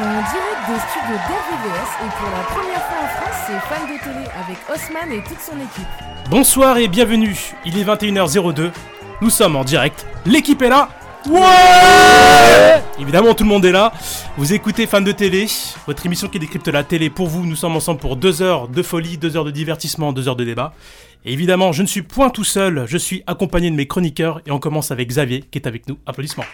en direct des studios d'RVVS et pour la première fois en France, c'est Fan de télé avec Osman et toute son équipe. Bonsoir et bienvenue, il est 21h02, nous sommes en direct, l'équipe est là. Ouais Évidemment tout le monde est là, vous écoutez Fan de télé, votre émission qui décrypte la télé pour vous, nous sommes ensemble pour deux heures de folie, deux heures de divertissement, deux heures de débat. Et évidemment je ne suis point tout seul, je suis accompagné de mes chroniqueurs et on commence avec Xavier qui est avec nous, applaudissements.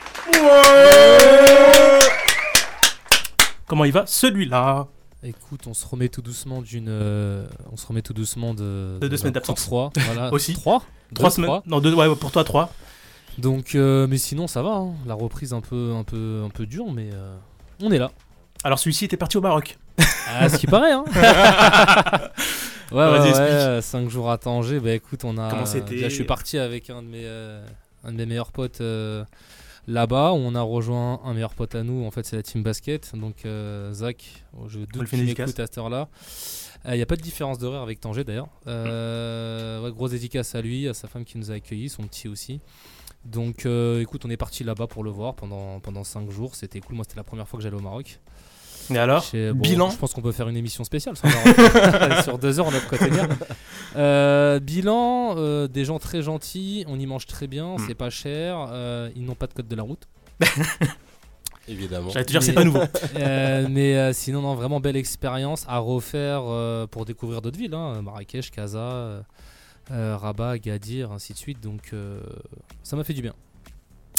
Comment il va celui-là Écoute, on se remet tout doucement d'une, euh, on se remet tout doucement de, De deux semaines d'absence. froid, voilà. Aussi. Trois. Trois semaines trois. Non, deux, ouais, pour toi trois. Donc, euh, mais sinon ça va. hein. La reprise un peu, un peu, un peu dure, mais euh, on est là. Alors celui-ci était parti au Maroc. Ah, ce qui paraît. Hein. ouais, ouais, Vas-y, ouais, explique. Cinq jours à Tanger. Bah écoute, on a. Comment c'était Là, je suis parti avec un de mes, un de mes meilleurs potes. Euh, Là-bas, on a rejoint un meilleur pote à nous, en fait c'est la team basket, donc euh, Zach, je doute qu'il m'écoute à cette heure-là. Il n'y a pas de différence d'horaire avec Tanger d'ailleurs. Euh, ouais, grosse dédicace à lui, à sa femme qui nous a accueillis, son petit aussi. Donc euh, écoute, on est parti là-bas pour le voir pendant, pendant 5 jours, c'était cool, moi c'était la première fois que j'allais au Maroc. Et alors bon, bilan Je pense qu'on peut faire une émission spéciale sur, deux heures, on a de quoi tenir. Euh, bilan, euh, des gens très gentils, on y mange très bien, Hmm. c'est pas cher, euh, ils n'ont pas de code de la route. Évidemment. J'allais te dire, c'est pas nouveau. Euh, mais euh, sinon, non, vraiment belle expérience à refaire euh, pour découvrir d'autres villes. hein. Marrakech, Casa, Rabat, Agadir, ainsi de suite. Donc euh, ça m'a fait du bien.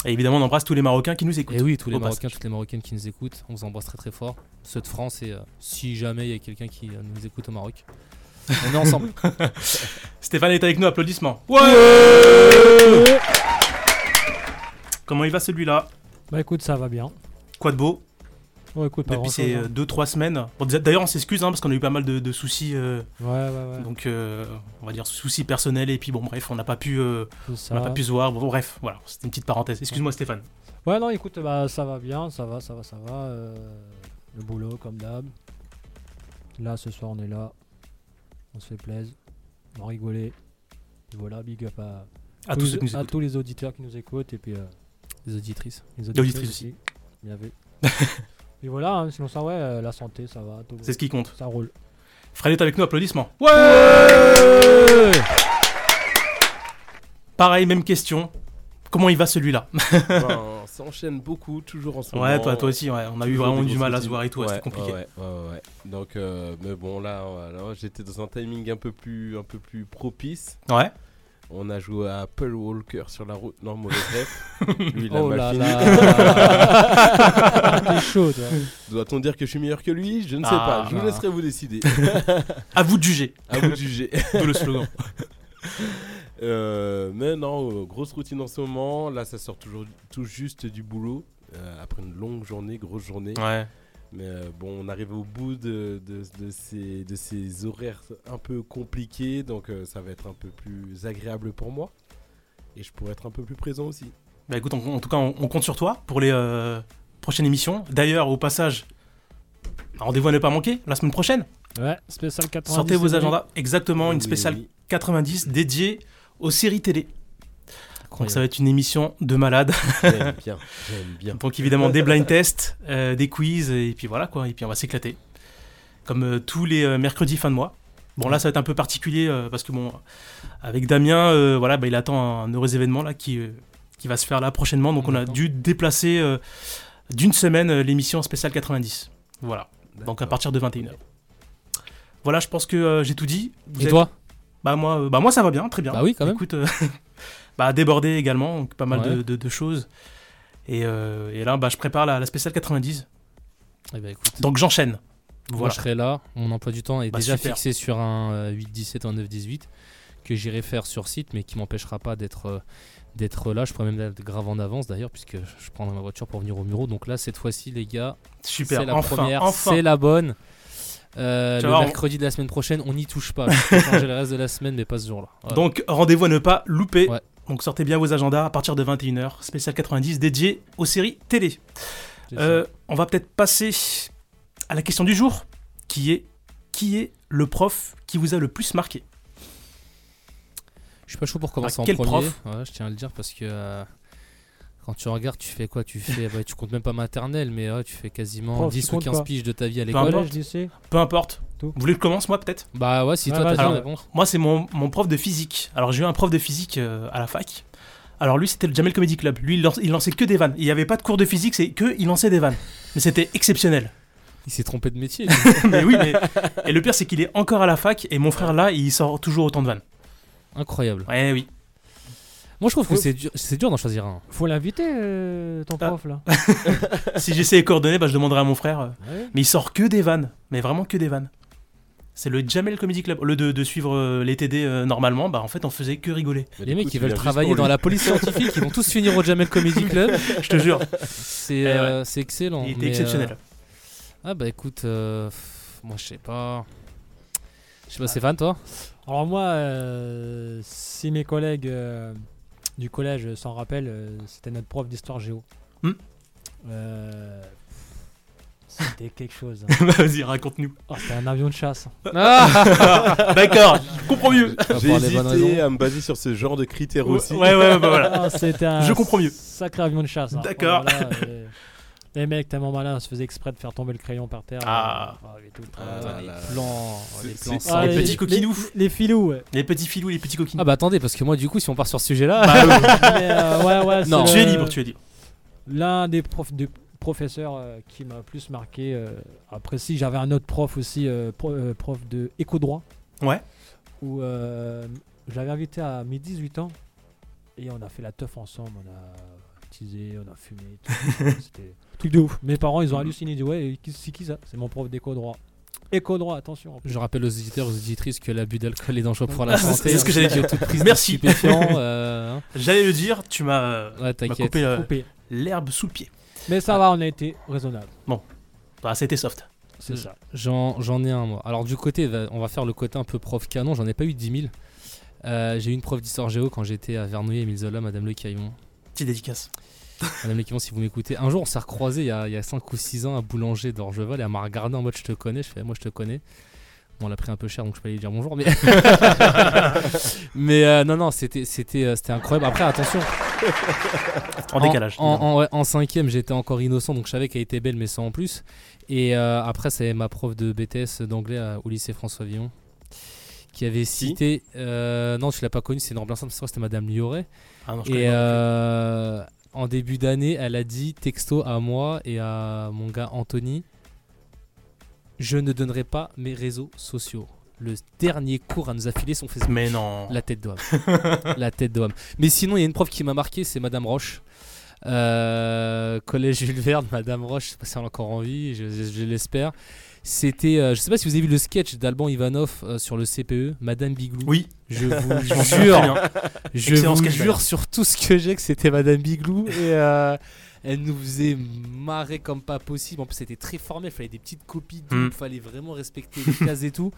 Et évidemment, on embrasse tous les Marocains qui nous écoutent. Et oui, tous les Marocains, passage. toutes les Marocaines qui nous écoutent, on vous embrasse très très fort. Ceux de France et euh, si jamais il y a quelqu'un qui euh, nous écoute au Maroc. On est ensemble. Stéphane est avec nous, applaudissements. Comment il va celui-là? Bah écoute, ça va bien. Quoi de beau Bon, écoute, pas Depuis ces hein. 2-3 semaines. Bon, D'ailleurs, on s'excuse hein, parce qu'on a eu pas mal de, de soucis. euh, Ouais, ouais, ouais. Donc, euh, on va dire soucis personnels. Et puis, bon, bref, on n'a pas, pu, euh, on n'a pas pu se voir. Bon, bref, voilà, c'était une petite parenthèse. Excuse-moi, Stéphane. Ouais, non, écoute, bah ça va bien, ça va, ça va, ça va. euh, le boulot, comme d'hab. Là, ce soir, on est là. On se fait plaisir. On va rigoler. Et voilà, big up à, À tous nous à tous les auditeurs qui nous écoutent. Et puis, euh, Les auditrices. les auditrices auditrices aussi. Bien vu. et voilà, hein, sinon ça, ouais, euh, la santé, ça va. tout- C'est ce qui compte. Ça roule. Fred est avec nous, applaudissements. Ouais Pareil, même question. Comment il va celui-là Ben, ça enchaîne beaucoup, toujours en ce moment. Ouais, toi, toi aussi, ouais. On a eu vraiment du mal à se voir et tout, ouais, c'était compliqué. Ouais, ouais, ouais, ouais. Donc, euh, mais bon, là, voilà, j'étais dans un timing un peu plus, un peu plus propice. Ouais. On a joué à Paul Walker sur la route. Ref. Lui, il a Oh mal là fini. là T'es chaud, toi. Doit-on dire que je suis meilleur que lui? Je ne sais Ah. pas. Je vous laisserai vous décider. À vous de juger. à vous de juger. D'où le slogan. Euh, mais non, euh, grosse routine en ce moment. Là, ça sort toujours tout juste du boulot. euh, après une longue journée, grosse journée. Ouais. Mais euh, bon, on arrive au bout de, de, de ces, de ces horaires un peu compliqués. Donc, euh, ça va être un peu plus agréable pour moi. Et je pourrais être un peu plus présent aussi. Bah écoute, on- en tout cas, on, on compte sur toi pour les euh, prochaines émissions. D'ailleurs, au passage, rendez-vous à ne pas manquer la semaine prochaine. Ouais, spécial 90. Sortez vos agendas. Exactement, une spéciale oui. 90 dédiée aux séries télé. Donc ça va être une émission de malade. J'aime bien, j'aime bien. Donc évidemment des blind tests, euh, des quiz et puis voilà quoi. Et puis on va s'éclater. Comme euh, tous les euh, mercredis fin de mois. Bon là ça va être un peu particulier euh, parce que bon avec Damien euh, voilà bah, il attend un heureux événement là qui euh, qui va se faire là prochainement donc on a dû déplacer euh, d'une semaine euh, l'émission spéciale 90. Voilà. Donc à partir de 21h. Voilà, je pense que euh, j'ai tout dit. Vous Et êtes- toi? Bah moi euh, bah moi ça va bien, très bien. Bah oui, quand même. Écoute, euh, bah débordé également, donc pas mal de, Ouais. de- de choses. Et, euh, et là, bah, je prépare la, la spéciale 90. Eh ben, écoute. Donc j'enchaîne. Moi, Voilà. je serai là. Mon emploi du temps est Bah, déjà super. fixé sur un euh, 8-17 ou un 9-18 que j'irai faire sur site, mais qui m'empêchera pas d'être d'être là. Je pourrais même être grave en avance d'ailleurs, puisque je prendrai ma voiture pour venir au bureau. Donc là, cette fois-ci, les gars, Super, c'est la enfin, première, enfin. c'est la bonne. Euh, le vois, on- mercredi de la semaine prochaine, on n'y touche pas. Le reste de la semaine, mais pas ce jour-là. Donc rendez-vous à ne pas louper. Ouais. Donc sortez bien vos agendas à partir de 21h, spéciale 90 dédié aux séries télé. Euh, on va peut-être passer à la question du jour, qui est qui est le prof qui vous a le plus marqué? Je suis pas chaud pour commencer en quel premier. prof? Ouais, je tiens à le dire parce que euh, Quand tu regardes, tu fais quoi? Tu fais, bah, tu comptes même pas maternelle, mais ouais, tu fais quasiment Prof, 10 tu ou comptes 15 quoi piges de ta vie à Peu l'école. importe. Collège, lycée Peu importe. Tout. Vous voulez que je commence moi peut-être? Bah ouais, si Ouais, toi t'as vas-y. déjà une Alors, réponse. Moi c'est mon, mon prof de physique. Alors j'ai eu un prof de physique euh, à la fac. Alors lui c'était le Jamel Comedy Club. Lui il, lance- il lançait que des vannes. Il n'y avait pas de cours de physique, c'est que il lançait des vannes. Mais c'était exceptionnel. Il s'est trompé de métier. mais oui, mais et le pire c'est qu'il est encore à la fac et mon frère là il sort toujours autant de vannes. Incroyable. Ouais oui. Moi je trouve que c'est dur, c'est dur d'en choisir un. Faut l'inviter, euh, ton Ah. prof là. si j'essaie les coordonnées, bah, je demanderai à mon frère. euh, Ouais. Mais il sort que des vannes. Mais vraiment que des vannes. C'est le Jamel Comedy Club. Au lieu de, de suivre euh, les TD euh, normalement, bah en fait on faisait que rigoler. Mais Les mecs qui veulent travailler dans la police scientifique, ils vont tous finir au Jamel Comedy Club. Je te jure, C'est Eh euh, c'est excellent. il était mais, euh, exceptionnel. Ah bah écoute, euh, pff, moi je sais pas. Je sais pas, Stéphane, toi? Alors moi, euh, si mes collègues euh, du collège s'en rappellent, euh, c'était notre prof d'histoire géo. Hmm. Euh, c'était quelque chose. hein. Bah, Vas-y, raconte-nous. Oh, c'était un avion de chasse. Ah D'accord, je comprends mieux. J'ai hésité à me baser sur ce genre de critères Ouais, aussi. ouais, ouais, bah voilà. Ah, c'était un Je comprends mieux. sacré avion de chasse. hein. D'accord. Oh là là, et- les mecs tellement malins, se faisaient exprès de faire tomber le crayon par terre. Ah. Ah. Ah, Ouais, là, les plans, plans Ah, petits coquinous. Les, les filous, ouais. Les petits filous, les petits coquins. Ah bah attendez, parce que moi du coup, si on part sur ce sujet-là, Bah, oui. Mais, euh, ouais, ouais, Non. tu es libre, tu es libre. L'un des profs de professeurs euh, qui m'a plus marqué. euh, après, si j'avais un autre prof aussi, euh, pro- prof de éco-droit. Ouais. Où euh, j'avais invité à mes 18 ans et on a fait la teuf ensemble. On a on a fumé. tout. C'était truc de ouf. Mes parents, ils ont halluciné. Ils disent Ouais, c'est qui ça? C'est mon prof d'éco-droit. Éco-droit, attention. en plus. je rappelle aux éditeurs, aux éditrices que l'abus d'alcool est dangereux pour la Ah, c'est- santé. c'est ce que j'allais dire. Toute prise de Merci. euh, hein. J'allais le dire, tu m'as euh, Ouais, coupé euh, Coupé. l'herbe sous le pied. Mais ça va, on a été raisonnable. Bah, c'était soft. C'est ça. J'en j'en ai un moi. Alors du côté, on va faire le côté un peu prof canon, j'en ai pas eu 10 000. Euh, j'ai eu une prof d'histoire géo quand j'étais à Vernouillet, Émile Zola, Madame Le Caillon. Petite dédicace. Madame Caillon, si vous m'écoutez. Un jour, on s'est recroisés il y, a, il y a 5 ou 6 ans à Boulanger d'Orgeval et elle m'a regardé en mode je te connais. Je fais moi je te connais. Bon, on l'a pris un peu cher donc je peux aller lui dire bonjour. Mais, mais euh, non, non, c'était c'était euh, c'était incroyable. Après, attention. En décalage. En, en, ouais, en cinquième, j'étais encore innocent, donc je savais qu'elle était belle, mais sans en plus. Et euh, après, c'est ma prof de BTS d'anglais au lycée François Villon qui avait cité. euh, non, tu l'as pas connue, c'est vrai, c'était Madame Lioret. Ah non, je connais Et euh, en début d'année, elle a dit texto à moi et à mon gars Anthony Je ne donnerai pas mes réseaux sociaux. Le dernier cours à nous affiler son Facebook. Mais non. La tête d'homme. la tête d'homme. Mais sinon, il y a une prof qui m'a marqué, c'est Madame Roche. Euh, collège Jules Verne, Madame Roche, je sais pas si elle est encore en vie, je, je- je l'espère. C'était, euh, je sais pas si vous avez vu le sketch d'Alban Ivanov euh, sur le CPE, Madame Biglou. Oui, Je vous jure, je Excellent vous sketch, jure sur tout ce que j'ai que c'était Madame Biglou et euh, elle nous faisait marrer comme pas possible. En plus, c'était très formel, il fallait des petites copies, il Mm. fallait vraiment respecter les cases et tout.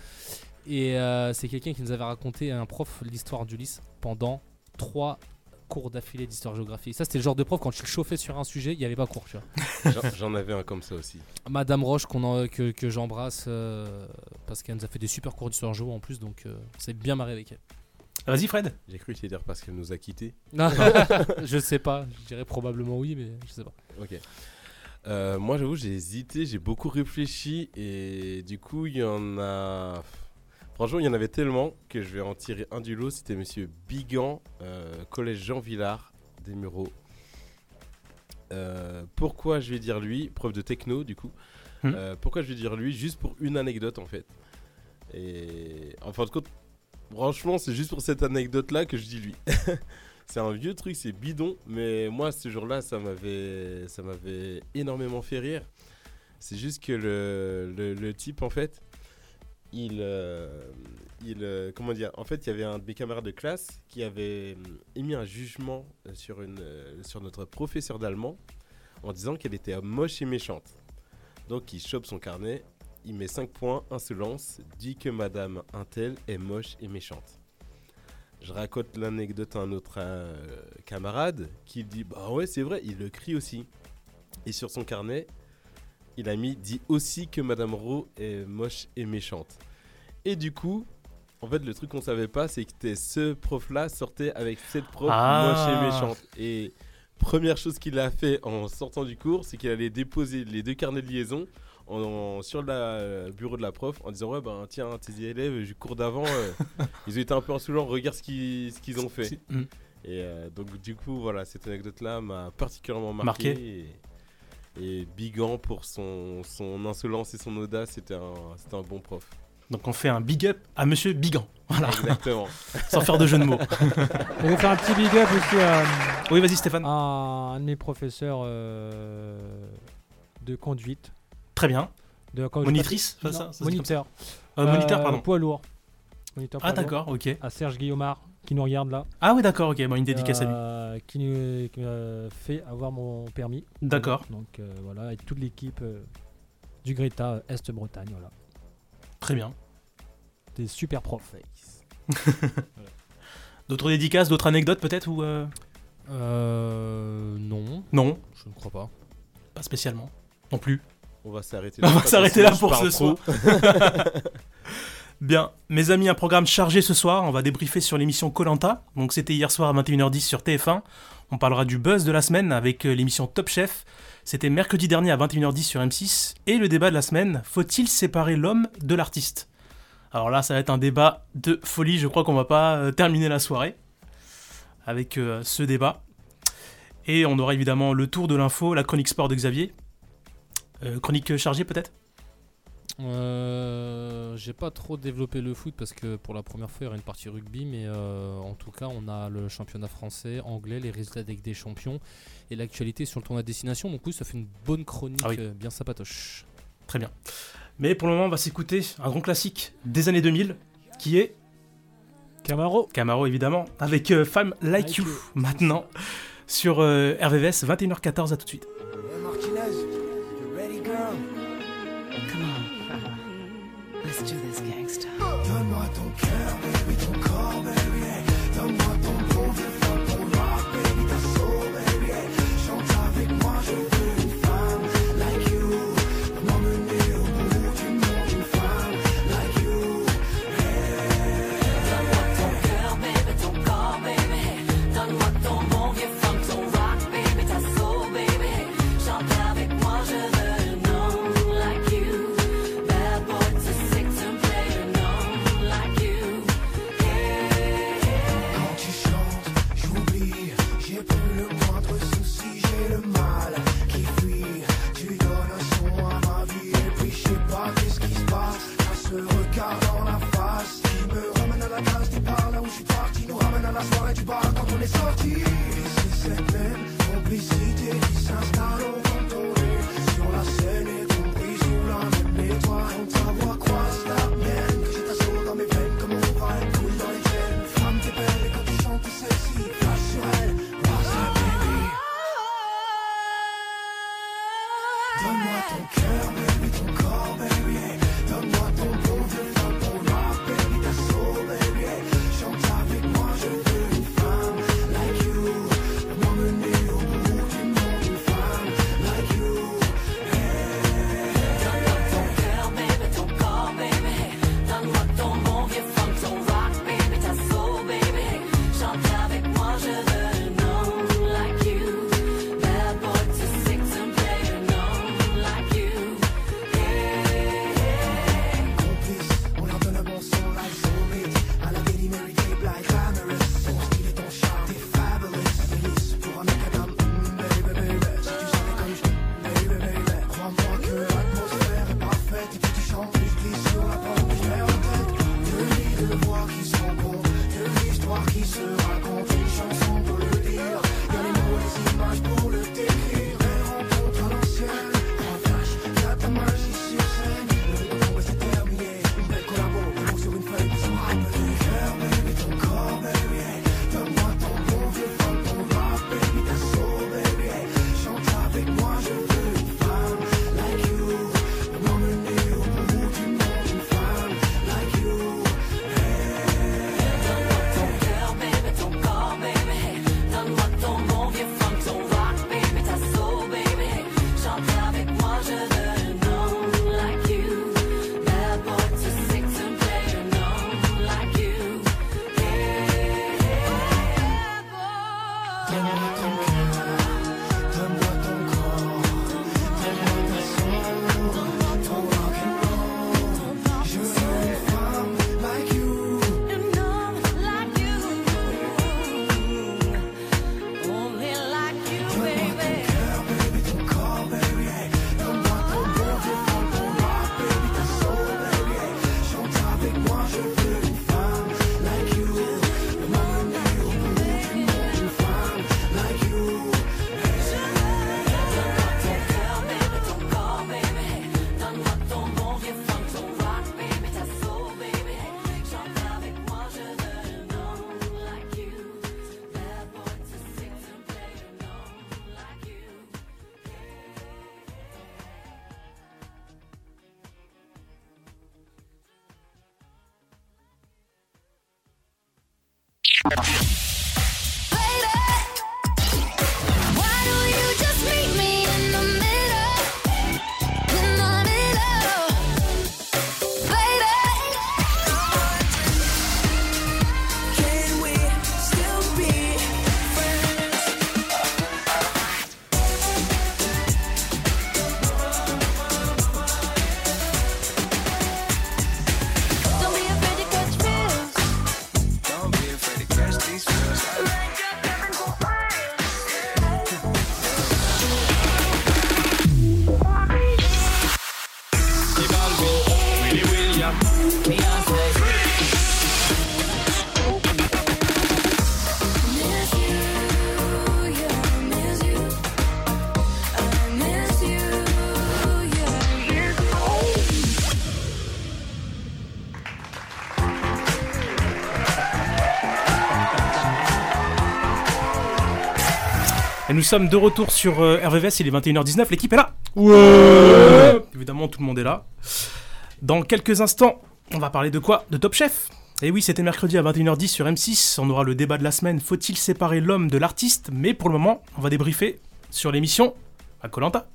Et euh, c'est quelqu'un qui nous avait raconté, un prof, l'histoire d'Ulysse pendant trois cours d'affilée d'histoire-géographie. Ça, c'était le genre de prof, quand tu le chauffais sur un sujet, il n'y avait pas cours. Tu vois. J'en- avais un comme ça aussi. Madame Roche, qu'on en- que, que j'embrasse, euh, parce qu'elle nous a fait des super cours d'histoire-géo en plus, donc euh, c'est bien marré avec elle. Vas-y, Fred. J'ai cru te dire parce qu'elle nous a quittés. Non, je sais pas, je dirais probablement oui, mais je sais pas. Ok. Euh, moi, j'avoue, j'ai hésité, j'ai beaucoup réfléchi et du coup, il y en a. Franchement, il y en avait tellement que je vais en tirer un du lot. C'était Monsieur Bigan, euh, collège Jean Villard, des Mureaux. Euh, pourquoi je vais dire lui? Preuve de techno, du coup. Hmm. Euh, pourquoi je vais dire lui? Juste pour une anecdote, en fait. Et en fin de compte, franchement, c'est juste pour cette anecdote-là que je dis lui. c'est un vieux truc, c'est bidon, mais moi ce jour-là, ça m'avait, ça m'avait énormément fait rire. C'est juste que le, le, le type, en fait, il, euh, euh, comment dire, en fait, il y avait un de mes camarades de classe qui avait euh, émis un jugement sur une, sur notre professeur d'allemand en disant qu'elle était moche et méchante. Donc il chope son carnet, il met 5 points, insolence, dit que Madame Intel est moche et méchante. Je raconte l'anecdote à un autre camarade qui dit Bah ouais, c'est vrai, il le crie aussi. Et sur son carnet, il a mis dit aussi que Madame Rowe est moche et méchante. Et du coup, en fait, le truc qu'on savait pas, c'est que ce prof-là sortait avec cette prof Ah. moche et méchante. Et première chose qu'il a fait en sortant du cours, c'est qu'il allait déposer les deux carnets de liaison en- en- sur le bureau de la prof en disant Ouais, ben tiens, tes élèves du cours d'avant, euh, ils ont été un peu insolents, regarde ce qu'ils ont fait. Hmm. Et euh, donc, du coup, voilà, cette anecdote-là m'a particulièrement marqué. Et, et Bigan, pour son, son insolence et son audace, c'était un, c'était un bon prof. Donc on fait un big up à Monsieur Bigan. Voilà, Exactement. sans faire de jeu de mots. Je vais faire un petit big up aussi à, Oui, vas-y Stéphane. à un de mes professeurs euh, de conduite. Très bien. De, quand Monitrice, passe- ça, non, ça Moniteur. Euh, moniteur, Euh, pardon. Poids lourd. Moniteur Ah poids lourd. d'accord, ok. À Serge Guillaumard, qui nous regarde là. Ah oui, d'accord, ok. Bon, une dédicace à lui. Euh, Qui nous qui fait avoir mon permis. D'accord. Donc euh, voilà, avec toute l'équipe euh, du Greta Est-Bretagne. Voilà. Très bien. Des super profs. D'autres dédicaces, d'autres anecdotes peut-être ou euh, Euh, non, non, je ne crois pas. pas spécialement. Non plus. On va s'arrêter On va s'arrêter là pour ce trop. Bien, mes amis, un programme chargé ce soir. On va débriefer sur l'émission Colanta. Donc c'était hier soir à 21h10 sur TF1. On parlera du buzz de la semaine avec euh, l'émission Top Chef. C'était mercredi dernier à 21h10 sur M6. Et le débat de la semaine, faut-il séparer l'homme de l'artiste? Alors là, ça va être un débat de folie. Je crois qu'on va pas euh, terminer la soirée avec euh, ce débat. Et on aura évidemment le tour de l'info, la chronique sport de Xavier. Chronique chargée peut-être? Euh, J'ai pas trop développé le foot parce que pour la première fois il y aura une partie rugby, mais euh, en tout cas on a le championnat français, anglais, les résultats des, des champions et l'actualité sur le tournoi de destination. Donc oui, ça fait une bonne chronique Ah oui. euh, bien sympatoche. Très bien. Mais pour le moment, on va s'écouter un grand classique des années 2000 qui est Camaro. Camaro évidemment, avec euh, Femme Like, Like You You. maintenant sur euh, RVVS 21h14 à tout de suite. Hey Let's do this, gangsta. La soirée du bar quand on est sorti. Et c'est cette nous sommes de retour sur euh, RVVS, il est 21h19, l'équipe est là Ouais Évidemment, tout le monde est là. Dans quelques instants, on va parler de quoi? De Top Chef Et oui, c'était mercredi à 21h10 sur M6, on aura le débat de la semaine, faut-il séparer l'homme de l'artiste? Mais pour le moment, on va débriefer sur l'émission à Colanta.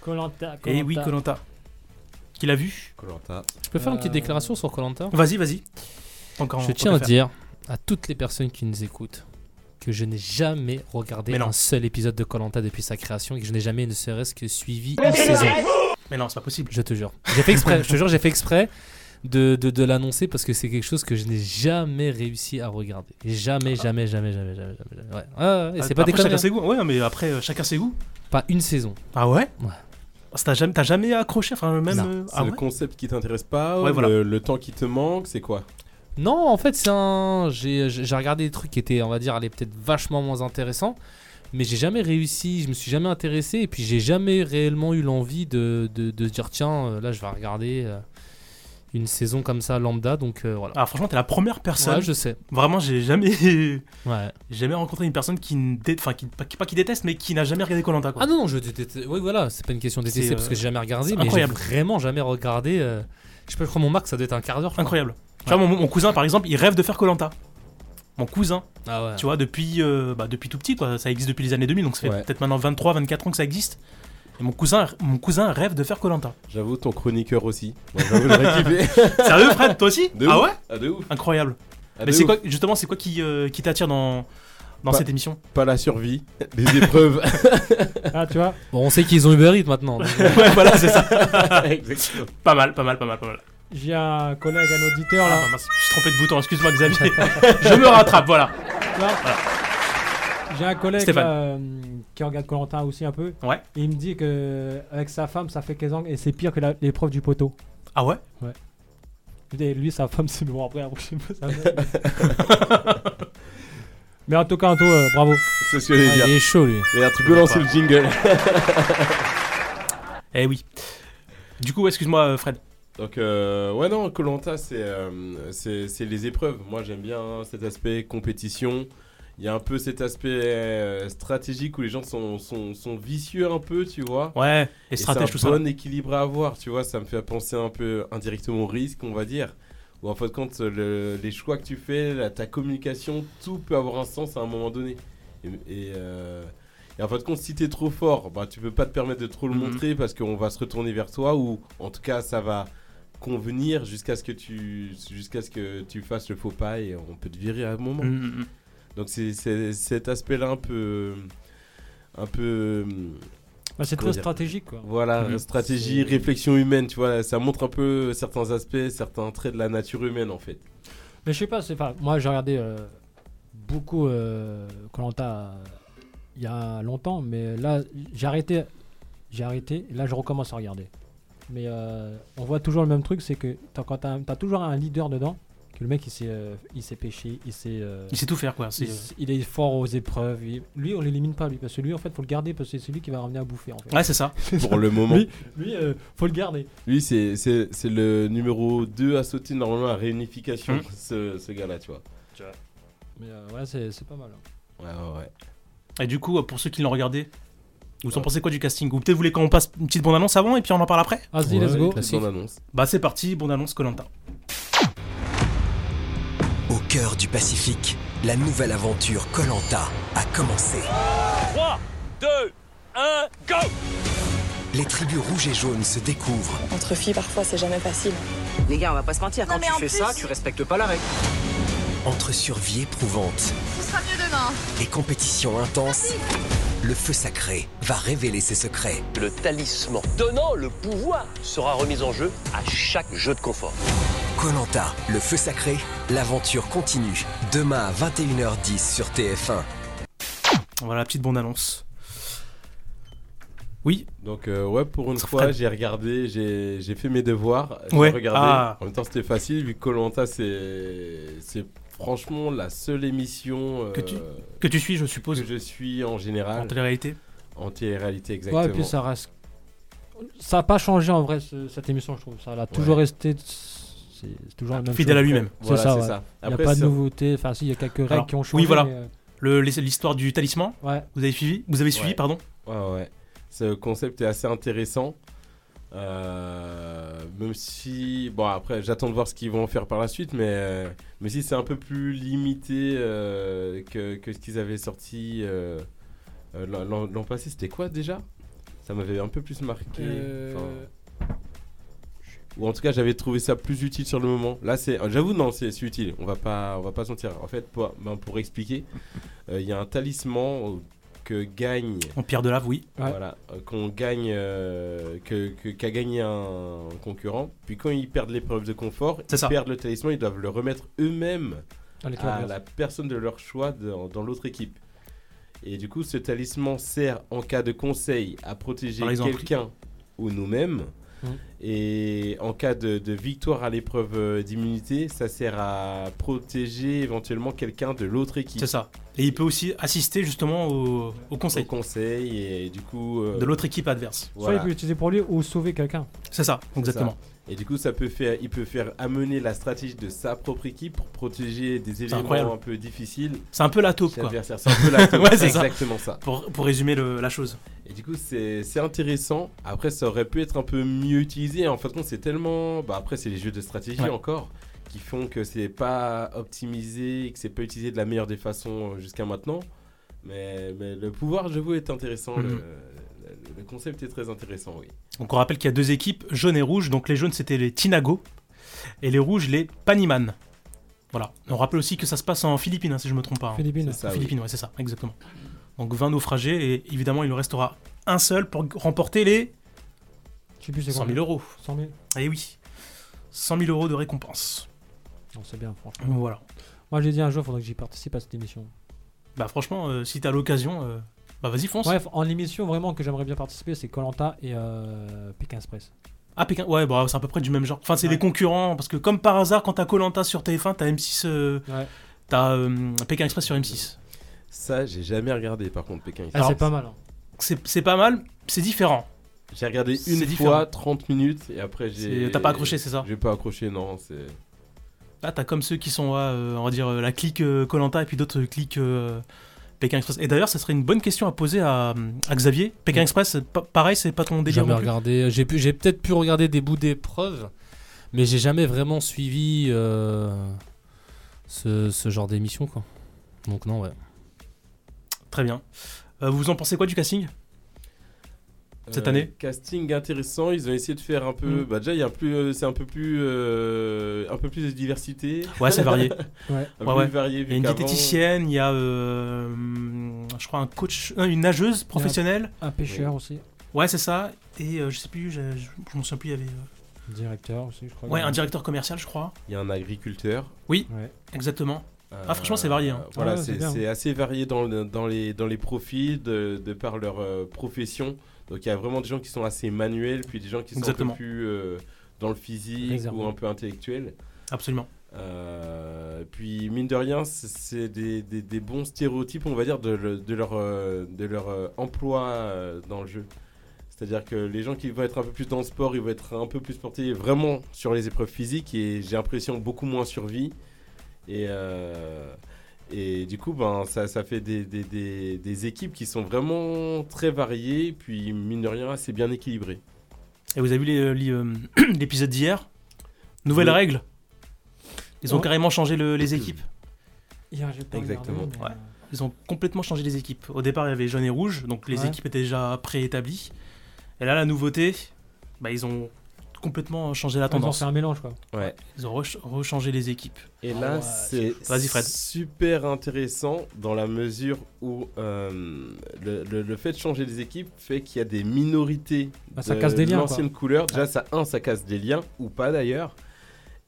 Colanta. Et oui, Colanta. Qui l'a vu? Koh-Lanta. Je peux faire une petite déclaration sur Colanta? Vas-y, vas-y. Encore Je tiens à dire à toutes les personnes qui nous écoutent que je n'ai jamais regardé un seul épisode de Colanta depuis sa création et que je n'ai jamais ne serait-ce que suivi une saison. Mais non, c'est pas possible. Je te jure. J'ai fait exprès, je te jure, j'ai fait exprès de, de, de l'annoncer parce que c'est quelque chose que je n'ai jamais réussi à regarder. Jamais, jamais, jamais, jamais, jamais, jamais. jamais. Ouais. Et c'est pas des chacun ses goûts. Ouais, mais après, euh, chacun ses goûts. Pas une saison. Ah ouais? Ouais. T'as jamais, jamais accroché, enfin même. Non. euh, C'est ah le ouais? concept qui t'intéresse pas Ouais, ou voilà. le, le temps qui te manque, c'est quoi? Non, en fait, c'est un. J'ai j'ai regardé des trucs qui étaient, on va dire, peut-être vachement moins intéressants. Mais j'ai jamais réussi, je me suis jamais intéressé. Et puis, j'ai jamais réellement eu l'envie de, de, dire, tiens, euh, là, je vais regarder euh, une saison comme ça, lambda. Donc, euh, voilà. Ah, franchement, t'es la première personne. Ouais, je sais. Vraiment, j'ai jamais, Ouais. j'ai jamais rencontré une personne qui, ne dé- enfin, qui, pas, qui- déteste, mais qui n'a jamais regardé Colanta. Ah non, non, je déteste. Oui, voilà, c'est pas une question de détester parce que j'ai jamais regardé. Mais j'ai vraiment jamais regardé. euh, Je sais pas, je crois mon max, ça doit être un quart d'heure. Incroyable. Tu vois, mon, mon cousin, par exemple, il rêve de faire Colanta. Mon cousin, Ah ouais. tu vois, depuis, euh, bah, depuis tout petit, quoi. Ça existe depuis les années 2000, donc ça fait Ouais. peut-être maintenant 23, 24 ans que ça existe. Et mon cousin, mon cousin rêve de faire Colanta. J'avoue, ton chroniqueur aussi. Moi. Sérieux, Fred, toi aussi De Ah ouf. ouais Ah, de ouf. Incroyable. Ah, Mais c'est quoi, justement, c'est quoi qui, euh, qui t'attire dans, dans Pas- cette émission? Pas la survie, les épreuves. Ah, tu vois, Bon, on sait qu'ils ont Uber Eats maintenant. Ouais, voilà, c'est ça. Exactement. Pas mal, pas mal, pas mal, pas mal. J'ai un collègue, un auditeur Ah, là. bah, mince, je suis trompé de bouton, excuse-moi Xavier. je me rattrape, voilà. J'ai un collègue là, euh, qui regarde Corentin aussi un peu. Ouais. Et il me dit que avec sa femme, ça fait 15 ans et c'est pire que l'épreuve du poteau. Ah ouais? Et lui, sa femme, c'est bon. Après, après, je sais pas. ça- Mais en tout cas, Anto, euh, bravo. C'est ce que ah, dire. il est chaud lui. D'ailleurs, tu peux lancer le jingle. Eh oui. Du coup, excuse-moi euh, Fred. Donc, euh, ouais, non, Colanta, c'est euh, c'est c'est les épreuves. Moi, j'aime bien cet aspect compétition. Il y a un peu cet aspect euh, stratégique où les gens sont, sont, sont vicieux un peu, tu vois. Ouais, Et stratèges, tout c'est ça. un bon équilibre à avoir, tu vois. Ça me fait penser un peu indirectement au risque, on va dire. Où en fait, quand le- les choix que tu fais, la- ta communication, tout peut avoir un sens à un moment donné. Et, et, et en fait, compte, si t'es trop fort, bah, tu peux pas te permettre de trop le Mhm. montrer parce qu'on va se retourner vers toi ou en tout cas, ça va convenir jusqu'à ce que tu jusqu'à ce que tu fasses le faux pas et on peut te virer à un moment. Mm, mm, mm. Donc c'est cet aspect-là un peu un peu Bah, c'est très stratégique quoi. voilà, stratégie, réflexion humaine, tu vois, ça montre un peu certains aspects, certains traits de la nature humaine en fait. Mais je sais pas, c'est pas. Moi, j'ai regardé euh, beaucoup Colanta il y a longtemps, mais là, j'ai arrêté. J'ai arrêté. Et là, je recommence à regarder. Mais euh, on voit toujours le même truc, c'est que t'as, quand t'as, t'as toujours un leader dedans, que le mec il sait, euh, il sait pêcher, il sait. euh, Il sait tout faire, quoi. C'est, il, est fort aux épreuves. il- lui, on l'élimine pas lui, parce que lui, en fait, faut le garder parce que c'est celui qui va ramener à bouffer. En fait. Ouais, c'est ça. Pour le moment. Lui, lui, euh, faut le garder. Lui, c'est c'est- c'est le numéro 2 à sauter normalement à réunification, Mhm. ce, ce gars-là, tu vois. Mais euh, ouais, c'est, c'est pas mal. hein. Ouais, ouais, ouais. Et du coup, pour ceux qui l'ont regardé, vous en pensez quoi du casting? Ou peut-être vous voulez qu'on passe une petite bande-annonce avant et puis on en parle après? Vas-y, Ouais, let's go. annonce. Bah, c'est parti, bande-annonce Colanta. Au cœur du Pacifique, la nouvelle aventure Colanta a commencé. 3, 2, 1, go Les tribus rouges et jaunes se découvrent. Entre filles, parfois, c'est jamais facile. Les gars, on va pas se mentir, quand mais tu en fais plus- ça, tu respectes pas la règle. Entre survie éprouvante Ce sera mieux demain. et compétition intense, le feu sacré va révéler ses secrets. Le talisman donnant le pouvoir sera remis en jeu à chaque jeu de confort. Colanta, le feu sacré, l'aventure continue. Demain à 21h10 sur TF1. Voilà la petite bande-annonce. Oui, Donc euh, ouais, pour une Ça fois, ferait- j'ai regardé, j'ai j'ai fait mes devoirs. J'ai Ouais. regardé. Ah. En même temps, c'était facile vu que Colanta, c'est c'est franchement la seule émission euh, Que tu- que tu suis, je suppose, que je suis en général en télé-réalité. en télé-réalité exactement. Ouais, et puis ça reste. Ça n'a pas changé en vrai ce- cette émission, je trouve. Ça a toujours Ouais. resté. C'est toujours la même Fidèle chose. à lui-même. C'est Voilà, ça, ouais. ça. Il n'y a pas de nouveauté. Enfin, si, il y a quelques règles Alors, qui ont oui, changé. voilà. mais, euh, L'histoire du talisman, ouais. vous avez suivi Vous avez suivi, Ouais. pardon Ouais, ouais. Ce concept est assez intéressant. Euh, même si, bon, après, j'attends de voir ce qu'ils vont faire par la suite, mais, euh, mais si c'est un peu plus limité euh, que, que ce qu'ils avaient sorti euh, l'an- passé, c'était quoi déjà? Ça m'avait un peu plus marqué. Enfin, Ou en tout cas, j'avais trouvé ça plus utile sur le moment. Là, c'est, j'avoue, non, c'est utile. On va pas, on va pas se mentir. En fait, pour, ben, pour expliquer, il y a un talisman que gagne En pierre de lave, oui. Ouais. voilà, euh, qu'on gagne, euh, que, que- qu'a gagné un concurrent. Puis quand ils perdent l'épreuve de confort, C'est ils ça. perdent le talisman, ils doivent le remettre eux-mêmes dans à la personne de leur choix dans, dans l'autre équipe. Et du coup, ce talisman sert en cas de conseil à protéger Par exemple. quelqu'un ou nous-mêmes. Mhm. Et en cas de, de victoire à l'épreuve euh, d'immunité, ça sert à protéger éventuellement quelqu'un de l'autre équipe. C'est ça. Et il peut aussi assister justement au, au Au conseil conseil et du coup. euh, de l'autre équipe adverse. Soit il peut l'utiliser pour lui ou sauver quelqu'un. C'est ça, exactement. Et du coup, ça peut faire, il peut faire amener la stratégie de sa propre équipe pour protéger des événements incroyable. un peu difficiles. C'est un peu la taupe, quoi. C'est un peu la taupe. Ouais, c'est exactement ça. Pour, pour résumer le- la chose. Et du coup, c'est intéressant. Après, ça aurait pu être un peu mieux utilisé. En fin de compte, c'est tellement. Bah, après, c'est les jeux de stratégie Ouais. encore qui font que c'est pas optimisé et que c'est pas utilisé de la meilleure des façons euh, jusqu'à maintenant. Mais, mais le pouvoir, je vous, est intéressant. Mhm. le, le- concept est très intéressant, oui. Donc on rappelle qu'il y a deux équipes, jaune et rouge. Donc les jaunes c'était les Tinago et les rouges les Paniman. Voilà. On rappelle aussi que ça se passe en Philippines, hein, si je me trompe pas. hein. Philippines. C'est ça, oui. Philippines, ouais, c'est ça, exactement. Donc 20 naufragés et évidemment il en restera un seul pour remporter les Je sais plus c'est 100 combien. 000 euros. 100 000 Eh oui, 100 000 euros de récompense. Non, c'est bien, franchement. Voilà. Moi, j'ai dit un jour, il faudrait que j'y participe à cette émission. Bah franchement, euh, si t'as l'occasion, euh, bah vas-y fonce. Bref, en émission vraiment que j'aimerais bien participer, c'est Colanta et euh, Pékin Express. Ah Pékin, ouais, bah c'est à peu près du même genre. Enfin c'est Ouais. des concurrents parce que comme par hasard, quand t'as Colanta sur TF1, t'as M6, euh, Ouais. t'as euh, Pékin Express sur M6. Ça, j'ai jamais regardé par contre, Pékin. Ah, Alors, c'est pas mal. hein. C'est c'est pas mal, c'est différent. J'ai regardé une différent. fois, 30 minutes, et après j'ai. T'as pas accroché, c'est ça J'ai pas accroché, non. C'est. Là, t'as comme ceux qui sont, euh, on va dire, euh, la clique Colanta et puis d'autres cliques euh, Pékin Express. Et d'ailleurs, ça serait une bonne question à poser à, à Xavier. Pékin Express, c'est pas- pareil, c'est pas ton délire Jamais regardé. J'ai peut-être pu regarder des bouts d'épreuves, mais j'ai jamais vraiment suivi euh, ce, ce genre d'émission, quoi. Donc non, ouais. Très bien. Euh, vous en pensez quoi du casting? Cette Euh, année Casting intéressant, ils ont essayé de faire un peu. Mm. Bah, déjà, il y a un plus, euh, c'est un peu plus. euh, un peu plus de diversité. Ouais, c'est varié. Ouais. Un Ouais, peu ouais. plus varié, Il y a une diététicienne, il y a, euh, je crois, un coach, une nageuse professionnelle. Un pêcheur aussi. Ouais, c'est ça. Et euh, je sais plus, je, je, je m'en souviens plus, il y avait. euh, Directeur aussi, je crois. Ouais, un directeur commercial, je crois. Il y a un agriculteur. Ouais. Exactement. Ah, franchement, c'est varié, hein. Voilà, Ah ouais, c'est assez varié dans, dans, les, dans les profils de, de par leur euh, profession. Donc il y a vraiment des gens qui sont assez manuels, puis des gens qui sont Exactement. un peu plus euh, dans le physique ou un peu intellectuels. Absolument. Euh, puis mine de rien, c'est des, des- des bons stéréotypes, on va dire, de, le- de leur, de leur euh, emploi dans le jeu. C'est-à-dire que les gens qui vont être un peu plus dans le sport, ils vont être un peu plus portés vraiment sur les épreuves physiques et j'ai l'impression beaucoup moins survie. Et, euh, et du coup, ben, ça, ça fait des, des- des- des équipes qui sont vraiment très variées, puis mine de rien, assez bien équilibrées. Et vous avez vu les- les, euh, l'épisode d'hier? Nouvelle Oui. règle Ils ont carrément changé le- les équipes. Hier, pas Exactement. regardé, mais, Ouais. Ils ont complètement changé les équipes. Au départ, il y avait jaune et rouge, donc les Ouais. équipes étaient déjà préétablies. Et là, la nouveauté, bah, ils ont complètement changé la Ils ont tendance. fait un mélange, quoi. Ouais. Ils ont rech- rechangé les équipes. Et Ah là, ouais, c'est Vas-y, Fred. super intéressant dans la mesure où euh, le, le- le fait de changer les équipes fait qu'il y a des minorités Bah, ça de casse des liens, l'ancienne couleur. Déjà, ça, un, ça casse des liens, ou pas d'ailleurs.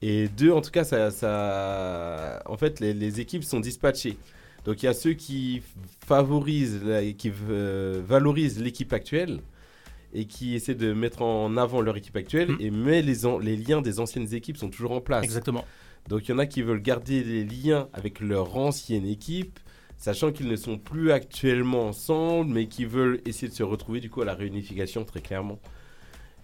Et deux, en tout cas, ça, ça... en fait, les, les équipes sont dispatchées. Donc, il y a ceux qui favorisent, et qui euh, valorisent l'équipe actuelle et qui essaient de mettre en avant leur équipe actuelle. Mhm. Et mais les, liens des anciennes équipes sont toujours en place. Exactement. Donc il y en a qui veulent garder les liens avec leur ancienne équipe, sachant qu'ils ne sont plus actuellement ensemble, mais qui veulent essayer de se retrouver du coup à la réunification très clairement.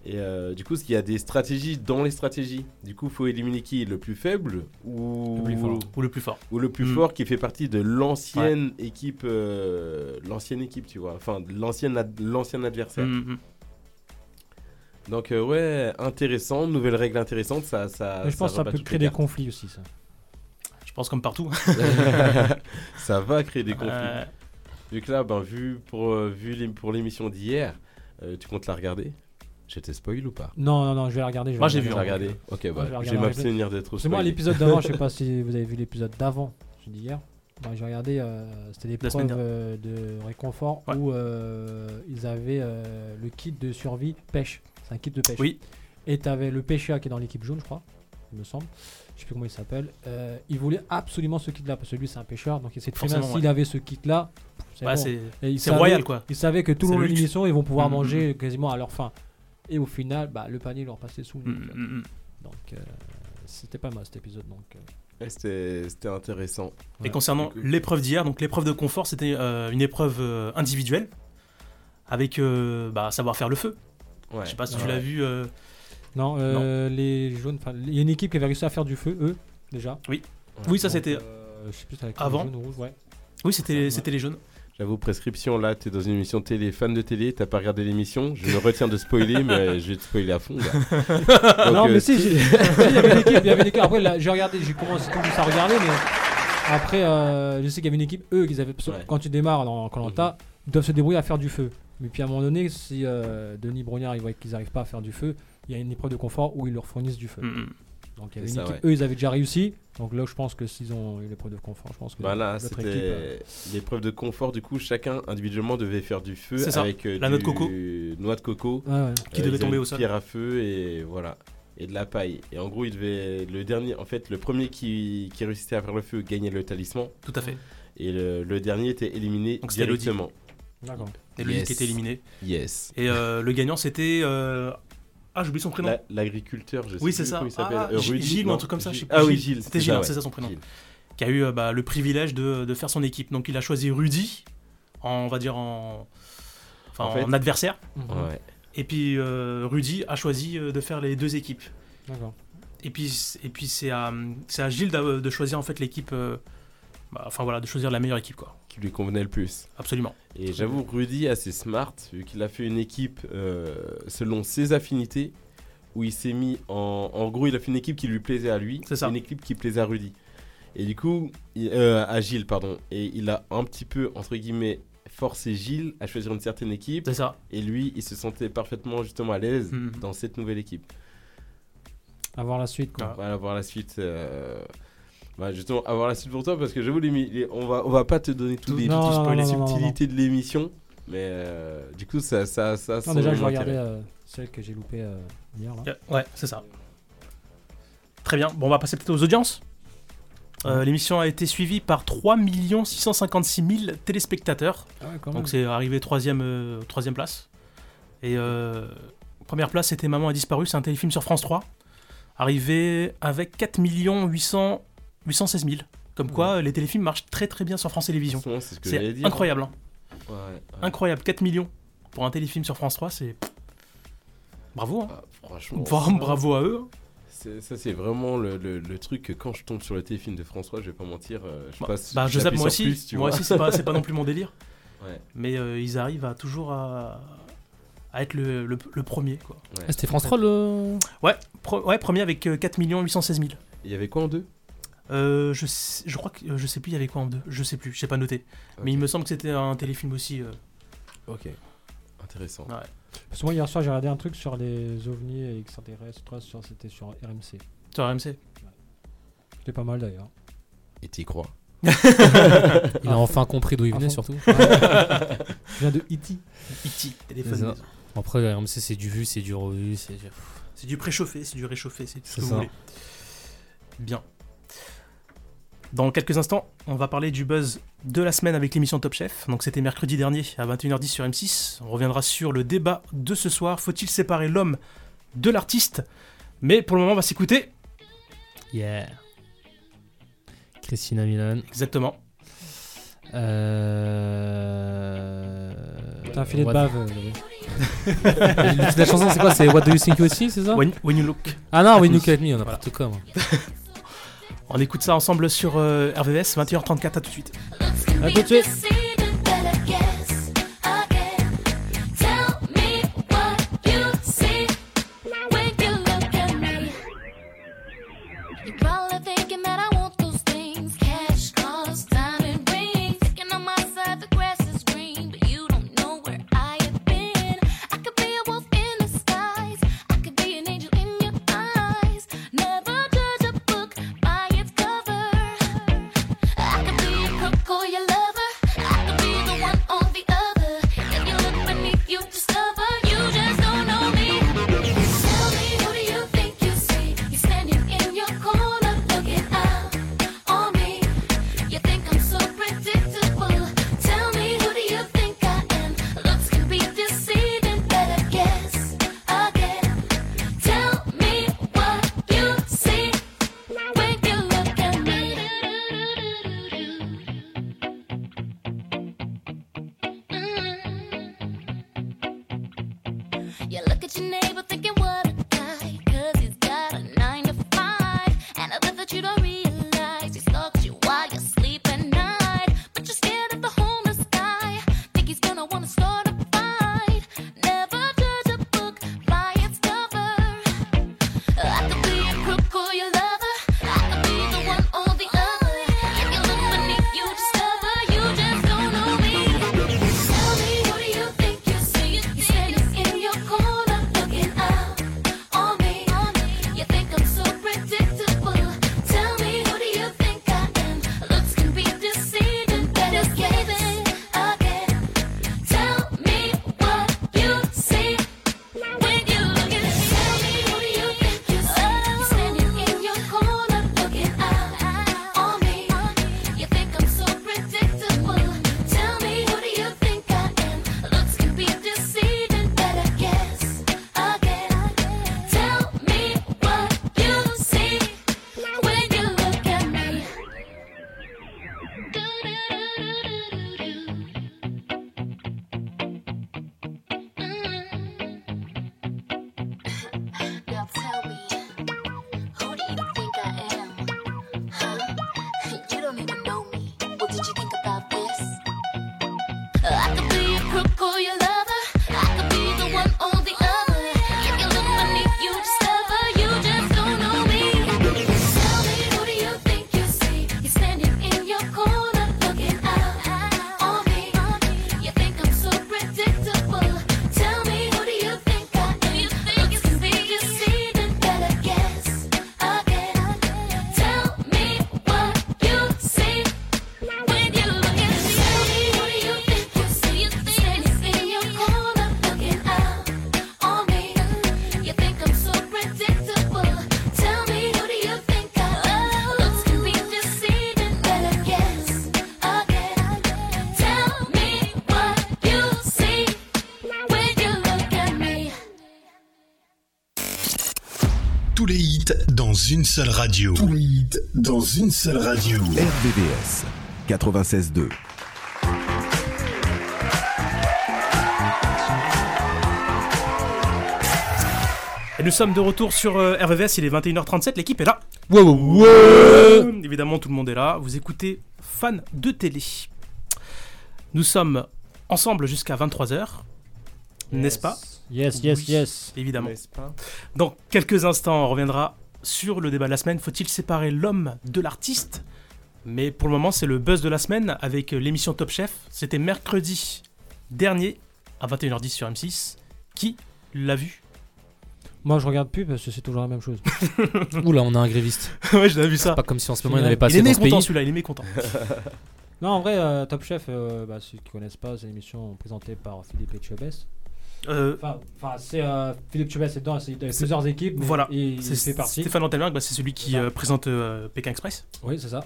Et euh, du coup, il y a des stratégies dans les stratégies? Du coup, il faut éliminer qui? Le plus faible ou Le plus fort. Ou le plus fort. ou le plus Mm. fort qui fait partie de l'ancienne équipe, euh, l'ancienne équipe, tu vois, enfin ad- l'ancien adversaire. Mm, mm. Donc euh, ouais, intéressant, nouvelle règle intéressante, ça, ça. Mais je pense que ça peut créer des conflits aussi, ça. Je pense comme partout. ça va créer des conflits. Euh, Vu que là, ben, vu pour, euh, vu pour l'émission d'hier, euh, tu comptes la regarder? Je te spoil ou pas? Non, non, non, je vais la regarder. je vais Moi, j'ai vu, regarder. regardé Ok, Ouais, bah, je vais je m'abstenir d'être trop C'est moi l'épisode d'avant, je sais pas si vous avez vu l'épisode d'avant, j'ai dit hier. Bah, j'ai regardé, euh, c'était l'épreuve dernière. euh, de réconfort Ouais. où euh, ils avaient euh, le kit de survie pêche. C'est un kit de pêche. Oui. Et tu avais le pêcheur qui est dans l'équipe jaune, je crois, il me semble. Je sais plus comment il s'appelle. Euh, il voulait absolument ce kit-là parce que lui c'est un pêcheur, donc il sait très bien s'il avait ce kit-là. c'est bah, bon. royal quoi. Il savait que tout le long de l'émission, ils vont pouvoir Mm, mm, manger quasiment à leur faim. Et au final, bah, le panier leur passait sous le Mm, mm, mm. Donc euh, c'était pas mal cet épisode. Donc, euh, C'était c'était intéressant. Et Ouais. concernant l'épreuve d'hier, donc l'épreuve de confort, c'était euh, une épreuve euh, individuelle avec euh, bah, savoir faire le feu. Ouais. Je sais pas si tu l'as vu. euh, Non, euh, les jaunes. enfin, Il y a une équipe qui avait réussi à faire du feu, eux, déjà. Oui, Ouais. ça c'était. euh, je sais plus avec avant. les jaunes ou rouges, ouais. Oui, c'était Ouais. c'était les jaunes. J'avoue, prescription, là, t'es dans une émission télé, fan de télé, t'as pas regardé l'émission. Je me retiens de spoiler, mais je vais te spoiler à fond. gars. Donc, non, euh, mais si, j'ai- si, il y avait une équipe. Il y avait une équipe. Après, là, j'ai regardé, j'ai commencé, commencé à regarder, mais après, euh, je sais qu'il y avait une équipe, eux, qu'ils avaient. parce que Ouais. Quand tu démarres dans Colanta, ils doivent se débrouiller à faire du feu. Mais puis à un moment donné, si euh, Denis Brognard il voit qu'ils n'arrivent pas à faire du feu, il y a une épreuve de confort où ils leur fournissent du feu. Donc il y avait une ça, équipe, ouais. eux, ils avaient déjà réussi. Donc là, je pense que s'ils ont eu l'épreuve de confort, je pense que là, l'autre c'était équipe, euh, l'épreuve de confort. Du coup, chacun individuellement devait faire du feu avec euh, La du noix de coco. noix de coco, ouais. Qui Euh, devait tomber au sol. Pierre à feu et voilà. Et de la paille. Et en gros, il devait. Le dernier, en fait, le premier qui, qui réussissait à faire le feu gagnait le talisman. Tout à fait. Et le, le dernier était éliminé Donc directement. D'accord. Et le Yes. qui était éliminé. Yes. Et euh, le gagnant c'était. euh, Ah, j'ai oublié son prénom. La- L'agriculteur, je sais Oui, plus c'est ça. comment il s'appelle. Ah, Rudy, Gilles ou un truc comme ça, je sais Gilles. plus. Ah oui, Gilles. C'était Gilles, ouais. c'est ça son prénom. Gilles. Qui a eu euh, bah, le privilège de, de faire son équipe. Donc il a choisi Rudy, en, on va dire en. Enfin, En fait- en adversaire. Mhm. Ouais. Et puis euh, Rudy a choisi de faire les deux équipes. D'accord. Et puis, et puis c'est à, c'est à Gilles de choisir en fait l'équipe. euh, bah, enfin voilà, de choisir la meilleure équipe quoi. Qui lui convenait le plus. Absolument. Et j'avoue, Rudy, assez smart, vu qu'il a fait une équipe euh, selon ses affinités, où il s'est mis en. En gros, il a fait une équipe qui lui plaisait à lui, C'est ça. une équipe qui plaisait à Rudy. Et du coup, il- euh, à Gilles, pardon. Et il a un petit peu, entre guillemets, forcé Gilles à choisir une certaine équipe. C'est ça. Et lui, il se sentait parfaitement, justement, à l'aise Mhm. dans cette nouvelle équipe. À voir la suite, quoi. Voilà, voir la suite. euh, bah, justement, avoir la suite pour toi, parce que j'avoue, on va, on va pas te donner tous les, Non, toutes non, non, les non, non, non, subtilités de l'émission. Mais euh, du coup, ça, ça, ça déjà, je vais regarder euh, celle que j'ai loupée euh, hier. Là. Ouais, c'est ça. Très bien. Bon, on va passer peut-être aux audiences. Euh, L'émission a été suivie par 3 656 000 téléspectateurs. Ah ouais. Donc c'est arrivé troisième, euh, troisième place. Et euh, première place, c'était Maman a disparu. C'est un téléfilm sur France 3. Arrivé avec 4 800 816 000. Comme quoi, les téléfilms marchent très très bien sur France Télévisions. C'est ce incroyable. hein. Ouais, ouais. Incroyable. 4 millions pour un téléfilm sur France 3, c'est... Bravo. hein. Ah, franchement. Bravo à eux. c'est- Ça, c'est vraiment le, le- le truc que quand je tombe sur le téléfilm de François, je vais pas mentir. euh, je Bah, passe. bah, je zappe moi aussi. plus, moi vois. aussi, c'est pas, pas non plus mon délire. Ouais. Mais euh, ils arrivent à toujours à, à être le, le- le premier. Quoi. Ouais. Ah, c'était France 3 le. Ouais, pro- ouais, premier avec euh, 4 816 000. Il y avait quoi en deux? Euh, je, sais- je crois que euh, je sais plus il y avait quoi en deux. Je sais plus, j'ai pas noté. Mais il me semble que c'était un téléfilm aussi. euh. Ok. Intéressant. Ouais. Parce que moi, hier soir, j'ai regardé un truc sur les ovnis et extraterrestres. C'était sur RMC. Sur RMC C'était pas mal d'ailleurs. Et t'y crois Il a enfin compris d'où il venait surtout. Je viens de E E.T. E.T. C'est téléphone. Après, RMC, c'est du vu, c'est du revu, c'est du- C'est du préchauffé, c'est du réchauffé, c'est tout ce C'est que vous ça. voulez. Bien. Dans quelques instants, on va parler du buzz de la semaine avec l'émission Top Chef. Donc c'était mercredi dernier à 21h10 sur M6. On reviendra sur le débat de ce soir. Faut-il séparer l'homme de l'artiste? Mais pour le moment, on va s'écouter. Yeah. Christina Milan. Exactement. Euh... T'as un filet de What- bave. la chanson, c'est quoi? C'est What Do You Think You See, c'est ça? When, When You Look. Ah non, When You. Look At Me, on a n'importe quoi. moi. On écoute ça ensemble sur euh, RVS, 21h34, à tout de suite. À tout de suite. Une seule radio. Tous les hits dans une seule radio. RVVS 96.2. Et nous sommes de retour sur euh, RVVS, il est 21h37, l'équipe est là. Ouais, ouais, ouais. Euh, Évidemment, tout le monde est là. Vous écoutez Fan de télé. Nous sommes ensemble jusqu'à 23h. N'est-ce pas? Yes, yes, yes. Évidemment. Pas? Dans quelques instants, on reviendra sur le débat de la semaine. Faut-il séparer l'homme de l'artiste? Mais pour le moment, c'est le buzz de la semaine avec l'émission Top Chef. C'était mercredi dernier à 21h10 sur M6. Qui l'a vu? Moi, je regarde plus parce que c'est toujours la même chose. Oula, on a un gréviste. Ouais, j'ai vu ça. Pas comme si en ce moment il n'avait pas Il est assez dans ce mécontent pays. celui-là, il est mécontent. non, en vrai, euh, Top Chef, euh, bah, ceux qui connaissent pas, c'est une émission présentée par Philippe Etchebest. Euh, Enfin, c'est euh, Philippe Etchebest est dedans, c'est- il y a C'est- plusieurs équipes. Voilà, et il c'est fait partie. Stéphane Antelberg, bah, c'est celui qui euh, présente euh, Pékin Express. Oui, c'est ça.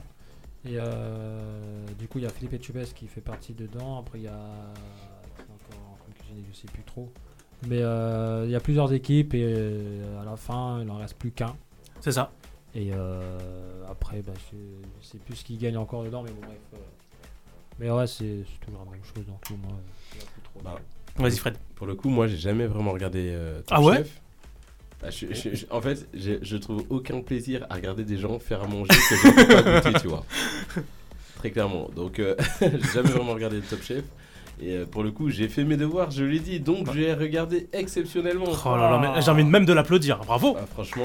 Et euh, du coup, il y a Philippe Etchebest qui fait partie dedans. Après, il y a. encore je sais plus trop. Mais euh, il y a plusieurs équipes et euh, à la fin, il en reste plus qu'un. C'est ça. Et euh, après, bah, je je sais plus ce qui gagne encore dedans, mais bon, bref. euh. Mais ouais, c'est c'est toujours la même chose dans tout. Moi, il y a plus trop. Bah, Vas-y, Fred. Pour le coup, moi, j'ai jamais vraiment regardé euh, Top Ah ouais Chef. Ah, je- je- je- en fait, j'ai- je trouve aucun plaisir à regarder des gens faire à manger que peux pas goûter, tu vois. Très clairement. Donc, euh, j'ai jamais vraiment regardé le Top Chef. Et euh, pour le coup, j'ai fait mes devoirs, je l'ai dit, donc j'ai regardé exceptionnellement. Oh là là, j'ai envie même de l'applaudir. Bravo. Ah, franchement,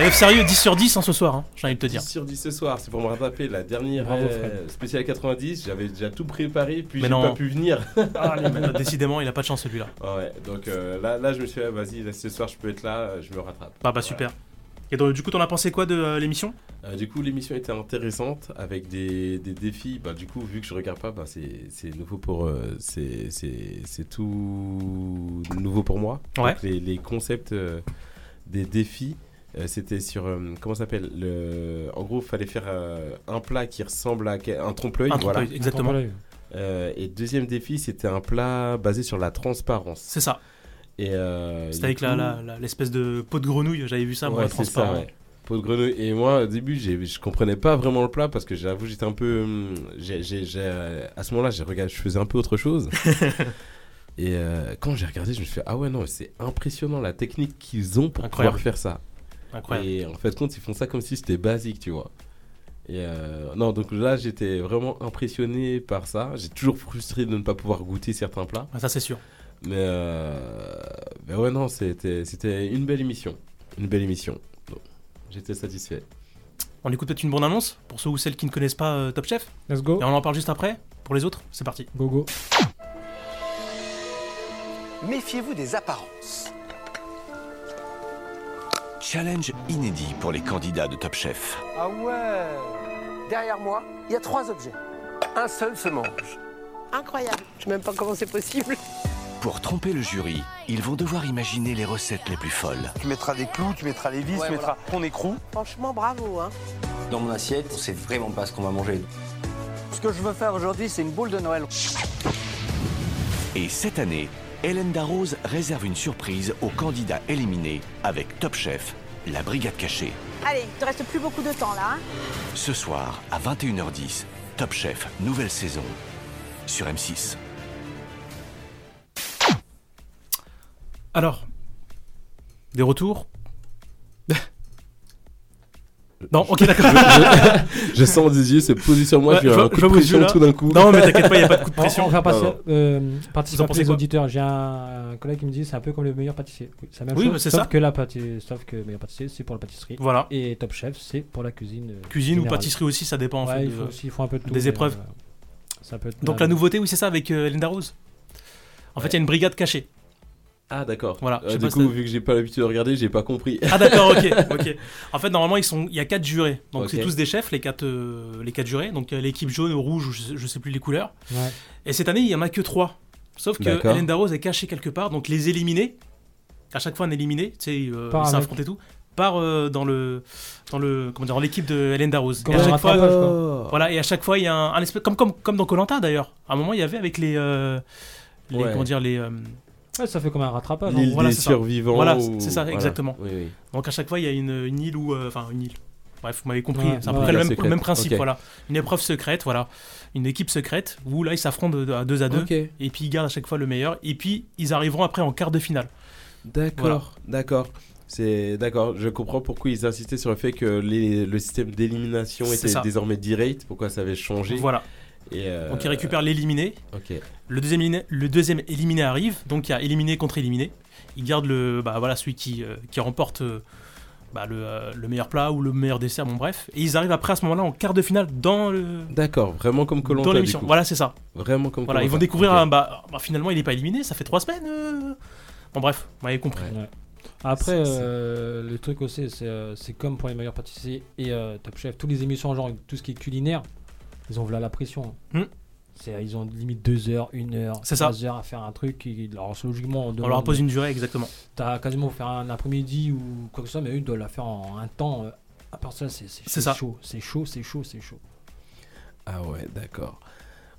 Élève sérieux, 10 sur 10 hein, ce soir, hein, j'ai envie de te 10 dire. sur 10 ce soir, c'est pour me rattraper la dernière Bravo, euh, spéciale 90. J'avais déjà tout préparé, puis j'ai pas pu venir. Ah, décidément, il a pas de chance celui-là. Ah ouais, donc euh, là, là, je me suis dit, ah, vas-y, ce soir, je peux être là, euh, je me rattrape. Bah, bah super. Et donc, du coup, t'en as pensé quoi de euh, l'émission? Euh, du coup, l'émission était intéressante avec des, des défis. Bah, du coup, vu que je regarde pas, bah, c'est nouveau pour. euh, c'est- tout nouveau pour moi. Ouais. Donc, les, les concepts des défis, euh, c'était sur. euh, comment ça s'appelle le... En gros, il fallait faire euh, un plat qui ressemble à un trompe-l'œil. Voilà. trompe-l'œil, exactement. Un trompe-l'œil. Euh, et deuxième défi, c'était un plat basé sur la transparence. C'est ça. Et euh, C'était avec la- coup- l'espèce de pot de grenouille, j'avais vu ça, moi, Ouais, c'est transparent. ça, ouais. Pot de grenouille. Et moi, au début, j'ai- je comprenais pas vraiment le plat parce que j'avoue, j'étais un peu. hum, j'ai- j'ai- j'ai- euh, à ce moment-là, j'ai regardé, je faisais un peu autre chose. Et euh, quand j'ai regardé, je me suis fait Ah ouais, non, c'est impressionnant la technique qu'ils ont pour Incroyable. pouvoir faire ça. Incroyable. Et en fait, compte, ils font ça comme si c'était basique, tu vois. Et euh, non, donc là, j'étais vraiment impressionné par ça. J'ai toujours frustré de ne pas pouvoir goûter certains plats. Ah, ça, c'est sûr. Mais, euh, mais ouais, non, c'était c'était une belle émission. Une belle émission. Donc, J'étais satisfait. On écoute peut-être une bonne annonce pour ceux ou celles qui ne connaissent pas euh, Top Chef Let's go. Et on en parle juste après Pour les autres, c'est parti. Go go. Méfiez-vous des apparences. Challenge inédit pour les candidats de Top Chef. Ah ouais Derrière moi, il y a trois objets. Un seul se mange. Incroyable. Je sais même pas comment c'est possible. Pour tromper le jury, ils vont devoir imaginer les recettes les plus folles. Tu mettras des clous, tu mettras les vis, Ouais, tu mettras ton écrou. Franchement, bravo. Hein. Dans mon assiette, on sait vraiment pas ce qu'on va manger. Ce que je veux faire aujourd'hui, c'est une boule de Noël. Et cette année, Hélène Darroze réserve une surprise aux candidats éliminés avec Top Chef, la brigade cachée. Allez, il te reste plus beaucoup de temps là. hein. Ce soir, à 21h10, Top Chef, nouvelle saison, sur M6. Alors, des retours? Non, ok, d'accord. Je, je sens des yeux se poser sur moi, Ouais, puis je un coup je de pression tout d'un coup. Non, mais t'inquiète pas, y a pas de coup de On- pression. On va faire passer, euh, participer les auditeurs. J'ai un, un collègue qui me dit c'est un peu comme le meilleur pâtissier. Oui, c'est la même Oui, chose. c'est sauf ça. que la pâti- sauf que meilleur pâtissier c'est pour la pâtisserie. Voilà. Et Top Chef c'est pour la cuisine. euh, Cuisine ou pâtisserie aussi, ça dépend en Ouais, fait. il de- faut aussi, il faut un peu de tout, Des épreuves. euh, ça peut être Donc mal. la nouveauté, oui, c'est ça avec euh, Hélène Darroze. En fait, il y a une brigade cachée. Ah, d'accord. Voilà. Euh, du pas coup, vu que j'ai pas l'habitude de regarder, j'ai pas compris. Ah d'accord, ok, ok. En fait, normalement, ils sont, il y a quatre jurés. Donc c'est tous des chefs, les quatre, euh, les quatre jurés. Donc l'équipe jaune, rouge, ou je sais, je sais plus les couleurs. Ouais. Et cette année, il y en a que trois. Sauf que. Hélène Darroze est cachée quelque part. Donc les éliminés, à chaque fois un éliminé, tu sais, euh, ils s'affrontent et tout, part euh, dans le, dans le, comment dire, dans l'équipe de Hélène Darroze. Et à chaque fois, voilà, et à chaque fois, il y a un, un espèce, comme, comme, comme dans Colanta d'ailleurs. À un moment, il y avait avec les, euh, les Ouais. comment dire, les. Ouais, ça fait comme un rattrapage. L'île voilà, des ça. survivants. Voilà, ou- c'est ça, voilà. exactement. Oui, oui. Donc à chaque fois, il y a une, une île ou... euh, Enfin, une île. Bref, vous m'avez compris. Ouais, c'est à peu près le même, secrète. le même principe, voilà. Une épreuve secrète, voilà. Une équipe secrète où là, ils s'affrontent à deux à deux. Et puis, ils gardent à chaque fois le meilleur. Et puis, ils arriveront après en quart de finale. D'accord, d'accord. C'est d'accord, je comprends pourquoi ils insistaient sur le fait que les- le système d'élimination était ça. désormais direct, pourquoi ça avait changé. Voilà. Et, euh, Donc il récupère l'éliminé. Le deuxième, éliminé, le deuxième éliminé arrive, donc il y a éliminé contre éliminé. Il garde le, bah, voilà, celui qui, euh, qui remporte euh, bah, le, euh, le meilleur plat ou le meilleur dessert, bon bref. Et ils arrivent après à ce moment-là en quart de finale dans le. D'accord, vraiment comme Koh-Lanta, Dans l'émission. Voilà, c'est ça. Vraiment comme Voilà, ils vont découvrir, Ok. un- bah, bah, finalement il n'est pas éliminé, ça fait trois semaines. euh. Bon bref, vous m'avez compris. Ouais. Après, euh, le truc aussi, c'est euh, comme pour les meilleurs pâtissiers et euh, Top Chef, toutes les émissions, genre tout ce qui est culinaire, ils ont voilà la pression. Hmm. C'est- Ils ont limite 2 heures, 1 heure, C'est ça. 3 heures à faire un truc. Alors, logiquement, on, On leur impose une durée, exactement. T'as quasiment faire un après-midi ou quoi que ce soit, mais eux, ils doivent la faire en un temps. euh, à part ça, c'est c'est- C'est c'est ça. chaud. C'est chaud, c'est chaud, c'est chaud. Ah ouais, d'accord.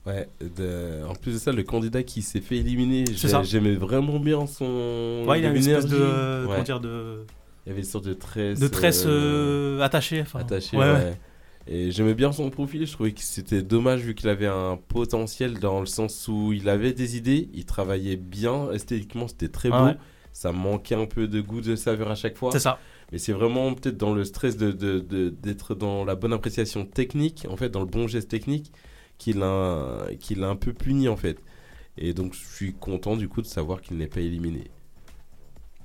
Ouais, de- en plus de ça, le candidat qui s'est fait éliminer, j'aimais vraiment bien son. Ouais, il y a une espèce de. euh, Ouais. Comment dire de. Il y avait une sorte de tresse. De tresse euh, attachée. enfin. attachée, Ouais, ouais. ouais. Et j'aimais bien son profil, je trouvais que c'était dommage vu qu'il avait un potentiel dans le sens où il avait des idées, il travaillait bien, esthétiquement c'était très beau, ouais. ça manquait un peu de goût, de saveur à chaque fois. C'est ça. Mais c'est vraiment peut-être dans le stress de, de- de- d'être dans la bonne appréciation technique, en fait, dans le bon geste technique, qu'il a, qu'il a un peu puni en fait. Et donc je suis content du coup de savoir qu'il n'est pas éliminé.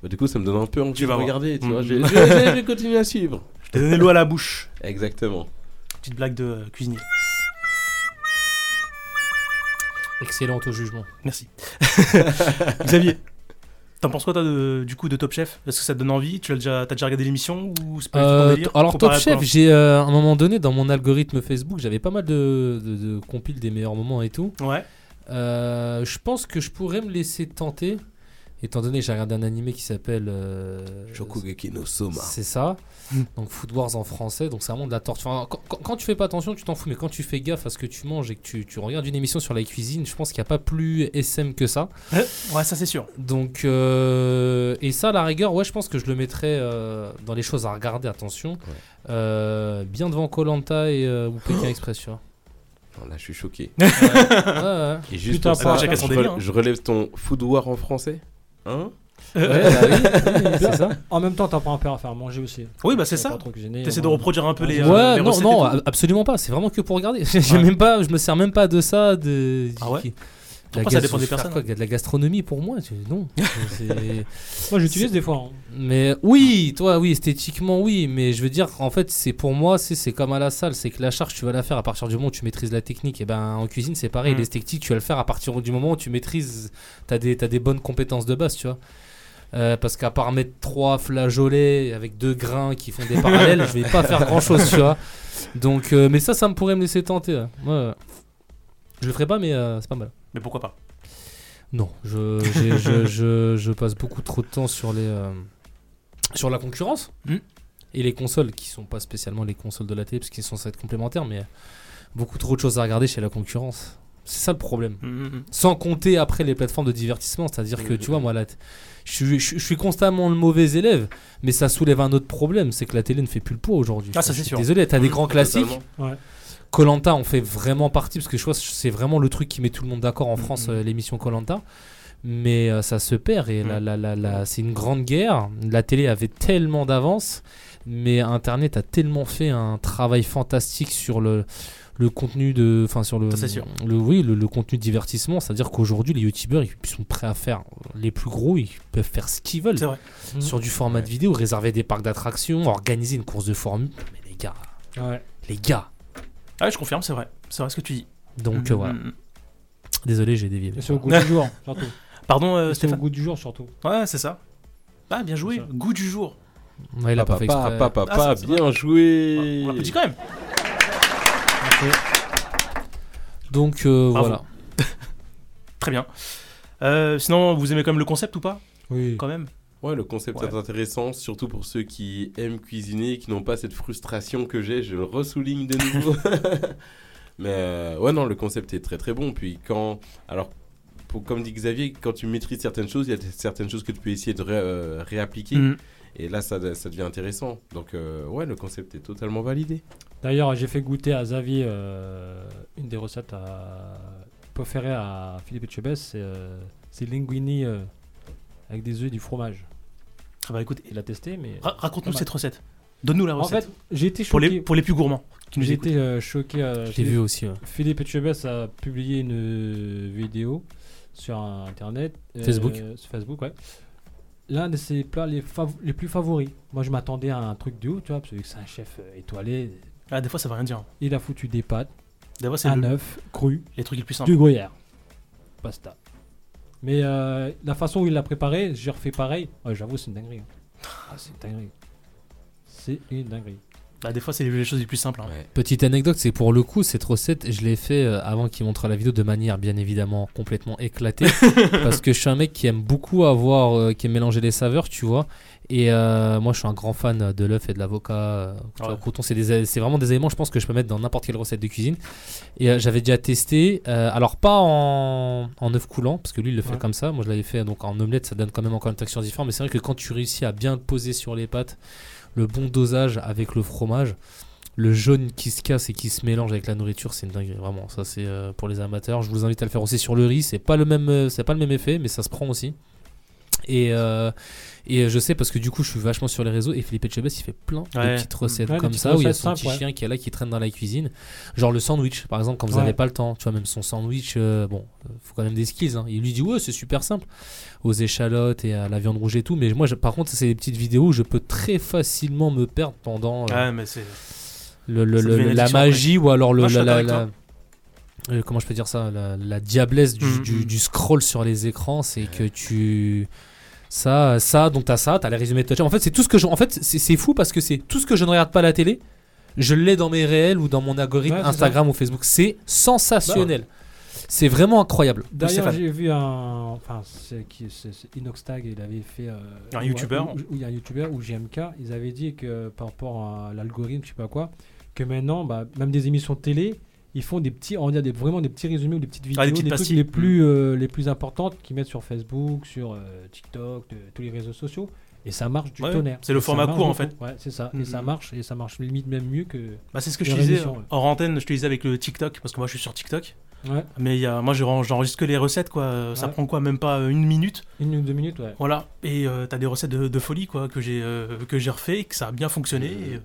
Bah, du coup, ça me donne un peu envie Tu de vas voir. regarder, tu vois. Mm. Je vais continuer à suivre. Je t'ai donné l'eau à la bouche. Exactement. Petite blague de euh, cuisinier. Excellent au jugement. Merci. Xavier, t'en penses quoi toi de- du coup de Top Chef? Est-ce que ça te donne envie? Tu as déjà, t'as déjà regardé l'émission ou c'est pas du tout ton Euh, délire? alors Comparé Top à Chef, j'ai euh, à un moment donné dans mon algorithme Facebook, j'avais pas mal de, de, de compiles des meilleurs moments et tout. Ouais. Euh, je pense que je pourrais me laisser tenter, étant donné que j'ai regardé un animé qui s'appelle euh, Shokugeki no Soma. C'est ça. Hmm. Donc Food Wars en français, donc c'est vraiment de la torture. Enfin, quand, quand- tu fais pas attention, tu t'en fous, mais quand tu fais gaffe à ce que tu manges et que tu, tu regardes une émission sur la cuisine, je pense qu'il n'y a pas plus SM que ça. Ouais, ça c'est sûr. Donc, euh, et ça, à la rigueur, ouais, je pense que je le mettrais euh, dans les choses à regarder, attention. Euh, bien devant Colanta et euh, ou Pékin Express, tu vois. Non, là, je suis choqué. Ouais, ouais. Et juste Putain, pour ça, hein. je relève ton food war en français? Hein Ouais, bah oui, oui, c'est ça. En même temps, t'apprends un peu à faire manger aussi. Oui, bah c'est ça. T'essaies de reproduire un peu les, Ouais, euh, les non, recettes non, absolument pas. C'est vraiment que pour regarder. J'ai Ouais. même pas, je me sers même pas de ça. De, Ah ouais? Ça dépend des personnes. quoi, de la gastronomie pour moi, non. C'est- Moi, j'utilise des fois. hein. Mais oui, toi, oui, esthétiquement, oui. Mais je veux dire, en fait, c'est pour moi, c'est comme à la salle. C'est que la charge, tu vas la faire à partir du moment où tu maîtrises la technique. Et ben, en cuisine, c'est pareil. Mm. L'esthétique, tu vas le faire à partir du moment où tu maîtrises. T'as des, t'as des bonnes compétences de base, tu vois. Euh, parce qu'à part mettre trois flageolets avec deux grains qui font des parallèles, je vais pas faire grand chose, tu vois. Donc, euh, mais ça, ça me pourrait me laisser tenter. ouais. Ouais. Je le ferai pas, mais euh, c'est pas mal. Mais pourquoi pas? Non, je, j'ai- je, je, je passe beaucoup trop de temps sur les euh, sur la concurrence Hmm. et les consoles qui sont pas spécialement les consoles de la télé parce qu'ils sont censés être complémentaires, mais beaucoup trop de choses à regarder chez la concurrence. C'est ça le problème. Mm, mm, mm. Sans compter après les plateformes de divertissement, c'est-à-dire que tu vois, moi, là, je suis, constamment le mauvais élève, mais ça soulève un autre problème, c'est que la télé ne fait plus le poids aujourd'hui. Ah, ça, c'est sûr. Désolé, t'as des Mhm, grands classiques. Ouais. Colanta en fait vraiment partie parce que je vois c'est vraiment le truc qui met tout le monde d'accord en. France euh, l'émission Colanta mais euh, ça se perd et là, là, là, là, c'est une grande guerre la télé avait tellement d'avance mais internet a tellement fait un travail fantastique sur le le contenu de enfin sur le, sûr. le oui le, le contenu de divertissement c'est à dire qu'aujourd'hui les youtubeurs ils sont prêts à faire les plus gros ils peuvent faire ce qu'ils veulent vrai. sur du format de vidéo réserver des parcs d'attractions organiser une course de formule mais les gars Ouais. les gars Ah, je confirme, c'est vrai. C'est vrai ce que tu dis. donc Mm, euh, voilà mm, mm. Désolé, j'ai dévié. C'est au goût du jour, surtout. Pardon, euh, C'est au goût du jour, surtout. Ouais, c'est ça. Ah, bien joué. Goût du jour. Ouais, il a pas Papa, fait exprès. papa, Ah, papa, c'est bien vrai. joué. On l'applaudit quand même. Donc euh, voilà. Très bien. Euh, sinon, vous aimez quand même le concept ou pas? Oui. Quand même. Ouais, le concept Ouais. est intéressant, surtout pour ceux qui aiment cuisiner et qui n'ont pas cette frustration que j'ai. Je le ressouligne de nouveau. Mais euh, ouais, non, le concept est très très bon. Puis quand. Alors, pour, comme dit Xavier, quand tu maîtrises certaines choses, il y a certaines choses que tu peux essayer de ré- euh, réappliquer. Mhm. Et là, ça, ça devient intéressant. Donc, euh, ouais, le concept est totalement validé. D'ailleurs, j'ai fait goûter à Xavier une des recettes à... préférées à Philippe Etchebest, c'est c'est linguini avec des œufs et du fromage. Ah bah écoute, Il a testé, mais. ra- raconte-nous cette recette. Donne-nous la En recette. fait, j'ai été pour choqué. les, pour les plus gourmands qui nous J'ai été euh, choqué. euh, Philippe- vu aussi, ouais. Philippe Etchebest a publié une euh, vidéo sur internet. euh, Facebook. sur Facebook, ouais. L'un de ses plats les, plus favoris. Moi, je m'attendais à un truc de haut, tu vois, parce que c'est un chef euh, étoilé. Ah, des fois, ça veut rien dire. Il a foutu des pâtes, Des fois, c'est un le- œuf cru, les trucs les plus simples. du gruyère, pasta. Mais euh, la façon où il l'a préparé, j'ai refait pareil. Ouais, J'avoue, c'est une dinguerie. hein. Ah, c'est une dinguerie. C'est une dinguerie. Bah, des fois, c'est les, choses les plus simples. hein. Petite anecdote, c'est pour le coup, cette recette, je l'ai fait euh, avant qu'il montre la vidéo de manière bien évidemment complètement éclatée. parce que je suis un mec qui aime beaucoup avoir, euh, qui aime mélanger les saveurs, tu vois. Et euh, moi, je suis un grand fan de l'œuf et de l'avocat. vois, Ouais. coton, c'est des- c'est vraiment des éléments, je pense, que je peux mettre dans n'importe quelle recette de cuisine. Et euh, j'avais déjà testé, euh, alors pas en, en œuf coulant, parce que lui, il le fait Ouais. comme ça. Moi, je l'avais fait donc en omelette, ça donne quand même encore une texture différente. Mais c'est vrai que quand tu réussis à bien le poser sur les pâtes, le bon dosage avec le fromage, le jaune qui se casse et qui se mélange avec la nourriture, c'est une dinguerie, vraiment. Ça, c'est pour les amateurs. Je vous invite à le faire aussi sur le riz. C'est pas le même, c'est pas le même effet, mais ça se prend aussi. Et, euh, et je sais parce que du coup, je suis vachement sur les réseaux et Philippe Etchebest, il fait plein Ouais. de petites recettes Ouais, comme petites ça où il y a son petit ouais. chien qui est là qui traîne dans la cuisine. Genre le sandwich, par exemple, quand vous Ouais. n'avez pas le temps, tu vois, même son sandwich, euh, bon, euh, faut quand même des skills. hein. Il lui dit, ouais, c'est super simple aux échalotes et à la viande rouge et tout. Mais moi, je- par contre, c'est des petites vidéos où je peux très facilement me perdre pendant. euh, Ouais, mais c'est. le, la magie ou alors le, Moi, la, comment je peux dire ça? La, la diablesse du, Mhm. du- du scroll sur les écrans c'est que tu ça ça donc t'as ça t'as les résumés de touch en fait c'est tout ce que je en fait c'est c'est fou parce que c'est tout ce que je ne regarde pas à la télé je l'ai dans mes réels ou dans mon algorithme Ouais, Instagram ou Facebook c'est sensationnel c'est vraiment incroyable D'ailleurs, j'ai vu un. Enfin, c'est Inoxtag, il avait fait. euh, Un youtubeur. Il y a un youtubeur ou GMK, ils avaient dit que par rapport à l'algorithme, je sais pas quoi, que maintenant, bah, même des émissions de télé, ils font des petits, on va dire des, vraiment des petits résumés ou des petites vidéos, Ah, des petites trucs pastilles. les plus, euh, les plus importantes qu'ils mettent sur Facebook, sur euh, TikTok, de- tous les réseaux sociaux. Et ça marche du Ouais, tonnerre. c'est le format court, en fait. Ouais, c'est ça. Et Mhm. ça marche, et ça marche limite même mieux que. Bah, c'est ce que je disais ouais. hors antenne, je te disais avec le TikTok, parce que moi je suis sur TikTok. Ouais. Mais y a, moi j'enregistre que les recettes, quoi. Ça Ouais. prend quoi Même pas euh, une minute? Une ou deux minutes, ouais. Voilà. Et euh, t'as des recettes de, de folie, quoi, que j'ai euh, que j'ai refait, que ça a bien fonctionné. Et,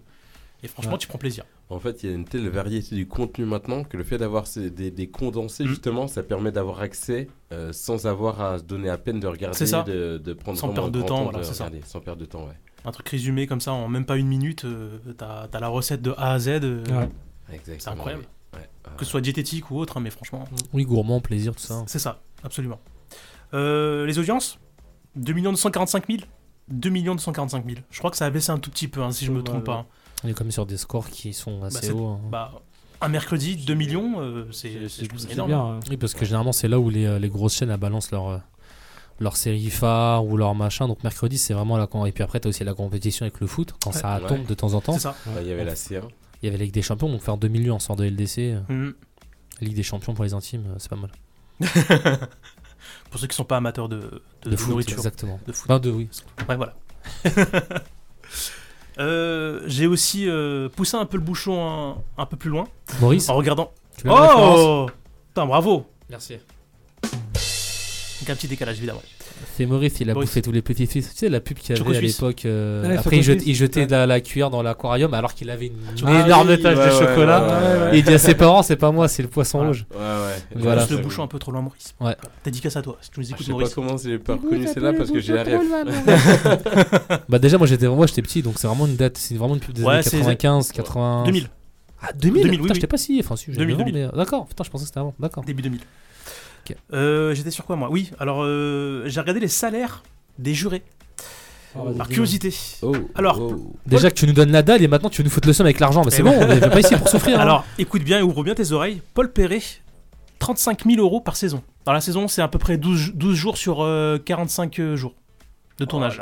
et franchement, Ouais. tu prends plaisir. En fait, il y a une telle variété du contenu maintenant que le fait d'avoir des, des condensés, Mm. justement, ça permet d'avoir accès euh, sans avoir à se donner à peine de regarder, C'est ça. De, de prendre Sans perdre de temps, voilà, de c'est ça. Sans perdre de temps, ouais. Un truc résumé comme ça en même pas une minute, euh, t'as as la recette de A à Z. euh, Ouais. C'est incroyable. oui. Ouais. Que ce soit diététique ou autre, hein, mais franchement, oui gourmand plaisir tout ça c'est ça, absolument. Euh, les audiences 2 245 000 2 245 000. Je crois que ça a baissé un tout petit peu, hein, si je me trompe pas. hein. On est quand même sur des scores qui sont assez c'est- hauts hein. Bah, un mercredi, 2 millions, euh, c'est énorme. bien. hein. Oui, parce que généralement, c'est là où les, euh, les grosses chaînes balancent leur, euh, leur série phare ou leur machin. Donc, mercredi, c'est vraiment la. Et puis après, tu as aussi la compétition avec le foot, quand Ouais. ça Ouais. tombe de temps en temps. C'est ça. Bah, Il y avait la C1. Il y avait la Ligue des Champions, donc faire 2 millions en sort de LDC. Mhm. Ligue des Champions pour les intimes, c'est pas mal. Pour ceux qui sont pas amateurs de, de, De, de foot, nourriture. exactement. De foot. Enfin, de, oui. Ouais, voilà. Euh, J'ai aussi euh, poussé un peu le bouchon un, un peu plus loin Maurice, en regardant. tu Oh Putain, bravo Merci. Donc un petit décalage évidemment. C'est Maurice, il a Maurice. bouffé tous les petits fils. Tu sais, la pub qu'il y avait à l'époque. euh, Ouais, après, il, jet- jetait Ouais. de la, la cuillère dans l'aquarium alors qu'il avait une Ah énorme oui, tache ouais, de chocolat. ouais, ouais, ouais. Et il dit à ses parents, c'est pas moi, c'est le poisson Voilà. rouge. Ouais, ouais. Voilà. Le bouchon un peu trop loin, Maurice. Ouais. Dédicace à toi, si tu nous Je écoutes, sais pas Maurice. comment j'ai pas reconnu celle-là parce que j'ai la. Bah déjà moi j'étais moi j'étais petit donc c'est vraiment une date c'est vraiment une pub des années c'est- 95 80 2000. Ah 2000, 2000, oui, Putain oui. j'étais pas si enfin si j'avais 2000, avant, 2000. mais d'accord putain je pensais que c'était avant d'accord Début 2000. Euh, J'étais sur quoi moi? Oui, alors euh, j'ai regardé les salaires des jurés. Ah, Par curiosité. Oh, Alors, oh. déjà que tu nous donnes la dalle et maintenant tu veux nous foutre le seum avec l'argent mais Eh c'est bon on est pas ici pour souffrir hein. Alors, écoute bien et ouvre bien tes oreilles. Paul Perret, 35 000 euros par saison. Dans la saison, c'est à peu près 12, 12 jours sur euh, 45 jours de tournage.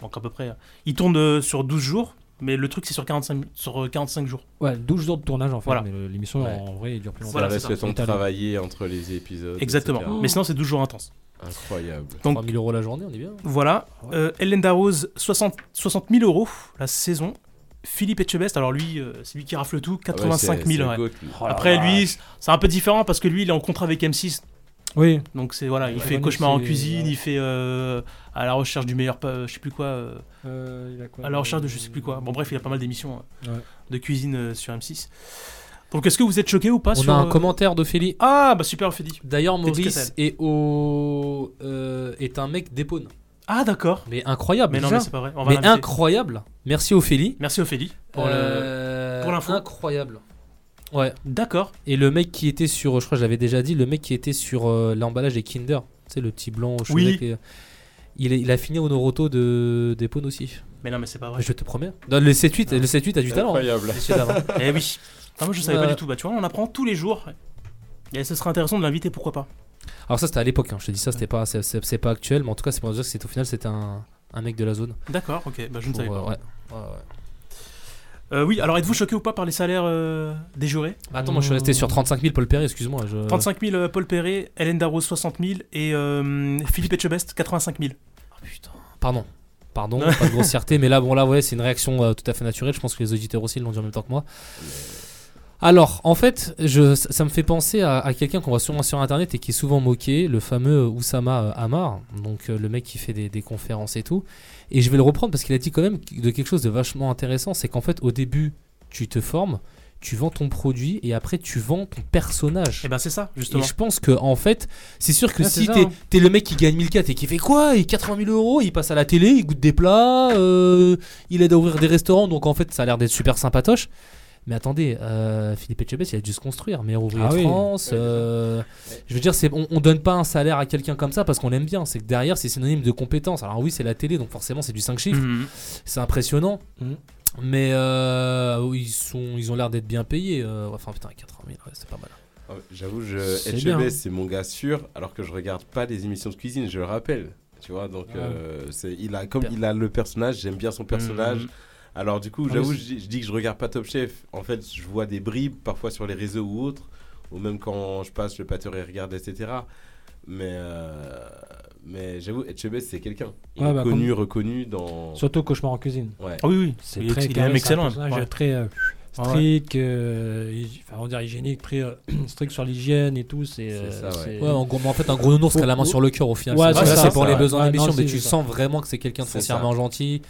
Donc à peu près. euh, Il tourne euh, sur 12 jours, mais le truc c'est sur 45, sur euh, 45 jours. Ouais, 12 jours de tournage en fait, Voilà. mais l'émission Ouais. en vrai elle dure plus longtemps. Ça Voilà, laisse c'est le ça. temps de travailler entre les épisodes. Exactement. etc. Mais sinon, c'est 12 jours intenses. Incroyable. Donc- 3000 euros la journée on est bien Voilà. Euh, Hélène Darroze, 60, 60 000 euros la saison. Philippe Etchebest, alors lui, euh, c'est lui qui rafle tout, Ah ouais, 85 c'est- 000. c'est ouais. le goat, lui. Oh la Après, lui, c'est un peu différent parce que lui, il est en contrat avec M6. Oui. Donc c'est voilà, il fait cauchemar en cuisine, il fait euh, à la recherche du meilleur, pa- je sais plus quoi, euh, Euh, il a quoi à la recherche de je sais plus quoi. Bon bref, il a pas mal d'émissions Ouais. de cuisine sur M6. Donc est-ce que vous êtes choqué ou pas On sur a un commentaire d'Ophélie. Ah bah super Ophélie. D'ailleurs, Maurice est, au, est un mec d'Épône. Ah d'accord. Mais incroyable. Mais non, mais c'est pas vrai. On va Mais l'inviter. incroyable. Merci Ophélie. Merci Ophélie pour le- pour l'info. Incroyable. Ouais. D'accord. Et le mec qui était sur, je crois que je l'avais déjà dit, le mec qui était sur euh, l'emballage des Kinder, tu sais, le petit blanc au Oui. qui est- il, est- il a fini au Noroto de aussi. Mais non mais c'est pas vrai. Je te promets. Non, le 7-8, le 7-8 a du talent. hein. Incroyable. Eh oui. Ah, moi je savais Ouais. pas du tout. Bah tu vois, on apprend tous les jours. Et ce serait intéressant de l'inviter, pourquoi pas. Alors ça c'était à l'époque, hein. je te dis ça, c'était pas, c'est- c'est c'est pas actuel, mais en tout cas c'est pour dire que c'était au final c'était un, un mec de la zone. D'accord, ok, bah je ne Pour, savais euh, pas. ouais. Ouais, ouais. Euh, oui, alors êtes-vous choqué ou pas par les salaires euh, des jurés Bah, attends, moi je suis resté sur 35 000 Paul Perret, excuse-moi. je- 35 000 euh, Paul Perret, Hélène Darroze 60 000 et euh, Philippe Etchebest 85 000. Pardon. Pardon, pas de grossièreté, mais là, bon, là, ouais, c'est une réaction euh, tout à fait naturelle. Je pense que les auditeurs aussi l'ont dit en même temps que moi. Alors, en fait, je, ça me fait penser à, à quelqu'un qu'on voit souvent sur internet et qui est souvent moqué, le fameux Oussama euh, Hamar, donc euh, le mec qui fait des, des conférences et tout. Et je vais le reprendre parce qu'il a dit quand même de quelque chose de vachement intéressant c'est qu'en fait, au début, tu te formes, tu vends ton produit et après, tu vends ton personnage. Et ben c'est ça, justement. Et je pense que en fait, c'est sûr que c'est si t'es hein. le mec qui gagne 1004 et qui fait quoi? Et 80 000 euros, il passe à la télé, il goûte des plats, euh, il aide à ouvrir des restaurants, donc en fait ça a l'air d'être super sympatoche. Mais attendez, euh, Philippe Etchebest, il a dû se construire, meilleur ouvrier Ah de oui. France. euh, je veux dire, c'est on, on donne pas un salaire à quelqu'un comme ça parce qu'on l'aime bien. C'est que derrière, c'est synonyme de compétence. Alors oui, c'est la télé, donc forcément, c'est du 5 chiffres. Mhm. C'est impressionnant. Mhm. Mais euh, ils, sont, ils ont l'air d'être bien payés. euh, enfin, putain, 80 000, ouais, c'est pas mal. Ah ouais, J'avoue, je, C'est mon gars sûr, alors que je regarde pas les émissions de cuisine, je le rappelle. Tu vois, donc Ouais. euh, c'est il a comme il a le personnage, j'aime bien son personnage. Mhm. Alors du coup, Ah, j'avoue, je, dis- je dis que je regarde pas Top Chef. En fait, je vois des bribes parfois sur les réseaux ou autres, ou même quand je passe le pâteur et regarde, etc. Mais euh, mais j'avoue, HEB, c'est quelqu'un. Il Ouais, est bah, connu, comme- reconnu dans. Surtout Cauchemar en cuisine. Ouais. Ah oui, oui. C'est Il est- très il est carré, même c'est un excellent, personnage ouais. très euh, strict, euh, enfin, on dirait hygiénique, très euh, strict sur l'hygiène et tout. C'est euh, C'est ça, ouais. c'est- Ouais, en, gros, en fait, un gros nounours qui a la main Faut- sur le cœur au final. Ouais, c'est c'est ça, ça, c'est pour les besoins Ouais, de l'émission, non, mais c'est tu ça. sens vraiment que c'est quelqu'un de C'est foncièrement ça. gentil,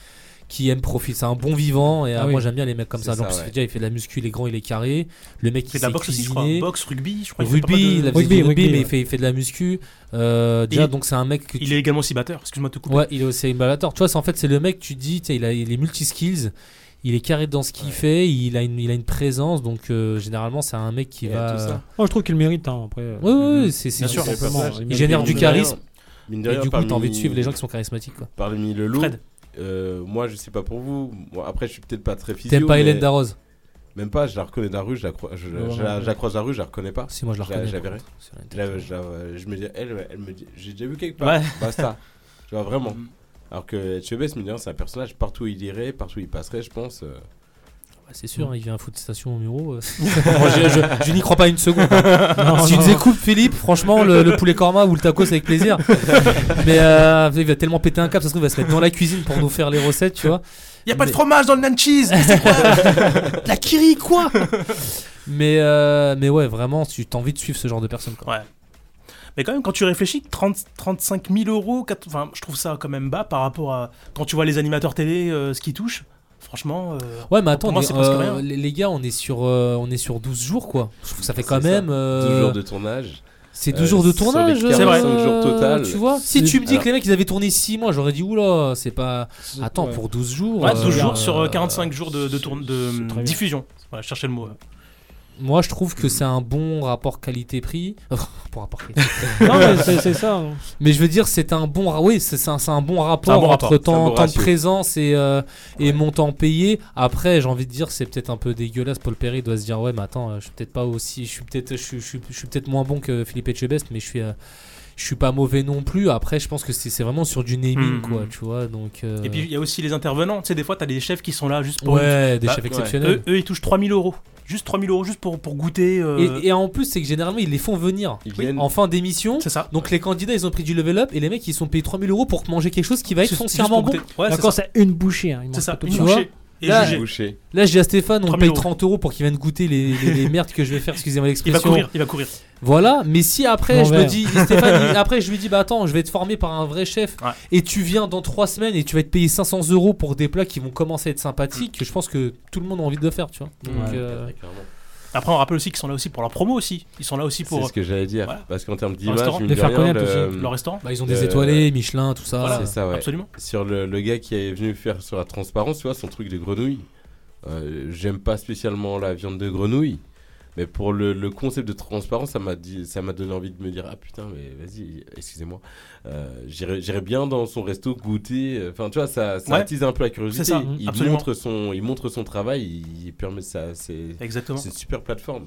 qui aime profiter. C'est un bon vivant, et Ah euh, oui. moi j'aime bien les mecs comme ça. Donc, ouais. déjà, il fait de la muscu, il est grand, il est carré. Le mec Il qui fait de la boxe aussi, je crois. cuisiner. Boxe, rugby, je crois. il fait pas Rugby, mal de- il a fait Rugby, du rugby, rugby, mais il fait, il fait de la muscu. Euh, déjà, Il- donc c'est un mec que Il tu- est également cibateur, excuse-moi de te couper. Ouais, il est aussi ballateur. Tu vois, c'est- en fait, c'est le mec, tu dis, il a il est multi-skills, il est carré dans ce qu'il fait, il a, une, il a une présence, donc euh, généralement, c'est un mec qui Et va. tout ça. Moi, je trouve qu'il le mérite. Hein, après, Oui, oui, oui, c'est sûr, il Il génère de- du de charisme, mine de et rien, du coup, t'as envie de suivre les gens qui sont charismatiques. Quoi. Parmi le lot, Fred. Euh, moi je sais pas pour vous. Moi, après, je suis peut-être pas très physio. T'aimes pas mais- Hélène Darroze? Même pas, je la reconnais de la rue, je la, croi- je, la, non. je la croise de la rue, je la reconnais pas. Si, moi je la reconnais. je la verrai. Je, me dis, elle, elle me dit, j'ai déjà vu quelque part. Ouais. Basta. tu vois, vraiment. Alors que Chebes, c'est un personnage, partout où il irait, partout où il passerait, je pense. euh, c'est sûr, hein, il vient foutre station au Muro. euh. Moi, je, je- je n'y crois pas une seconde. hein. Non, si tu non. écoutes, Philippe, franchement, le, le poulet korma ou le tacos avec plaisir. Mais euh, il va tellement péter un câble, ça se trouve, il va se mettre dans la cuisine pour nous faire les recettes, tu vois. Il y a pas de fromage dans le nan cheese. mais c'est quoi La kiri, quoi mais, euh, mais ouais, vraiment, tu as envie de suivre ce genre de personne. Quoi. Ouais. Mais quand même, quand tu réfléchis, 30, 35 000 euros, je trouve ça quand même bas par rapport à quand tu vois les animateurs télé, euh, ce qu'ils touchent. Franchement. euh, Ouais, mais attends, moi, c'est presque euh, rien. les, les gars, on est, sur, euh, on est sur 12 jours, quoi. Je trouve que ça fait c'est quand même. 12 euh, jours de tournage. C'est Euh, 12 jours de tournage. 45 euh, jours total. Tu vois Si C'est- tu me dis alors- que les mecs ils avaient tourné 6 mois, j'aurais dit oula, c'est pas. Attends, Ouais. pour 12 jours. Ouais, 12 euh, jours sur euh, euh, 45 jours de, de, tourne- de c'est diffusion. Voilà, je cherchais le mot. Moi, je trouve que c'est un bon rapport qualité-prix. pour rapport qualité. Non, mais c'est c'est ça. Mais je veux dire, c'est un bon, ra- oui, c'est c'est un, c'est un bon rapport bon entre rapport, c'est un temps, bon temps de présence et, euh, et montant payé. Après, j'ai envie de dire, c'est peut-être un peu dégueulasse. Paul Perry doit se dire, ouais, mais attends, euh, je suis peut-être pas aussi, je suis peut-être, je suis, je suis, je suis peut-être moins bon que Philippe Etchebest, mais je suis, euh, je suis pas mauvais non plus. Après, je pense que c'est c'est vraiment sur du naming, Mhm. quoi, tu vois. Donc. euh, Et puis il y a aussi les intervenants. Tu sais, des fois, tu as des chefs qui sont là juste pour. ouais, des Bah, chefs ouais. exceptionnels. Eux, eux, ils touchent 3000 euros. Juste 3000 euros juste pour, pour goûter. euh, Et, et en plus, c'est que généralement, ils les font venir Ils viennent. en fin d'émission. C'est ça. Donc les candidats, ils ont pris du level up et les mecs, ils sont payés 3000 euros pour manger quelque chose qui va être foncièrement bon. Ouais, c'est D'accord, c'est une bouchée. hein, C'est ça. Une bouchée. Et Là, jugé. Là, je dis à Stéphane, on 3000 paye euros. 30 euros pour qu'il vienne goûter les, les- les merdes que je vais faire, excusez-moi Il va l'expression. courir, il va courir. Voilà, mais si après je me dis, Stéphane, il- après je lui dis, bah attends, je vais être formé par un vrai chef Ouais. et tu viens dans 3 semaines et tu vas te payer 500 euros pour des plats qui vont commencer à être sympathiques, je pense que tout le monde a envie de le faire, tu vois. Donc, Ouais. euh, clairement. Après, on rappelle aussi qu'ils sont là aussi pour leur promo aussi. Ils sont là aussi C'est pour ce que j'allais dire. Voilà. Parce qu'en termes d'image, Les faire rien, connaître le- aussi. leur restaurant. bah, ils ont des Euh, étoilés, Michelin, tout ça. Voilà. C'est ça, ouais. Absolument. Sur le, le gars qui est venu faire sur la transparence, tu vois, son truc de grenouille. euh, J'aime pas spécialement la viande de grenouille. Mais pour le, le concept de transparence, ça m'a dit, ça m'a donné envie de me dire ah putain mais vas-y, excusez-moi, euh, j'irais j'irais bien dans son resto goûter. Enfin tu vois ça, ça Ouais. attise un peu la curiosité. Ça, il absolument. montre son, il montre son travail, il, il permet ça. C'est Exactement. c'est une super plateforme.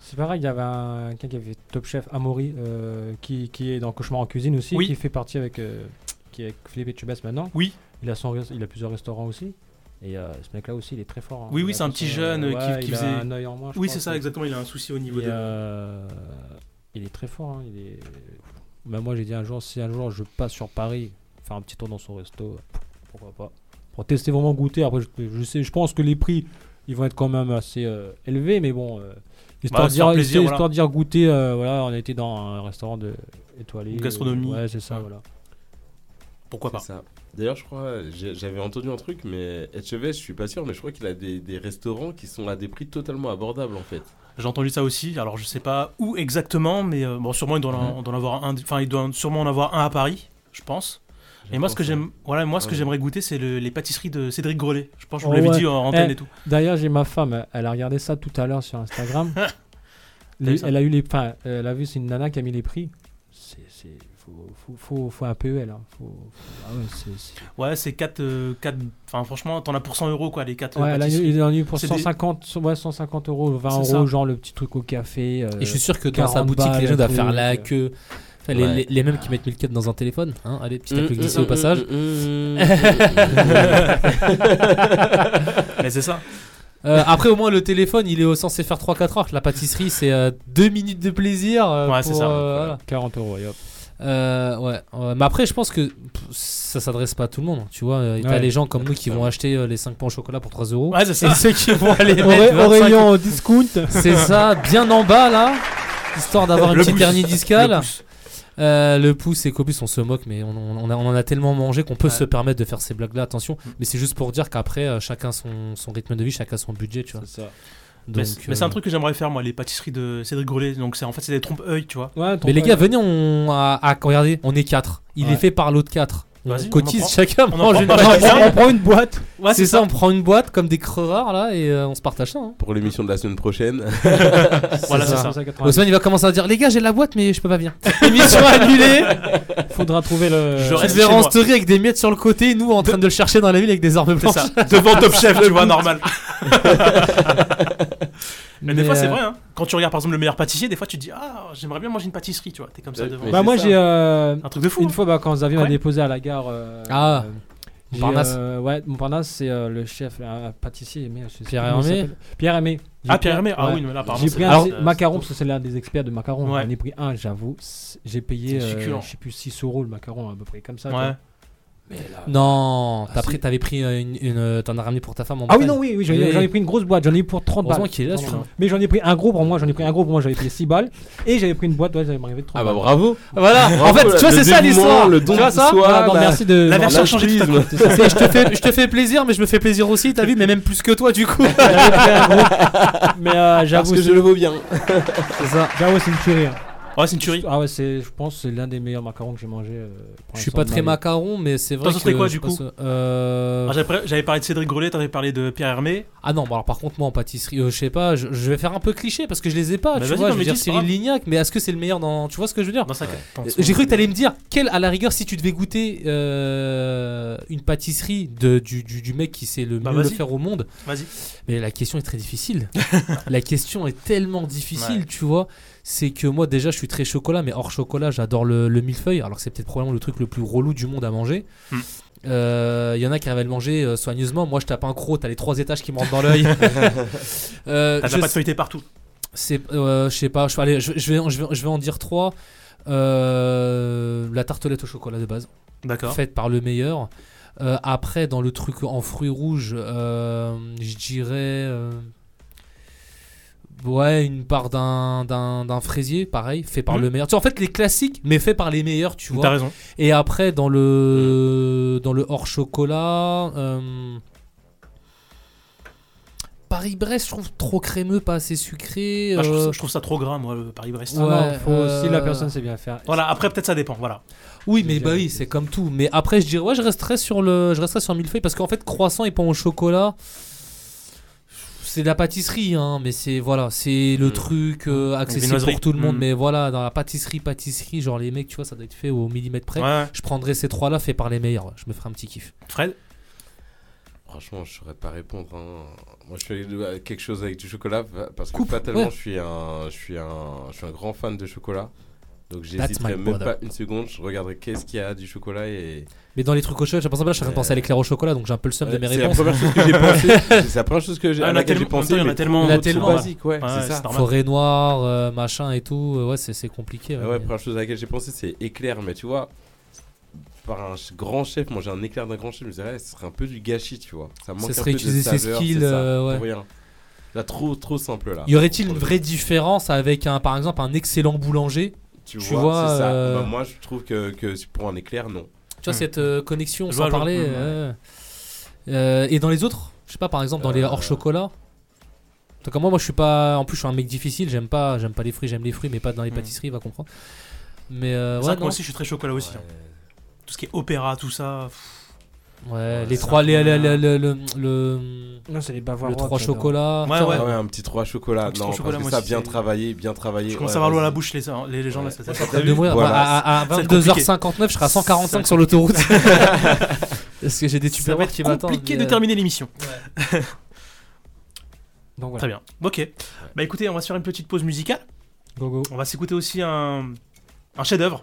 C'est pareil, il y avait un quelqu'un qui avait Top Chef Amaury euh, qui, qui est dans Cauchemar en cuisine aussi, Oui. qui fait partie avec, euh, qui est avec Philippe Etchebest maintenant. Oui. Il a, son, il a plusieurs restaurants aussi. Et euh, ce mec-là aussi, il est très fort. hein. Oui, oui, c'est un petit son- jeune euh, qui- ouais, qui, il faisait. a un œil en moins. je oui, c'est ça, que- exactement. Il a un souci au niveau Et, de. euh, il est très fort. hein, Il est... Bah, moi, j'ai dit un jour, si un jour je passe sur Paris, faire un petit tour dans son resto, pourquoi pas. Pour tester vraiment goûter. Après, je, je sais, je pense que les prix, ils vont être quand même assez euh, élevés, mais bon. euh, histoire, Bah, de dire, plaisir, histoire voilà. de dire goûter, euh, voilà, on a été dans un restaurant de étoilé. Une gastronomie. euh, ouais, c'est ça, voilà. Pourquoi pas ça. D'ailleurs, je crois, j'avais entendu un truc, mais Etchebest, je suis pas sûr, mais je crois qu'il a des, des restaurants qui sont à des prix totalement abordables en fait. J'ai entendu ça aussi. Alors, je sais pas où exactement, mais euh, bon, sûrement il doit, en, Mhm. doit en avoir un. Enfin, il doit sûrement en avoir un à Paris, je pense. Et moi, ce que j'aime, voilà, moi, ce que j'aimerais goûter, c'est le- les pâtisseries de Cédric Grelet. Je pense que je vous Oh, l'avais ouais. dit en antenne Eh, et tout. D'ailleurs, j'ai ma femme, elle- a regardé ça tout à l'heure sur Instagram. Les- elle a eu les, enfin, elle a vu, c'est une nana qui a mis les prix. C'est, c'est, faut, faut, faut, faut un PEL. Hein. Faut, faut- ah ouais, c'est, c'est- Ouais, c'est 4. Enfin, franchement, t'en as pour 100 euros, quoi, les 4 Ouais, elle a eu, il en a eu pour C'est des- 150, ouais, 150 euros, 20 C'est euros, ça. genre le petit truc au café. euh, Et je suis sûr que dans sa 40 boutique, les balles, gens doivent faire la euh. queue. Enfin, les, Ouais. les- les mêmes qui mettent 1004 dans un téléphone. Hein Allez, petit Mm, peu mm, glissé mm, au passage. mm, mm, Mais c'est ça. Euh, après, au moins, le téléphone, il est censé faire 3-4 heures. La pâtisserie, c'est 2 minutes de plaisir. euh, Ouais, c'est ça. euh, voilà. 40 euros, et hop. Euh, ouais, ouais. mais après, je pense que pff, ça s'adresse pas à tout le monde. Tu vois, Euh, t'as Ouais. les gens comme nous qui vont acheter euh, les 5 pains au chocolat pour 3 euros. Ouais, c'est ça. Et ceux qui vont aller Au, mettre ra- au 25 rayon discount. C'est ça, bien en bas là, histoire d'avoir une petite pouce. hernie discale. Le pouce. Euh, le pouce et qu'au plus on se moque, mais on, on- on a- on en a tellement mangé qu'on peut Ouais. se permettre de faire ces blagues là. Attention, Mm. mais c'est juste pour dire qu'après, euh, chacun son, son rythme de vie, chacun son budget, tu vois. Ça. Mais Donc, c'est mais c'est un euh, truc que j'aimerais faire, moi, les pâtisseries de Cédric Grelet. Donc, c'est en fait, c'est des trompes-œil, tu vois. Ouais, Mais les gars, venez, on à, à- regardez, on est 4 Il Ouais. est fait par l'autre 4 On Vas-y, cotise, chacun On mange prend une pas on, prend, on prend une boîte. Ouais, C'est ça, on prend une boîte comme des crevards là et euh, on se partage ça. hein. Pour l'émission de la semaine prochaine. Voilà, c'est ça. ça. Osman il va commencer à dire les gars j'ai la boîte mais je peux pas venir. Émission annulée. Faudra trouver le. Je Je reste en moi. story avec des miettes sur le côté, nous en train de le chercher dans la ville avec des armes blanches. ça. Devant Top Chef, tu vois, normal. Mais, des fois, c'est euh, vrai, hein. Quand tu regardes par exemple le meilleur pâtissier, des fois tu te dis Ah, j'aimerais bien manger une pâtisserie, tu vois. T'es comme ça devant. Bah moi j'ai euh, Un truc de fou. une hein. fois bah, quand Xavier m'a déposé à la gare. euh, Ah, Montparnasse. euh, ouais, Montparnasse, c'est euh, le chef, un pâtissier. Mais, je sais Pierre Hermé s'appelle. Pierre Hermé. J'ai Ah, pris Pierre un- Hermé. Ah ouais. oui, mais là, apparemment. J'ai c'est- pris un macaron parce que c'est l'un des experts de macarons. Ouais. J'en ai pris un, j'avoue. J'ai payé, C'est euh, succulent. je sais plus, 6 euros le macaron à peu près comme ça. Ouais. Mais là- Non, Ah, t'as si. pris, t'avais pris euh, une, une- euh, t'en as ramené pour ta femme en Ah oui, non, oui, oui j'en ai, Oui. j'en ai pris une grosse boîte, j'en ai eu pour 30 balles. Est là. Mais j'en ai pris un gros pour moi, j'en ai pris un gros pour moi, j'avais payé 6 balles. Et j'avais pris une boîte, ouais, j'avais m'arrivé de 30 Ah bah balles. bravo. Voilà, en fait, tu vois, c'est ça l'histoire. le don tu vois de ça soi, Voilà, non, la- merci de. La version changée tout à coup. l'altruisme. C'est, je, te fais, je te fais plaisir, mais je me fais plaisir aussi, t'as vu, mais même plus que toi du coup. Mais euh, Parce j'avoue, que c'est- je le vaux bien. C'est ça. j'avoue, c'est une tuerie. Ouais, c'est une tuerie. Ah ouais, c'est, je pense que c'est l'un des meilleurs macarons que j'ai mangé. euh, pour Je suis l'instant pas de très vie. macaron, mais c'est vrai Toi, ce serait que quoi, je du coup euh, Ah, j'avais, j'avais parlé de Cédric Grelet, t'avais parlé de Pierre Hermé. Ah non, bon alors par contre moi en pâtisserie, euh, je sais pas, je, je vais faire un peu cliché parce que je les ai pas, Mais tu vas-y, vois, non, je veux mais dire dis, c'est pas Cyril grave. Lignac, mais est-ce que c'est le meilleur dans, tu vois ce que je veux dire Dans sa Euh, J'ai cru que t'allais me dire, quel à la rigueur si tu devais goûter euh, une pâtisserie de, du, du, du mec qui sait le Bah, mieux le vas-y. faire au monde, Vas-y. mais la question est très difficile. la question est tellement difficile, Ouais. tu vois. C'est que moi déjà je suis très chocolat, mais hors chocolat j'adore le, le millefeuille, alors que c'est peut-être probablement le truc le plus relou du monde à manger. Hmm. Il y en a qui arrivent à le manger euh, soigneusement. Moi, je tape un croc, t'as les trois étages qui me rentrent dans l'œil. Euh, T'as de pâte sais- feuilletée partout. c'est, euh, je sais pas, je je, je vais, je, vais, je vais en dire trois. Euh, la tartelette au chocolat de base. D'accord. faite par le meilleur. Euh, après, dans le truc en fruits rouges, euh, je dirais. Euh, Ouais, une part d'un, d'un, d'un fraisier, pareil, fait par Mhm. le meilleur. Tu sais, en fait, les classiques, mais fait par les meilleurs, tu vois. T'as raison. Et après, dans le, dans le hors chocolat, euh, Paris-Brest, je trouve trop crémeux, pas assez sucré. Ah, je, trouve ça, euh, je trouve ça trop gras, moi, le Paris-Brest. Ah non, faut, si la euh, personne sait bien faire. Voilà, après, peut-être ça dépend. Voilà. Oui, mais bah oui, c'est comme tout. Mais après, je dirais, ouais, je resterais sur le, je resterais sur millefeuille parce qu'en fait, croissant et pain au chocolat, c'est de la pâtisserie, hein. Mais c'est voilà, c'est le truc euh, accessible viennoiserie. pour tout le monde. Mm. Mais voilà, dans la pâtisserie, pâtisserie, genre les mecs, tu vois, ça doit être fait au millimètre près. Ouais. Je prendrais ces trois-là faits par les meilleurs. ouais. Je me ferais un petit kiff. Fred? Franchement, je saurais pas répondre. hein. Moi, je fais quelque chose avec du chocolat parce que Coupe, fatalement, ouais. je suis un, je suis un, je suis un grand fan de chocolat. Donc, j'hésiterai même brother. pas une seconde. Je regarderai qu'est-ce qu'il y a du chocolat et. Mais dans les trucs au chocolat, j'ai pensé, là, je suis en train de penser à l'éclair au chocolat, donc j'ai un peu le seum de Ouais, mes c'est la réponses. première chose que j'ai pensé. C'est la première chose que j'ai- Ah, à il y en a laquelle j'ai pensé. il y en a tellement Il y en a tellement. basique, ouais, Ouais, c'est ça. Forêt noire, euh, machin et tout, euh, ouais, c'est, compliqué. Ah ouais. ouais, première chose à laquelle j'ai pensé, c'est éclair. Mais tu vois, par un grand chef, manger un éclair d'un grand chef, je me disais, ouais, ce serait un peu du gâchis, tu vois. Ça manque un serait peu de utiliser ses saveur, skills, c'est ça, euh, ouais. pour rien. Là, trop, trop simple là. Y aurait-il une vraie différence avec un, par exemple, un excellent boulanger Tu, vois, c'est ça. euh, Bah, moi, je trouve que, que pour un éclair, non. Tu vois, cette euh, connexion, Je sans parler. Mm, euh, euh, et dans les autres Je sais pas, par exemple, dans les Euh. hors chocolat En tout cas, moi, moi, je suis pas. En plus, je suis un mec difficile. J'aime pas, j'aime pas les fruits. J'aime les fruits, mais pas dans les Mm. pâtisseries. Va comprendre. Mais euh, C'est ouais, vrai que moi aussi, je suis très chocolat aussi. hein. Tout ce qui est opéra, tout ça. pff, Ouais, les trois, les, le, le, le, le, le, Non, c'est les bavarois. le chocolats. Ouais, ouais. Ouais, un petit 3 chocolat. Un petit non, trois parce chocolat, que moi ça, bien c'est- travaillé, bien travaillé. Je commence ouais, à avoir l'eau à la bouche, les, les, les gens là. ça- ça- T'as t'as de vu mourir. Voilà. Bah, à, à Ça va être compliqué. 22h59, je serai à Ça va 145 être sur l'autoroute. Parce que j'ai des va qui être m'attendent. compliqué mais, de euh, terminer l'émission. Donc voilà. Très bien. Ok. Bah écoutez, on va se faire une petite pause musicale. Go go. On va s'écouter aussi un, un chef-d'œuvre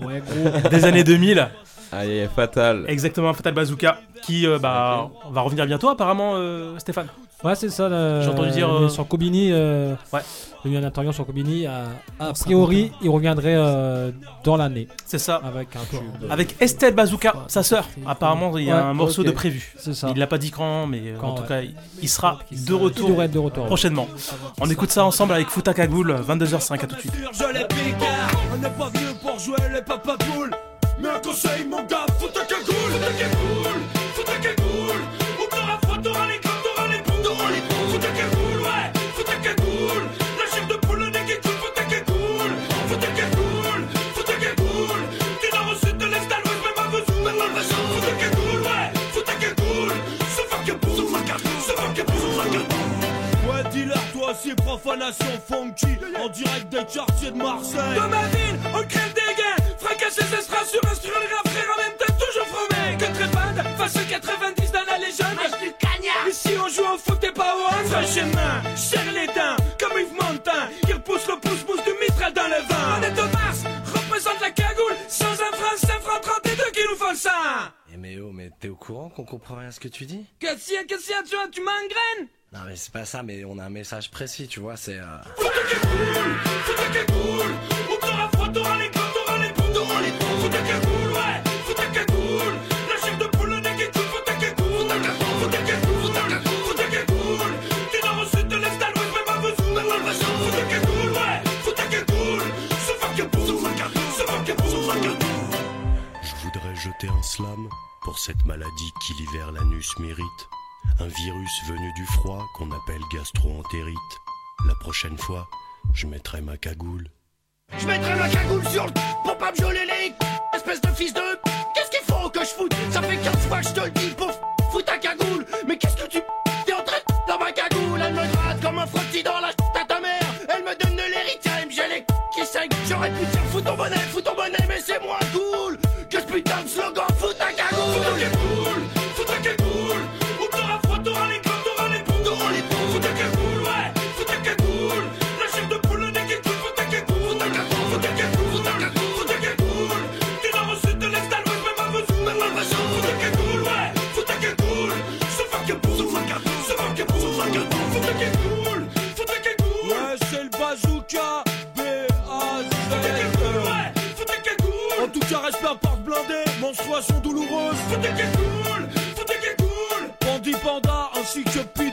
Ouais, gros. des années 2000. Aïe, aïe, fatal. Exactement, Fatal Bazooka. Qui euh, bah, on va revenir bientôt, apparemment, euh, Stéphane. Ouais, c'est ça. le- J'ai entendu dire, mais euh, Sur Kobini, euh, Ouais. il y a eu un interview sur Kobini. A, priori, il reviendrait euh, dans l'année C'est ça. avec un tube. Avec Estelle Bazooka, sa sœur. Apparemment, il y a Ouais, un morceau de prévu. C'est ça. Il l'a pas dit quand, mais en tout ouais. cas, il- il sera de Il retour devrait être de retour. prochainement. On écoute ça ensemble avec Fouta Cagoule, 22h05, à tout de suite. Je les pique, on n'est pas venu pour jouer les papa poules. Mais un conseil, mon gars, fous ta toi aussi, profanation funky, en direct des quartiers de Marseille. De ma ville, on crève des gains, fracasser ses strass sur un sur le rap, frère, en même temps, toujours fromé. Que trépade, face au 90 dans la légende. du cagnard. Ici, on joue au foot et pas au hand. Fâche main, serre les dents, comme Yves Montand, qui repousse le pouce-pouce du mitral dans le vent. On est au Mars, représente la cagoule, sans un franc, 5 francs 32 qui nous font le sang. Eh mais oh, mais t'es au courant qu'on comprend rien à ce que tu dis? Qu'est-ce qu'il y a, qu'est-ce qu'il y a, tu tu m'engraines Non mais c'est pas ça, mais on a un message précis, tu vois, c'est... Euh... Fous ta cagoule, fous ta cagoule Ou t'auras froid, t'auras les gants, t'auras les boules, t'auras les boules Fous ta cagoule, ouais, fous ta cagoule La chair de poule, le nez qui coule, fous ta cagoule Fous ta cagoule, fous ta cagoule, fous ta cagoule, fous ta cagoule Du nord au sud, de l'est à l'ouest, même à Vesoul, même à Vesoul Fous ta cagoule, ouais, fous ta cagoule Se fuck a boule, se fuck a boule, se fuck a boule, se fuck a boule Je voudrais jeter un slam pour cette maladie qui l'hiver l'anus mérite. Un virus venu du froid qu'on appelle gastro-entérite. La prochaine fois, je mettrai ma cagoule. Je mettrai ma cagoule sur le pour pas me geler les espèce de fils de Qu'est-ce qu'il faut que je foute? Ça fait 15 fois que je te le dis pour fous ta cagoule. Mais qu'est-ce que tu t'es en train de dans ma cagoule. Elle me gratte comme un frottis dans la à ta mère Elle me donne de l'héritage, j'ai les qui saignent J'aurais pu dire fous ton bonnet, fous ton bonnet Mais c'est moins cool que ce putain de slogan menstruation douloureuse. Foutez qui est cool, foutez qui est cool. Bandit panda ainsi que pitbull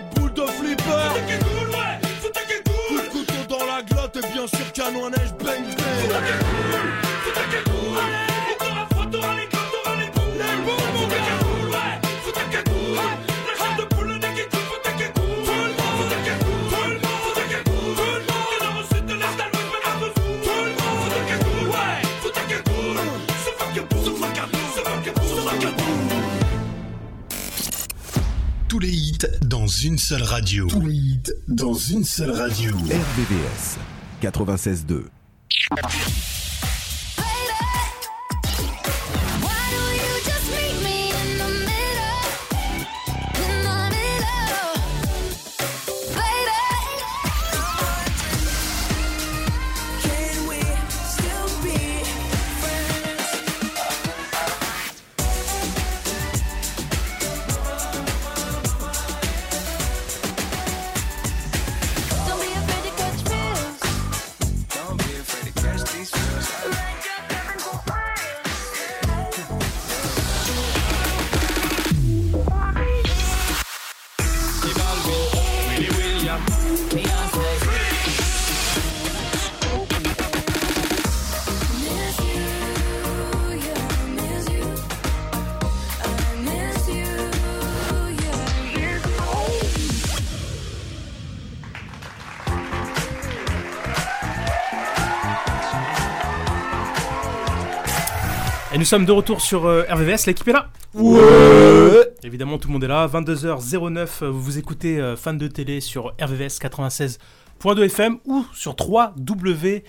Dans une seule radio. Hits dans une seule radio. RVVS 96.2. sommes de retour sur euh, RVVS, l'équipe est là Ouais. Évidemment, tout le monde est là. 22h09, euh, vous vous écoutez euh, fan de télé sur RVVS 96.2 FM ou sur www.rvvs.fr.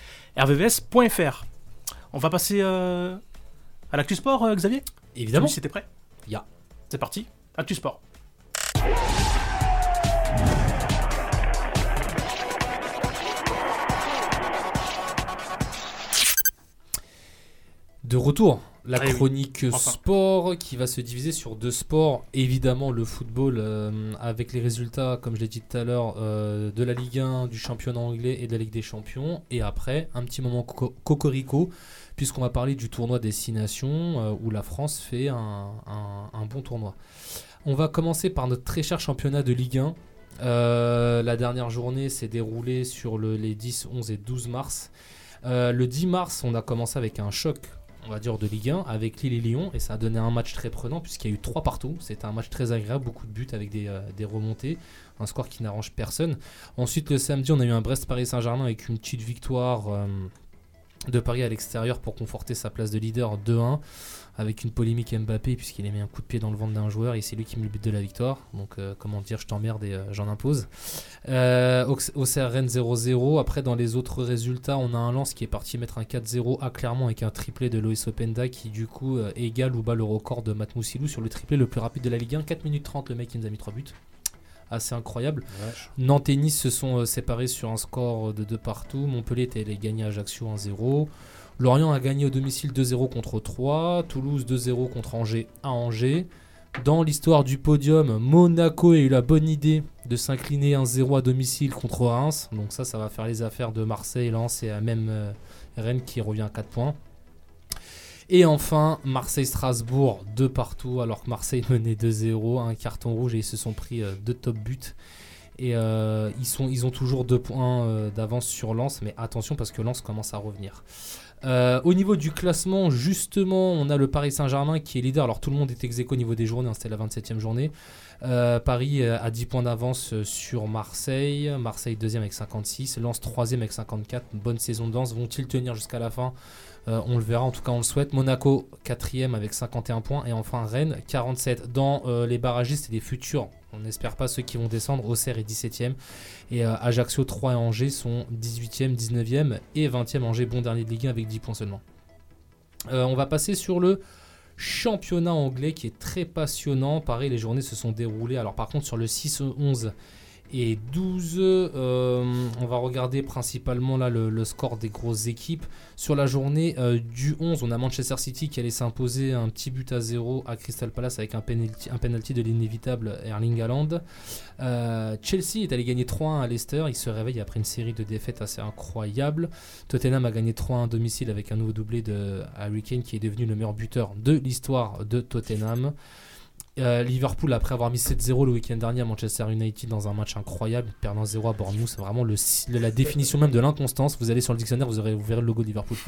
On va passer euh, à l'actu sport, Xavier? Évidemment. Si t'es prêt? Ya. C'est parti, actu sport. De retour, la Ah oui, chronique enfin. sport qui va se diviser sur deux sports. Évidemment, le football euh, avec les résultats, comme je l'ai dit tout à l'heure, euh, de la Ligue 1, du championnat anglais et de la Ligue des Champions. Et après, un petit moment co- cocorico, puisqu'on va parler du tournoi Destination euh, où la France fait un, un- un bon tournoi. On va commencer par notre très cher championnat de Ligue 1. Euh, la dernière journée s'est déroulée sur le- les 10, 11 et 12 mars. Le 10 mars, on a commencé avec un choc, on va dire, de Ligue 1 avec Lille et Lyon et ça a donné un match très prenant puisqu'il y a eu 3 partout. C'était un match très agréable, beaucoup de buts avec des, euh, remontées, un score qui n'arrange personne. Ensuite, le samedi, on a eu un Brest-Paris Saint-Germain avec une petite victoire euh, de Paris à l'extérieur pour conforter sa place de leader 2-1 avec une polémique Mbappé puisqu'il a mis un coup de pied dans le ventre d'un joueur et c'est lui qui met le but de la victoire. Donc euh, comment dire, je t'emmerde et euh, j'en impose. Euh, Aux- Auxerre Rennes 0-0. Après dans les autres résultats, on a un Lens qui est parti mettre un 4-0 à Clermont avec un triplé de Loïs Openda qui du coup euh, égale ou bat le record de Matt Moussilou sur le triplé le plus rapide de la Ligue 1. 4 minutes 30, le mec il nous a mis 3 buts. Assez incroyable. Nantes et Nice se sont euh, séparés sur un score de 2 partout. Montpellier était allé gagner à Ajaccio 1-0. Lorient a gagné au domicile 2-0 contre 3. Toulouse 2-0 contre Angers à Angers. Dans l'histoire du podium, Monaco a eu la bonne idée de s'incliner 1-0 à domicile contre Reims. Donc ça, ça va faire les affaires de Marseille, Lens et même euh, Rennes qui revient à 4 points. Et enfin, Marseille-Strasbourg, 2 partout, alors que Marseille menait 2-0, un carton rouge et ils se sont pris euh, deux top buts. Et euh, ils, ont toujours 2 points d'avance sur Lens, mais attention parce que Lens commence à revenir. Euh, au niveau du classement, justement, on a le Paris Saint-Germain qui est leader. Alors tout le monde est ex au niveau des journées, hein, c'était la 27e journée. Euh, Paris euh, a 10 points d'avance sur Marseille. Marseille deuxième avec 56. Lens troisième avec 54. Une bonne saison de Lens. Vont-ils tenir jusqu'à la fin? On le verra, en tout cas on le souhaite. Monaco quatrième avec 51 points. Et enfin Rennes 47. Dans les barragistes et les futurs, on n'espère pas ceux qui vont descendre. Auxerre est 17ème. Et euh, Ajaccio 3 et Angers sont 18e, 19e et 20e. Angers bon dernier de Ligue 1 avec 10 points seulement. Euh, on va passer sur le championnat anglais qui est très passionnant. Pareil, les journées se sont déroulées. Alors par contre, sur le 6 au 11, et 12. Euh, on va regarder principalement le, score des grosses équipes. Sur la journée euh, du 11, on a Manchester City qui allait s'imposer un petit but à 0 à Crystal Palace avec un penalty, un penalty de l'inévitable Erling Haaland. Euh, Chelsea est allé gagner 3-1 à Leicester. Il se réveille après une série de défaites assez incroyables. Tottenham a gagné 3-1 à domicile avec un nouveau doublé de Harry Kane qui est devenu le meilleur buteur de l'histoire de Tottenham. Euh, Liverpool, après avoir mis 7-0 le week-end dernier à Manchester United dans un match incroyable, perdant 0 à Bournemouth, c'est vraiment le, la définition même de l'inconstance. Vous allez sur le dictionnaire, vous, aurez, vous verrez le logo de Liverpool.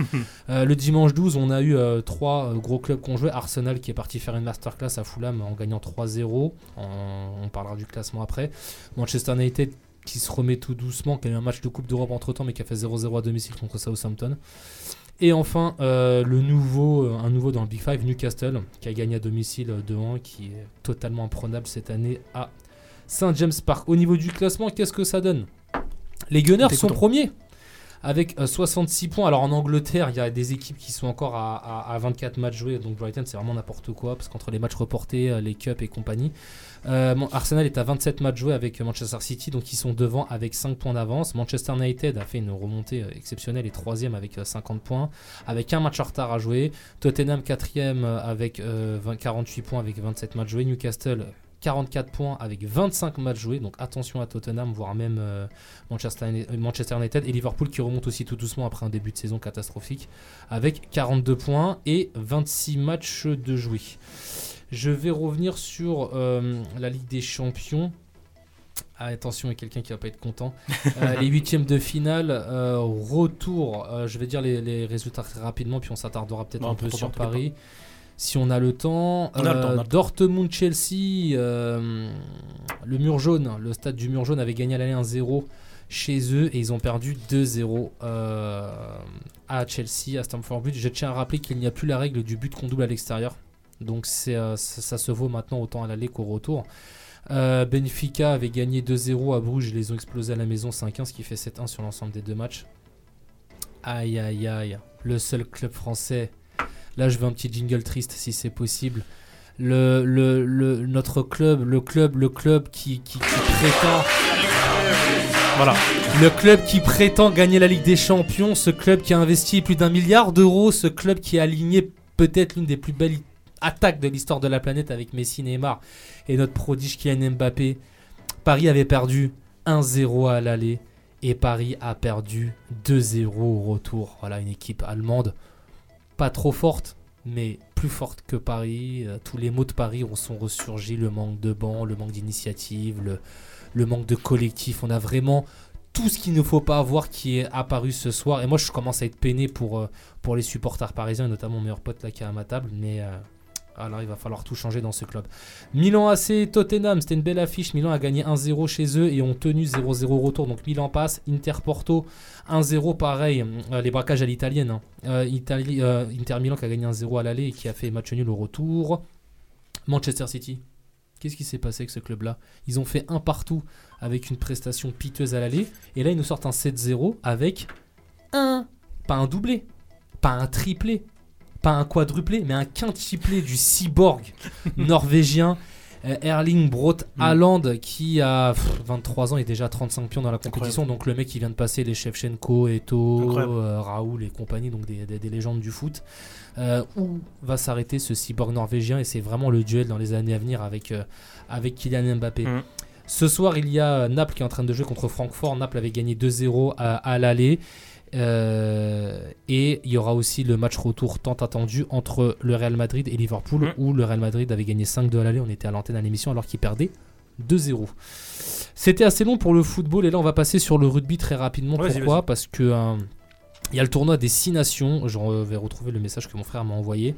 Euh, le dimanche 12, on a eu euh, trois euh, gros clubs qui ont joué. Arsenal qui est parti faire une masterclass à Fulham en gagnant 3-0. En- on parlera du classement après. Manchester United qui se remet tout doucement, qui a eu un match de Coupe d'Europe entre temps, mais qui a fait 0-0 à domicile contre Southampton. Et enfin, euh, le nouveau, euh, un nouveau dans le Big Five, Newcastle, qui a gagné à domicile euh, 2-1, qui est totalement imprenable cette année à Saint James Park. Au niveau du classement, qu'est-ce que ça donne? Les Gunners sont premiers avec euh, 66 points. Alors en Angleterre, il y a des équipes qui sont encore à, à- à 24 matchs joués. Donc Brighton, c'est vraiment n'importe quoi parce qu'entre les matchs reportés, euh, les cups et compagnie. Euh, Arsenal est à 27 matchs joués avec Manchester City, donc ils sont devant avec 5 points d'avance. Manchester United a fait une remontée euh, exceptionnelle et troisième avec euh, 50 points, avec un match en retard à jouer. Tottenham quatrième euh, avec euh, 20 48 points avec 27 matchs joués. Newcastle 44 points avec 25 matchs joués. Donc attention à Tottenham, voire même euh, Manchester, euh, Manchester United et Liverpool qui remonte aussi tout doucement après un début de saison catastrophique avec 42 points et 26 matchs de joués. Je vais revenir sur euh, la Ligue des Champions. Ah, attention, il y a quelqu'un qui va pas être content. Euh, les huitièmes de finale, euh, retour. euh, je vais dire les, les résultats très rapidement, puis on s'attardera peut-être un peu sur Paris. Si on a le temps, On a le temps, on a le temps. Dortmund-Chelsea, le mur jaune, le stade du mur jaune avait gagné à l'aller 1-0 chez eux et ils ont perdu 2-0 euh, à Chelsea, à Stamford Bridge. Je tiens à rappeler qu'il n'y a plus la règle du but qu'on double à l'extérieur. Donc euh, ça, se vaut maintenant autant à l'aller qu'au retour. Euh, Benfica avait gagné 2-0 à Bruges, ils les ont explosé à la maison 5-1, ce qui fait 7-1 sur l'ensemble des deux matchs. Aïe aïe aïe, le seul club français. Là je veux un petit jingle triste si c'est possible. Le, notre club, le club, le club qui, qui, qui prétend. Voilà. Le club qui prétend gagner la Ligue des Champions, ce club qui a investi plus d'un milliard d'euros, ce club qui a aligné peut-être l'une des plus belles attaques de l'histoire de la planète avec Messi, Neymar et notre prodige Kylian Mbappé. Paris avait perdu 1-0 à l'aller et Paris a perdu 2-0 au retour. Voilà une équipe allemande pas trop forte, mais plus forte que Paris. Euh, tous les mots de Paris ont- sont ressurgis, le manque de banc, le manque d'initiative, le, manque de collectif. On a vraiment tout ce qu'il ne faut pas avoir qui est apparu ce soir. Et moi, je commence à être peiné pour, euh, les supporters parisiens, et notamment mon meilleur pote là qui est à ma table. Mais euh, alors, il va falloir tout changer dans ce club. Milan AC, Tottenham, c'était une belle affiche. Milan a gagné 1-0 chez eux et ont tenu 0-0 au retour. Donc Milan passe. Inter Porto, 1-0 pareil. Euh, les braquages à l'italienne. hein. Euh, euh, Inter Milan qui a gagné 1-0 à l'aller et qui a fait match nul au retour. Manchester City. Qu'est-ce qui s'est passé avec ce club-là? Ils ont fait un partout avec une prestation piteuse à l'aller. Et là, ils nous sortent un 7-0 avec un, pas un doublé, pas un triplé, pas un quadruplé, mais un quintuplé du cyborg norvégien. euh, Erling Braut Mm. Haaland qui a pff, 23 ans et déjà 35 pions dans la compétition. Donc le mec qui vient de passer les Shevchenko, Eto, euh, Raoul et compagnie, donc des, des- des légendes du foot. Euh, où va s'arrêter ce cyborg norvégien? Et c'est vraiment le duel dans les années à venir avec, euh, avec Kylian Mbappé. Mm. Ce soir, il y a Naples qui est en train de jouer contre Francfort. Naples avait gagné 2-0 à, à l'aller. Euh, et il y aura aussi le match retour tant attendu entre le Real Madrid et Liverpool, Mm. où le Real Madrid avait gagné 5-2 à l'aller. On était à l'antenne à l'émission alors qu'il perdait 2-0. C'était assez long pour le football et là on va passer sur le rugby très rapidement. Pourquoi. Parce que euh, il y a le tournoi des 6 nations. Je vais retrouver le message que mon frère m'a envoyé.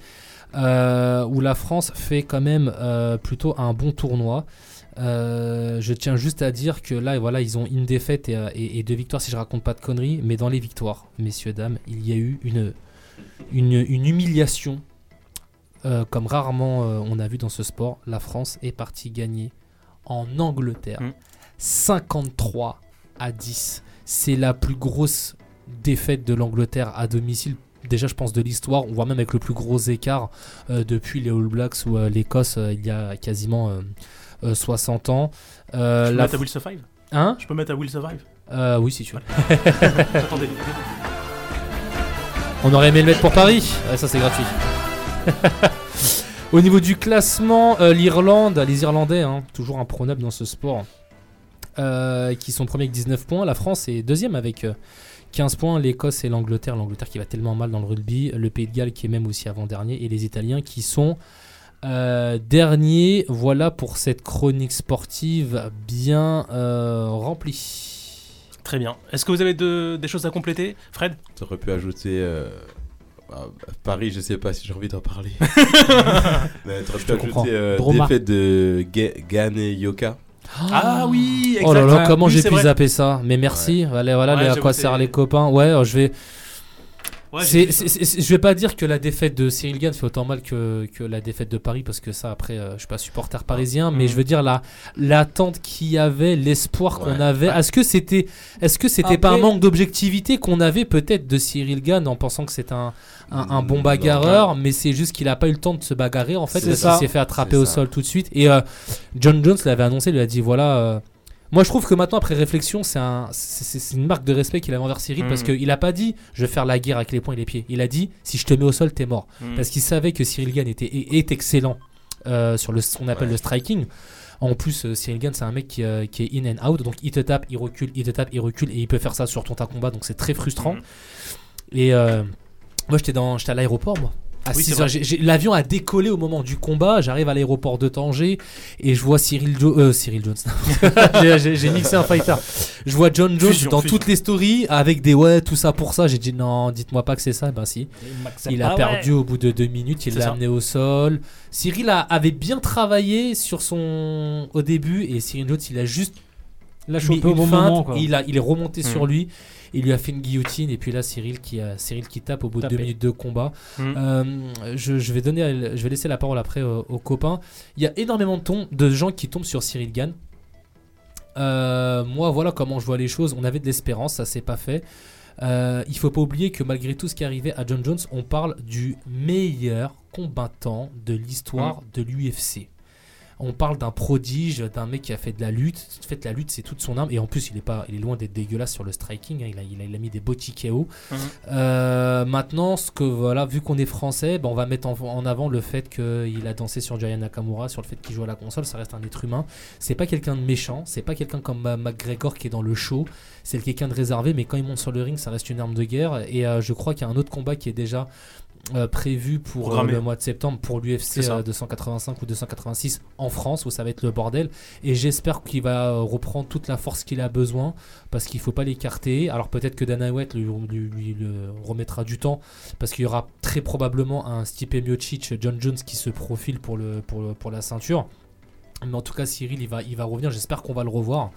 euh, où la France fait quand même euh, plutôt un bon tournoi. Euh, je tiens juste à dire que là, voilà, ils ont une défaite et, euh, et- et deux victoires, si je raconte pas de conneries. Mais dans les victoires, messieurs, dames, il y a eu une, une, une humiliation euh, comme rarement euh, on a vu dans ce sport. La France est partie gagner en Angleterre 53 à 10. C'est la plus grosse défaite de l'Angleterre à domicile. Déjà, je pense de l'histoire, on voit même avec le plus gros écart euh, depuis les All Blacks ou euh, l'Écosse euh, il y a quasiment 60 ans. Euh, Tu la la Will Survive? Hein? Je peux mettre à Will Survive? Euh, oui, si tu veux. Attendez. On aurait aimé le mettre pour Paris. Ça, c'est gratuit. Au niveau du classement, euh, l'Irlande, les Irlandais, hein, toujours imprenable dans ce sport, euh, qui sont premiers avec 19 points. La France est deuxième avec euh, 15 points. L'Écosse et l'Angleterre. L'Angleterre qui va tellement mal dans le rugby. Le Pays de Galles qui est même aussi avant-dernier. Et les Italiens qui sont euh, derniers. Voilà pour cette chronique sportive bien euh, remplie. Très bien. Est-ce que vous avez de- des choses à compléter, Fred? T'aurais pu ajouter. euh, ah, Paris, je sais pas si j'ai envie d'en parler. Mais t'aurais Je pu te comprends. ajouter euh, défaite de Ga- Gan et Yoka. Ah oui, exact. Oh là là, comment Oui, j'ai pu vrai. zapper ça Mais merci. Voilà, voilà Ouais, les- à quoi servent les copains? Ouais, je vais. Ouais, C'est- c'est- c'est- je vais pas dire que la défaite de Cyril Gann fait autant mal que, que la défaite de Paris parce que ça après euh, je suis pas supporter parisien mais je veux dire la l'attente qu'il y avait l'espoir qu'on avait est-ce que c'était est-ce que c'était pas un manque d'objectivité qu'on avait peut-être de Cyril Gann en pensant que c'est un, un, un bon bagarreur mais c'est juste qu'il a pas eu le temps de se bagarrer en fait C'est parce ça. qu'il s'est fait attraper C'est au ça. sol tout de suite. Et euh, John Jones l'avait annoncé il lui a dit voilà euh, moi, je trouve que maintenant, après réflexion, c'est un, une marque de respect qu'il avait envers Cyril parce Mhm. qu'il a pas dit je vais faire la guerre avec les poings et les pieds. Il a dit si je te mets au sol, t'es mort. Mhm. Parce qu'il savait que Cyril Gann était, est, excellent euh, sur le, ce qu'on appelle le striking. En plus, euh, Cyril Gann, c'est un mec qui, euh, qui est in and out. Donc, il te tape, il recule, il te tape, il recule. Et il peut faire ça sur ton tas combat. Donc, c'est très frustrant. Et euh, moi, j'étais dans- j'étais à l'aéroport, moi. À Oui, 6 c'est heures. L'avion a décollé au moment du combat. J'arrive à l'aéroport de Tanger et je vois Cyril, Jo- euh, Cyril Jones. J'ai- mixé un fighter. Je vois John Jones Fusion, dans fusion. toutes les stories avec des ouais, tout ça pour ça. J'ai dit non, dites-moi pas que c'est ça. Ben si. Il a Ah perdu ouais. au bout de deux minutes. Il l'a amené au sol. Cyril a- avait bien travaillé sur son au début et Cyril Jones, il a juste Il a mis chopé au bon moment, quoi. Il, a, il est remonté Mhm. sur lui. Il lui a fait une guillotine et puis là Cyril qui, a- Cyril qui tape au bout de Tapé. deux minutes de combat. Mhm. Euh, je, je vais donner, je vais laisser la parole après aux, aux copains. Il y a énormément de, ton- de gens qui tombent sur Cyril Gann. Euh, moi, voilà comment je vois les choses. On avait de l'espérance, ça s'est pas fait. Euh, il faut pas oublier que malgré tout ce qui est arrivé à John Jones, on parle du meilleur combattant de l'histoire de l'UFC. On parle d'un prodige, d'un mec qui a fait de la lutte. En fait, la lutte, c'est toute son âme. Et en plus, il est, pas, il est loin d'être dégueulasse sur le striking. hein. Il, a, il, a, il a mis des beaux KO. Mhm. Euh, maintenant, ce que, voilà, vu qu'on est français, ben, on va mettre en, en avant le fait qu'il a dansé sur Jaya Nakamura, sur le fait qu'il joue à la console. Ça reste un être humain. C'est pas quelqu'un de méchant. C'est pas quelqu'un comme euh, McGregor qui est dans le show. C'est quelqu'un de réservé. Mais quand il monte sur le ring, ça reste une arme de guerre. Et euh, je crois qu'il y a un autre combat qui est déjà euh, prévu pour euh, le mois de septembre pour l'UFC C'est ça. euh, 285 ou 286 en France où ça va être le bordel. Et j'espère qu'il va reprendre toute la force qu'il a besoin parce qu'il faut pas l'écarter. Alors peut-être que Dana White lui, lui- lui le remettra du temps parce qu'il y aura très probablement un Stipe Miocic John Jones qui se profile pour, le, pour, le- pour la ceinture. Mais en tout cas Cyril il va, il va revenir. J'espère qu'on va le revoir.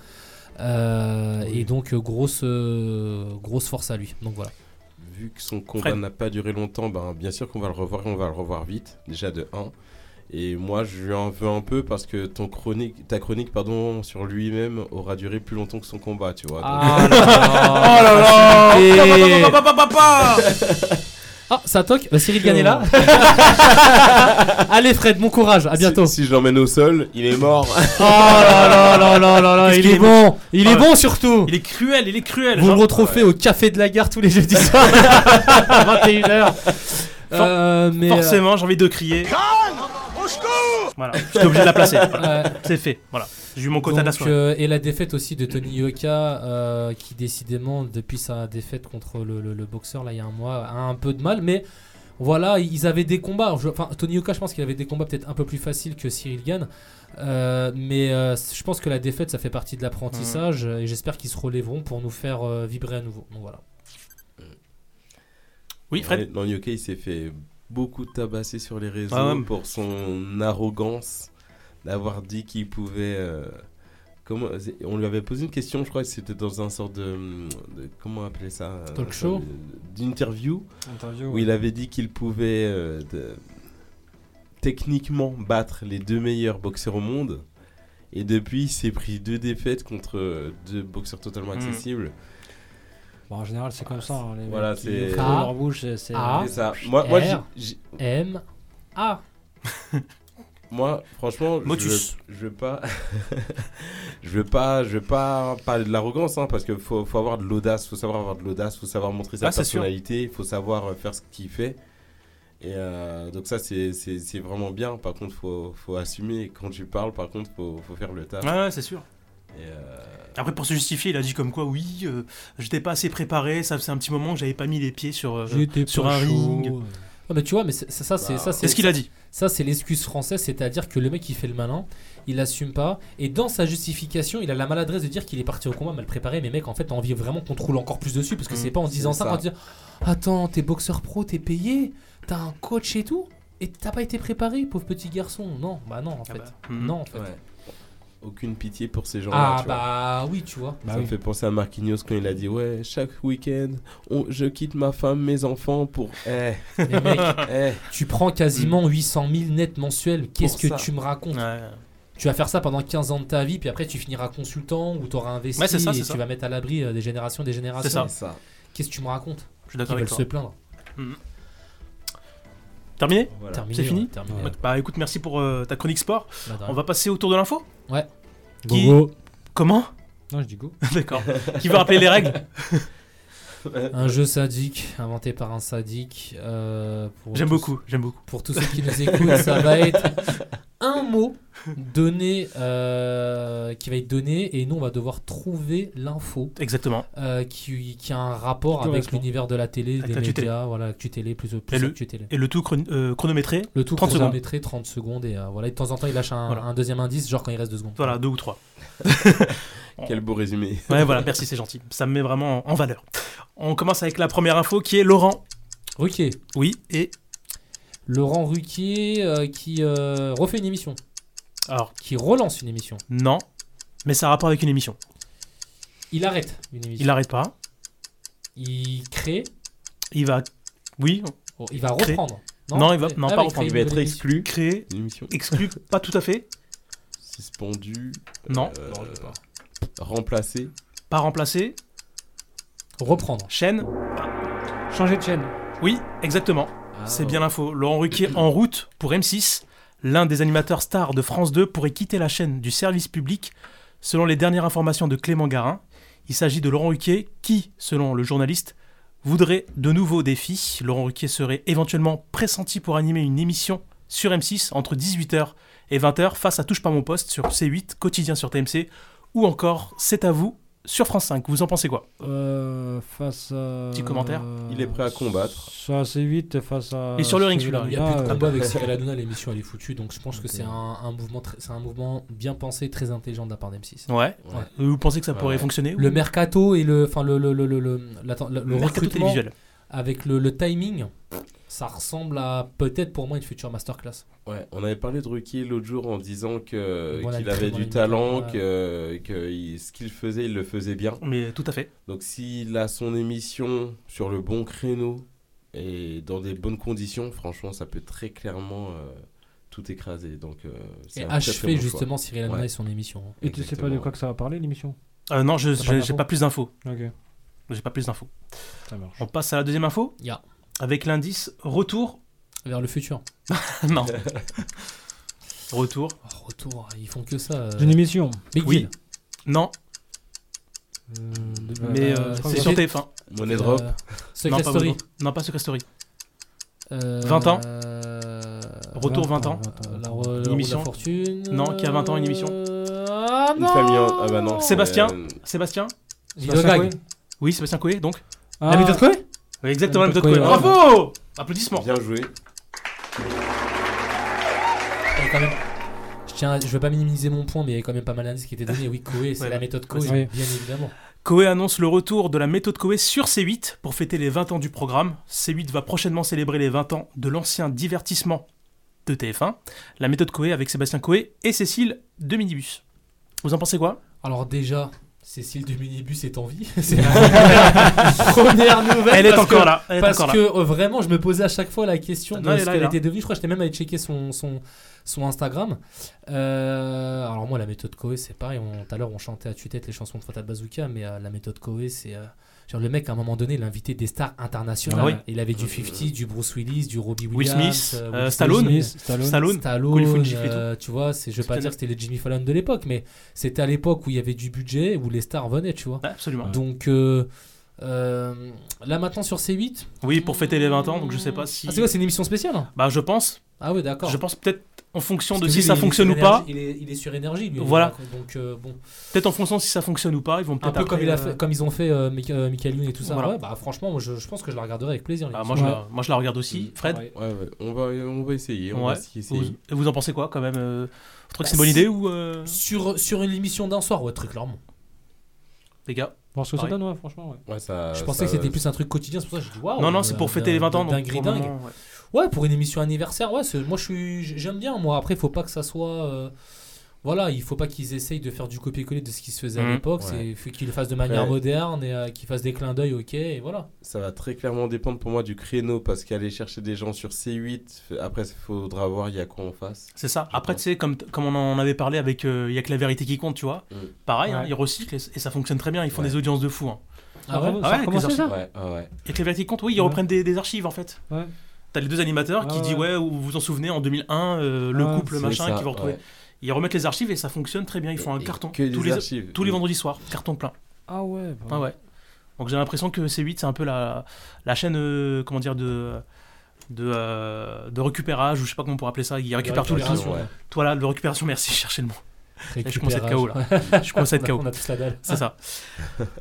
Et donc grosse, grosse force à lui. Donc voilà Vu que son combat n'a pas duré longtemps, ben, bien sûr qu'on va le revoir et on va le revoir vite, déjà de 1. Et moi, je lui en veux un peu parce que ton chronique, ta chronique pardon, sur lui-même aura duré plus longtemps que son combat, tu vois. Ah Donc- là là. Oh là là. Ah, ça toque, Euh, Cyril là. Allez Fred, bon courage, à bientôt. Si, si je l'emmène au sol, il est mort. Oh là là là là là là, il est est bon, il est bon surtout. Il est cruel, il est cruel. Vous le retrouvez au café de la gare tous les jeudis soirs à 21h. Euh, mais euh, Forcément, j'ai envie de crier. Voilà, j'étais obligé de la placer. Voilà. C'est fait. Voilà, j'ai eu mon quota de la donc, soirée. euh, et la défaite aussi de Tony Yoka, euh, qui décidément, depuis sa défaite contre le, le- le boxeur, là, il y a un mois, a un peu de mal, mais voilà, ils avaient des combats. Enfin, Tony Yoka, je pense qu'il avait des combats peut-être un peu plus faciles que Cyril Gann. Euh, mais euh, je pense que la défaite, ça fait partie de l'apprentissage, Mmh. et j'espère qu'ils se relèveront pour nous faire euh, vibrer à nouveau. Donc voilà. Oui, Fred? Non, Yoke, il s'est fait beaucoup tabasser sur les réseaux Ah ouais. pour son arrogance d'avoir dit qu'il pouvait. euh, comment, on lui avait posé une question, je crois que c'était dans un sort de, de- comment appeler ça euh, Talk show D'interview. Interview, Où ouais. il avait dit qu'il pouvait euh, de- techniquement battre les deux meilleurs boxeurs au monde. Et depuis, il s'est pris deux défaites contre deux boxeurs totalement Mm. accessibles. Bon, en général, c'est comme ça. hein, les Voilà, c'est- ouvrent leur bouche, c'est- c'est. A, C'est ça. Moi- moi, R, M, A. Moi, franchement, Motus. je, je veux pas, je veux pas, je veux pas parler de l'arrogance, hein, parce qu'il faut, faut avoir de l'audace, faut savoir avoir de l'audace, faut savoir montrer sa Ah, personnalité, il faut savoir euh, faire ce qu'il fait. Et euh, donc ça, c'est c'est- c'est vraiment bien. Par contre, faut, faut assumer. Quand tu parles, par contre, faut, faut faire le taf. Ouais, ouais, c'est sûr. Et, euh, Après, pour se justifier, il a dit comme quoi, oui, euh, j'étais pas assez préparé, ça faisait un petit moment que j'avais pas mis les pieds sur, euh, sur un chaud. ring. Ouais, mais tu vois, mais c'est- ça, ça, c'est Bah, ça, c'est c'est ce qu'il a dit? Ça, c'est l'excuse française, c'est-à-dire que le mec, il fait le malin, il assume pas, et dans sa justification, il a la maladresse de dire qu'il est parti au combat mal préparé, mais mec, en fait, t'as envie vraiment qu'on roule encore plus dessus, parce que Mm, c'est pas en disant c'est ça, ça. quand tu dis Attends, t'es boxeur pro, t'es payé, t'as un coach et tout, et t'as pas été préparé, pauvre petit garçon. Non, bah non, en fait. mm. Non, en fait. ouais. Aucune pitié pour ces gens-là. Ah tu vois. bah oui, tu vois. ça me fait penser à Marquinhos quand il a dit Ouais, chaque week-end, on- je quitte ma femme, mes enfants pour. Eh, Mais mec, eh. tu prends quasiment 800 000 nets mensuels, qu'est-ce que ça. tu me racontes Tu vas faire ça pendant 15 ans de ta vie, puis après tu finiras consultant ou tu auras investi Ouais, c'est ça, et tu ça. vas mettre à l'abri euh, des générations des générations. C'est ça. Qu'est-ce que tu me racontes Je suis d'accord veulent se plaindre. Mhm. Terminé Voilà. Terminé, C'est fini ouais, terminé. Ouais. Bah écoute, merci pour euh, ta chronique sport. Bah. On va passer au tour de l'info Ouais. Qui... Go, go. Comment Non, je dis go. D'accord. Qui va rappeler les règles Un jeu sadique inventé par un sadique. euh, J'aime beaucoup, j'aime beaucoup. Pour tous ceux qui nous écoutent, ça va être un mot donné euh, qui va être donné et nous on va devoir trouver l'info. Exactement. euh, qui, qui a un rapport avec l'univers de la télé, Avec des télé. médias, voilà, l'actu télé, plus, plus Et le, télé. et le tout chron- euh, chronométré Le tout 30 secondes. chronométré 30 secondes et euh, voilà. Et de temps en temps il lâche un, Voilà. un deuxième indice, genre quand il reste deux secondes. Voilà, deux ou trois. Quel beau résumé. Ouais, voilà, merci, c'est gentil. Ça me met vraiment en, en valeur. On commence avec la première info qui est Laurent. Ruquier. Oui, et Laurent Ruquier euh, qui euh, refait une émission. Alors, qui relance une émission. non, mais ça a rapport avec une émission. Il arrête une émission. Il n'arrête pas. Il crée. Il va. Oui. Oh, il va Créer. reprendre. Non, il va Ah, non, il pas crée reprendre. une nouvelle émission. exclu. Créer. Une émission. Exclu, pas tout à fait. Suspendu. Non. euh, Non, pas. remplacé. Pas remplacer. Reprendre. Chaîne. Changer de chaîne. Oui, exactement. C'est bien l'info. Laurent Ruquier en route pour M6. L'un des animateurs stars de France 2 pourrait quitter la chaîne du service public. Selon les dernières informations de Clément Garin, il s'agit de Laurent Ruquier qui, selon le journaliste, voudrait de nouveaux défis. Laurent Ruquier serait éventuellement pressenti pour animer une émission sur M6 entre 18h et 20h face à Touche pas mon poste sur C8, quotidien sur TMC ou encore C'est à vous sur France 5. Vous en pensez quoi? Euh, face à. Petit commentaire. Il est prêt à combattre. Ça, c'est vite face à. Et sur le ring, celui-là, Il n'y a plus de Hanouna, combat euh, avec Cyril Hanouna, l'émission elle est foutue, donc je pense que c'est un, un mouvement, c'est un mouvement bien pensé, très intelligent de la part d'M6. Ouais. Vous pensez que ça pourrait fonctionner Le mercato et le, enfin le, le, le, le, le, l'atten- le- le mercato recrutement télévisuel. Avec le, le timing, ça ressemble à peut-être pour moi une future masterclass. Ouais, on avait parlé de Ruquier l'autre jour en disant que qu'il avait du talent, que, que il- ce qu'il faisait, il le faisait bien. Mais tout à fait. Donc s'il a son émission sur le bon créneau et dans des bonnes conditions, franchement, ça peut très clairement euh, tout écraser. Donc euh, Et achever bon choix. justement Cyril Hanouna Ouais. et son émission. Et tu sais pas de quoi que ça va parler l'émission? Euh, non, je T'as pas pas plus d'infos. Ok. J'ai pas plus d'infos. Ça marche. On passe à la deuxième info Ya. Avec l'indice retour. Vers le futur. non. retour. Retour, ils font que ça. euh, J'ai une émission. Big Oui. Deal. Non. de- Mais euh, euh, c'est sur Gilles. TF1. Money Euh, drop. Secret non, pas Story. Non, pas Secret Story. Euh, 20 ans. euh, Retour 20 ans. euh, la, re- la Une de la émission. fortune. Non, qui a 20 ans, une émission. Ah Une non famille en- Ah bah non. Sébastien euh, Sébastien Gag. Oui, Sébastien Coé, donc. Ah, La méthode Coé Oui, exactement la méthode Coé. Bravo Applaudissements. Bien joué. Quand même- Je tiens, je veux pas minimiser mon point, mais il y a quand même pas mal d'indices qui étaient donnés. Oui, Coé, c'est Ouais, la méthode Coé, Oui. bien évidemment. Coé annonce le retour de la méthode Coé sur C8 pour fêter les 20 ans du programme. C8 va prochainement célébrer les 20 ans de l'ancien divertissement de TF1. La méthode Coé avec Sébastien Coé et Cécile de Minibus. Vous en pensez quoi? Alors déjà, Cécile de Minibus est en vie. C'est la première nouvelle. Elle est encore que- là, elle est parce encore que euh, vraiment, je me posais à chaque fois la question de Non, ce qu'elle était devenue. Je crois que j'étais même allé checker son, son, son Instagram. Euh, alors moi, la méthode Coé, c'est pareil. Tout à l'heure, on chantait à tue-tête les chansons de Fatal Bazooka, mais euh, la méthode Coé, c'est... euh, Genre, le mec, à un moment donné, il a invité des stars internationales. Ah oui. Il avait du 50, du Bruce Willis, du Robbie Will Williams. Smith, euh, euh, Will Stallone. Smith, Stallone. Stallone. Stallone. Et euh, tu vois, c'est, je veux pas Stallone. dire que c'était les Jimmy Fallon de l'époque, mais c'était à l'époque où il y avait du budget, où les stars venaient, tu vois. absolument. Donc, euh, euh, là maintenant sur C8. Oui, pour fêter les 20 ans, donc je sais pas si. Ah, c'est quoi, c'est une émission spéciale? Hein Bah, je pense. Ah oui, d'accord. Je pense peut-être en fonction Parce de si lui, ça fonctionne ou sur pas. Il est, il est sur énergie, lui. Voilà. Donc, euh, bon. Peut-être en fonction de si ça fonctionne ou pas, ils vont Un peut-être. peu comme, après, il a euh, fait, comme ils ont fait euh, euh, Michael Youn et tout ça. Voilà. Ouais, bah, franchement, moi, je, je pense que je la regarderai avec plaisir. Ah, moi, je Ouais. la, moi je la regarde aussi. Fred Ouais, ouais, on va, on va essayer. On Ouais. va essayer. Vous, et vous en pensez quoi quand même euh, Vous trouvez que c'est une Bah, bonne idée ou. euh, Sur, sur une émission d'un soir, ouais, très clairement. Les gars Voir ce que ça donne, ouais, franchement. Ouais. Ouais, ça, Je pensais que c'était plus un truc quotidien, c'est pour ça que je dis waouh. Non, non, c'est pour fêter les 20 ans, le dingue. Ouais. Ouais, pour une émission anniversaire, ouais, c'est- moi je suis, j'aime bien. Moi, après, il faut pas que ça soit. euh, voilà, il faut pas qu'ils essayent de faire du copier-coller de ce qui se faisait à Mhm. l'époque. Ouais. C'est, il faut qu'ils le fassent de manière Ouais. moderne et euh, qu'ils fassent des clins d'œil, ok, et voilà. Ça va très clairement dépendre pour moi du créneau parce qu'aller chercher des gens sur C8, f- après il faudra voir il y a quoi en face. C'est ça. Après, tu sais, comme, comme on en avait parlé avec euh, Il y a que la vérité qui compte, tu vois. Mm. Pareil, hein, Ouais. ils recyclent et, et ça fonctionne très bien. Ils font Ouais. des audiences de fou. Hein. Ah ouais Ça a avec les recommencé, archives. ça Ouais, ouais, ouais. Il y a que la vérité qui compte, oui, ils Ouais. reprennent des, des archives en fait. Ouais. T'as les deux animateurs qui disent ouais. vous vous en souvenez en 2001, euh, le couple c'est machin ça, qui vont retrouver. ouais. Ils remettent les archives et ça fonctionne très bien. Ils font un Et- carton que des tous les archives. tous les Oui. vendredis soirs, carton plein. Ah ouais. bah, Ah ouais. Donc j'ai l'impression que C8 c'est un peu la, la chaîne euh, comment dire de de, euh, de récupérage ou je sais pas comment on pourrait appeler ça. Ils récupèrent tout le temps. récupération, ouais. Voilà, de récupération. Merci, cherchez le mot. Là, je commence à être KO là. Je commence à être KO. On a tous la dalle. C'est ça.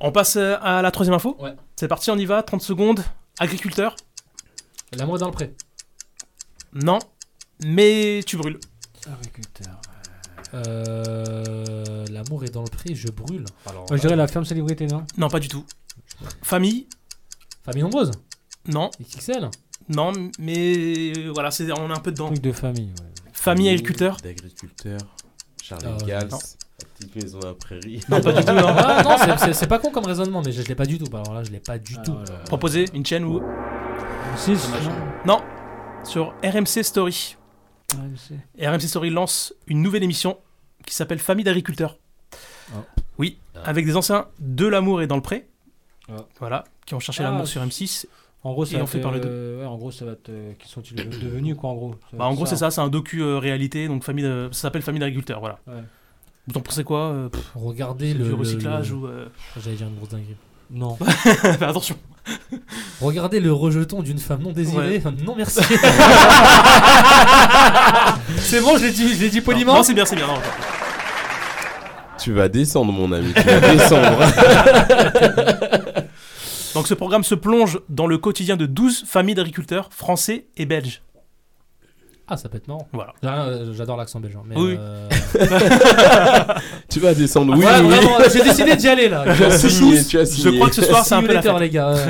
On passe euh, à la troisième info. Ouais. C'est parti, on y va. 30 secondes. Agriculteur. L'amour est dans le pré. Non. Mais tu brûles. Agriculteur. Euh, L'amour est dans le pré, je brûle. Alors, Moi, je dirais la ferme célébrité, non? Non, pas du tout. Famille? Famille nombreuse? Non. XXL. Non, mais euh, voilà, c'est on est un peu dedans. Truc de famille, ouais. Famille agriculteur? D'agriculteur. Charles Euh, Gals. non. La petite maison à la prairie. Non, pas du tout, non. Ah, non, c'est- c'est- c'est pas con comme raisonnement, mais je, je l'ai pas du tout. Alors là, je l'ai pas du tout. Proposer une chaîne ou 6 non sur RMC Story. AMC. RMC Story lance une nouvelle émission qui s'appelle Famille d'agriculteurs. Ah. Oui, avec des anciens de l'amour et dans le pré. Ah. Voilà, qui ont cherché Ah, l'amour sur M6. En gros, Et ça on va fait parler euh, ouais, en gros, ça va être. euh, qui sont-ils devenus, quoi, en gros Bah, en gros, c'est ça, c'est un docu euh, réalité, donc famille, de- ça s'appelle Famille d'agriculteurs, voilà. Ouais. Vous en pensez quoi euh, pff, Regardez le. du recyclage le- ou. euh, J'allais dire une grosse dinguerie. Non. Fais attention. Regardez le rejeton d'une femme non désirée. Non, merci. c'est bon, je l'ai dit, je l'ai dit poliment. Non, c'est bien, c'est bien. non, Tu vas descendre, mon ami. Tu vas descendre. Donc ce programme se plonge dans le quotidien de 12 familles d'agriculteurs français et belges. Ah, ça peut être marrant. Voilà. Ah, euh, J'adore l'accent belge. hein, Mais Oui. euh, tu vas descendre. Oui, ouais, oui. vraiment, j'ai décidé d'y aller là. Tu as signé, tu as Je crois que ce soir, c'est un peu la Simulator, fête. les gars.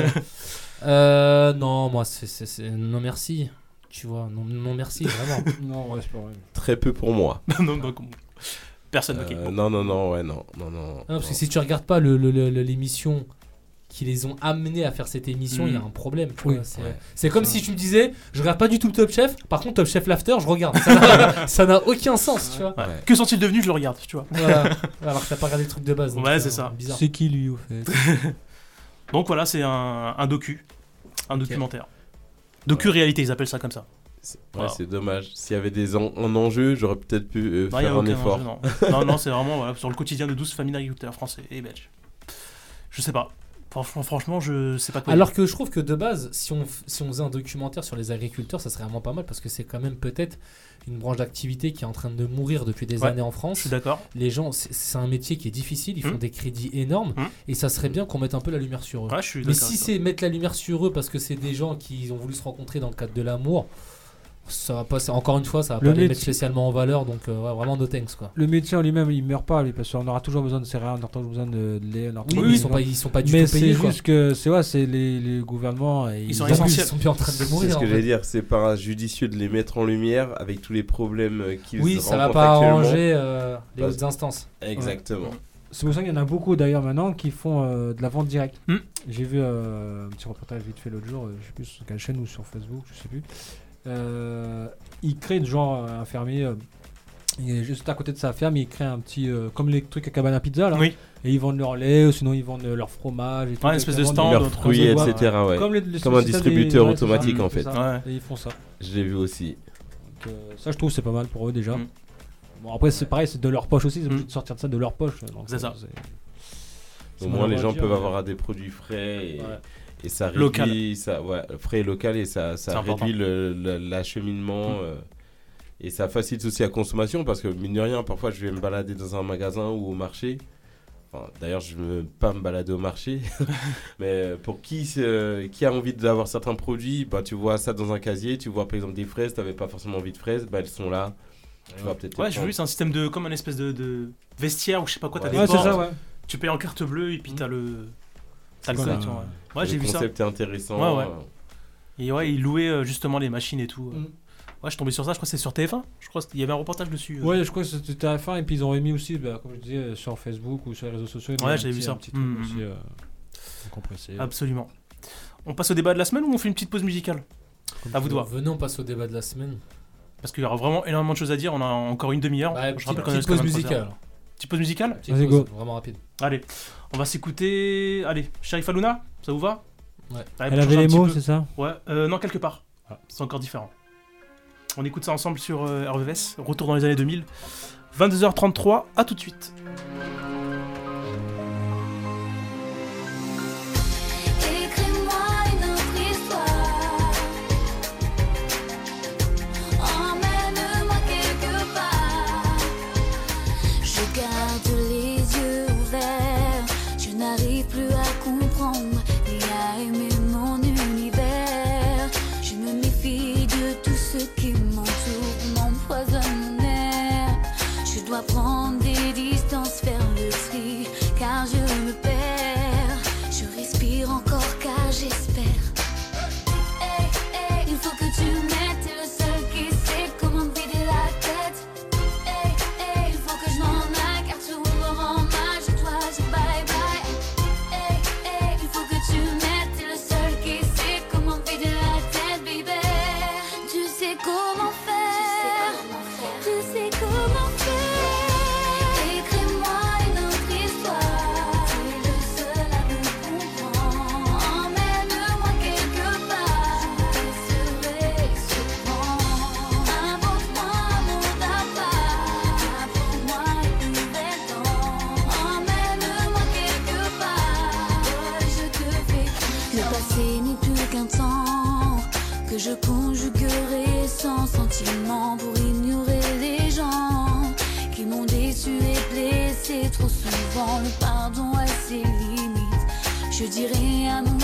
Euh, non, moi, c'est, c'est- c'est- non merci. Tu vois, non, non merci, vraiment. Non, ouais, c'est pas vrai. Très peu pour moi. non, donc, personne. ok. Euh, non, non, non, ouais, non, non, non. Non, parce que si tu regardes pas le- le- le- le- l'émission qui les ont amenés à faire cette émission, il y a Mm. un problème. Oui. c'est, Ouais. c'est comme si tu me disais, je regarde pas du tout Top Chef, par contre Top Chef l'after, je regarde. Ça n'a, aucun sens, tu vois. Ouais. Que sont-ils devenus Je le regarde, tu vois. Voilà. Alors que t'as pas regardé le truc de base. donc Ouais, c'est ça. Bizarre. C'est qui lui, au fait Donc voilà, c'est un, un docu, un documentaire. Docu-réalité, ils appellent ça comme ça. C'est- Ouais, c'est dommage. S'il y avait des en, en enjeu, j'aurais peut-être pu euh, Non, faire un effort. enjeu, non, non, non, c'est vraiment voilà, sur le quotidien de 12 familles d'agriculteurs français et belges. Je sais pas. Franchement, franchement je sais pas quoi. Alors que je trouve que de base, si on, si on faisait un documentaire sur les agriculteurs, ça serait vraiment pas mal parce que c'est quand même peut-être une branche d'activité qui est en train de mourir depuis des Ouais, années en. France. Je suis d'accord. Les gens, c'est- un métier qui est difficile, ils font Hum. des crédits énormes Hum. et ça serait bien qu'on mette un peu la lumière sur eux. Ouais, je suis Mais si c'est mettre la lumière sur eux parce que c'est des gens qui ont voulu se rencontrer dans le cadre de l'amour, ça va pas, c'est- encore une fois, ça va Le pas les mettre spécialement en valeur, donc euh, ouais, vraiment no thanks quoi. Le métier en lui-même, il meurt pas, lui, parce qu'on aura toujours besoin de céréales, on aura toujours besoin de de lait. on aura Oui, toujours mais ils besoin sont pas, ils sont pas du Mais tout payés c'est quoi. juste que c'est ouais, c'est les, les gouvernements. et Ils sont abusent. Ils essentiels. sont bien en train de C'est mourir. ce en que j'allais dire, c'est pas judicieux de les mettre en lumière avec tous les problèmes euh, qu'ils Oui, ça va rencontrent pas arranger euh, les hautes instances. Exactement. C'est pour ça qu'il y en a beaucoup d'ailleurs maintenant qui font euh, de la vente directe. Hmm. J'ai vu euh, un petit reportage vite fait l'autre jour, euh, je sais plus sur quelle chaîne ou sur Facebook, je sais plus. Euh, ils créent genre un fermier, euh, Il est juste à côté de sa ferme, il crée un petit. euh, comme les trucs à cabane à pizza là. Oui. Et ils vendent leur lait, ou sinon ils vendent leur fromage. Et tout, Ouais, une espèce de stand, leurs Leurs fruits, etc., ouais. Comme, les- les Comme un distributeur des- automatique, ça, en fait. Ouais. Et ils font ça. Je l'ai vu aussi. Donc, euh, ça, je trouve, c'est pas mal pour eux déjà. Mm. Bon, après, c'est pareil, c'est de leur poche aussi. Ils ont obligés de sortir de ça de leur poche. donc, C'est ça. Au moins, les gens dire, peuvent avoir des produits frais et, Ouais. Et ça réduit, Local. ça, ouais, frais et local et ça, ça réduit le- le- l'acheminement Mm. euh, et ça facilite aussi la consommation parce que mine de rien, parfois je vais me balader dans un magasin ou au marché. Enfin, D'ailleurs, je ne veux pas me balader au marché, mais pour qui, se- qui a envie d'avoir certains produits, bah, tu vois ça dans un casier, tu vois par exemple des fraises, tu n'avais pas forcément envie de fraises, bah, elles sont là. Tu peut-être Ouais, prendre. vu, c'est un système de. comme un espèce de, de vestiaire ou je sais pas quoi, t'as Ouais. des portes, ça, ouais. Tu payes en carte bleue et puis t'as le. T'as le Voilà. code, tu vois, ouais. Ouais, j'ai le vu ça. concept est intéressant. Ouais, ouais. Et ouais, ils louaient euh, justement les machines et tout. euh. Mm. Ouais, je suis tombé sur ça, je crois que c'est sur TF1. Je crois qu'il y avait un reportage dessus. euh. Ouais, je crois que c'était TF1 et puis ils ont remis aussi, bah, comme je disais, sur Facebook ou sur les réseaux sociaux. Ouais, j'avais vu ça. Un petit truc Mm, aussi mm. euh, compressé. Absolument. On passe au débat de la semaine ou on fait une petite pause musicale? À vous de voir. Venons, on passe au débat de la semaine. Parce qu'il y aura vraiment énormément de choses à dire. On a encore une demi-heure. Ouais, je petite- rappelle qu'on est petite pause 23 musicale. Petite pause musicale? Petite Vas-y, pause, go. Vraiment rapide. Allez, on va s'écouter. Allez, Sharif Aluna, ça vous va Ouais. Allez, Elle avait les mots, c'est ça Ouais, euh, non, quelque part. Ah. C'est encore différent. On écoute ça ensemble sur euh, RVVS. Retour dans les années 2000. 22h33, à tout de suite. Je dirais à mon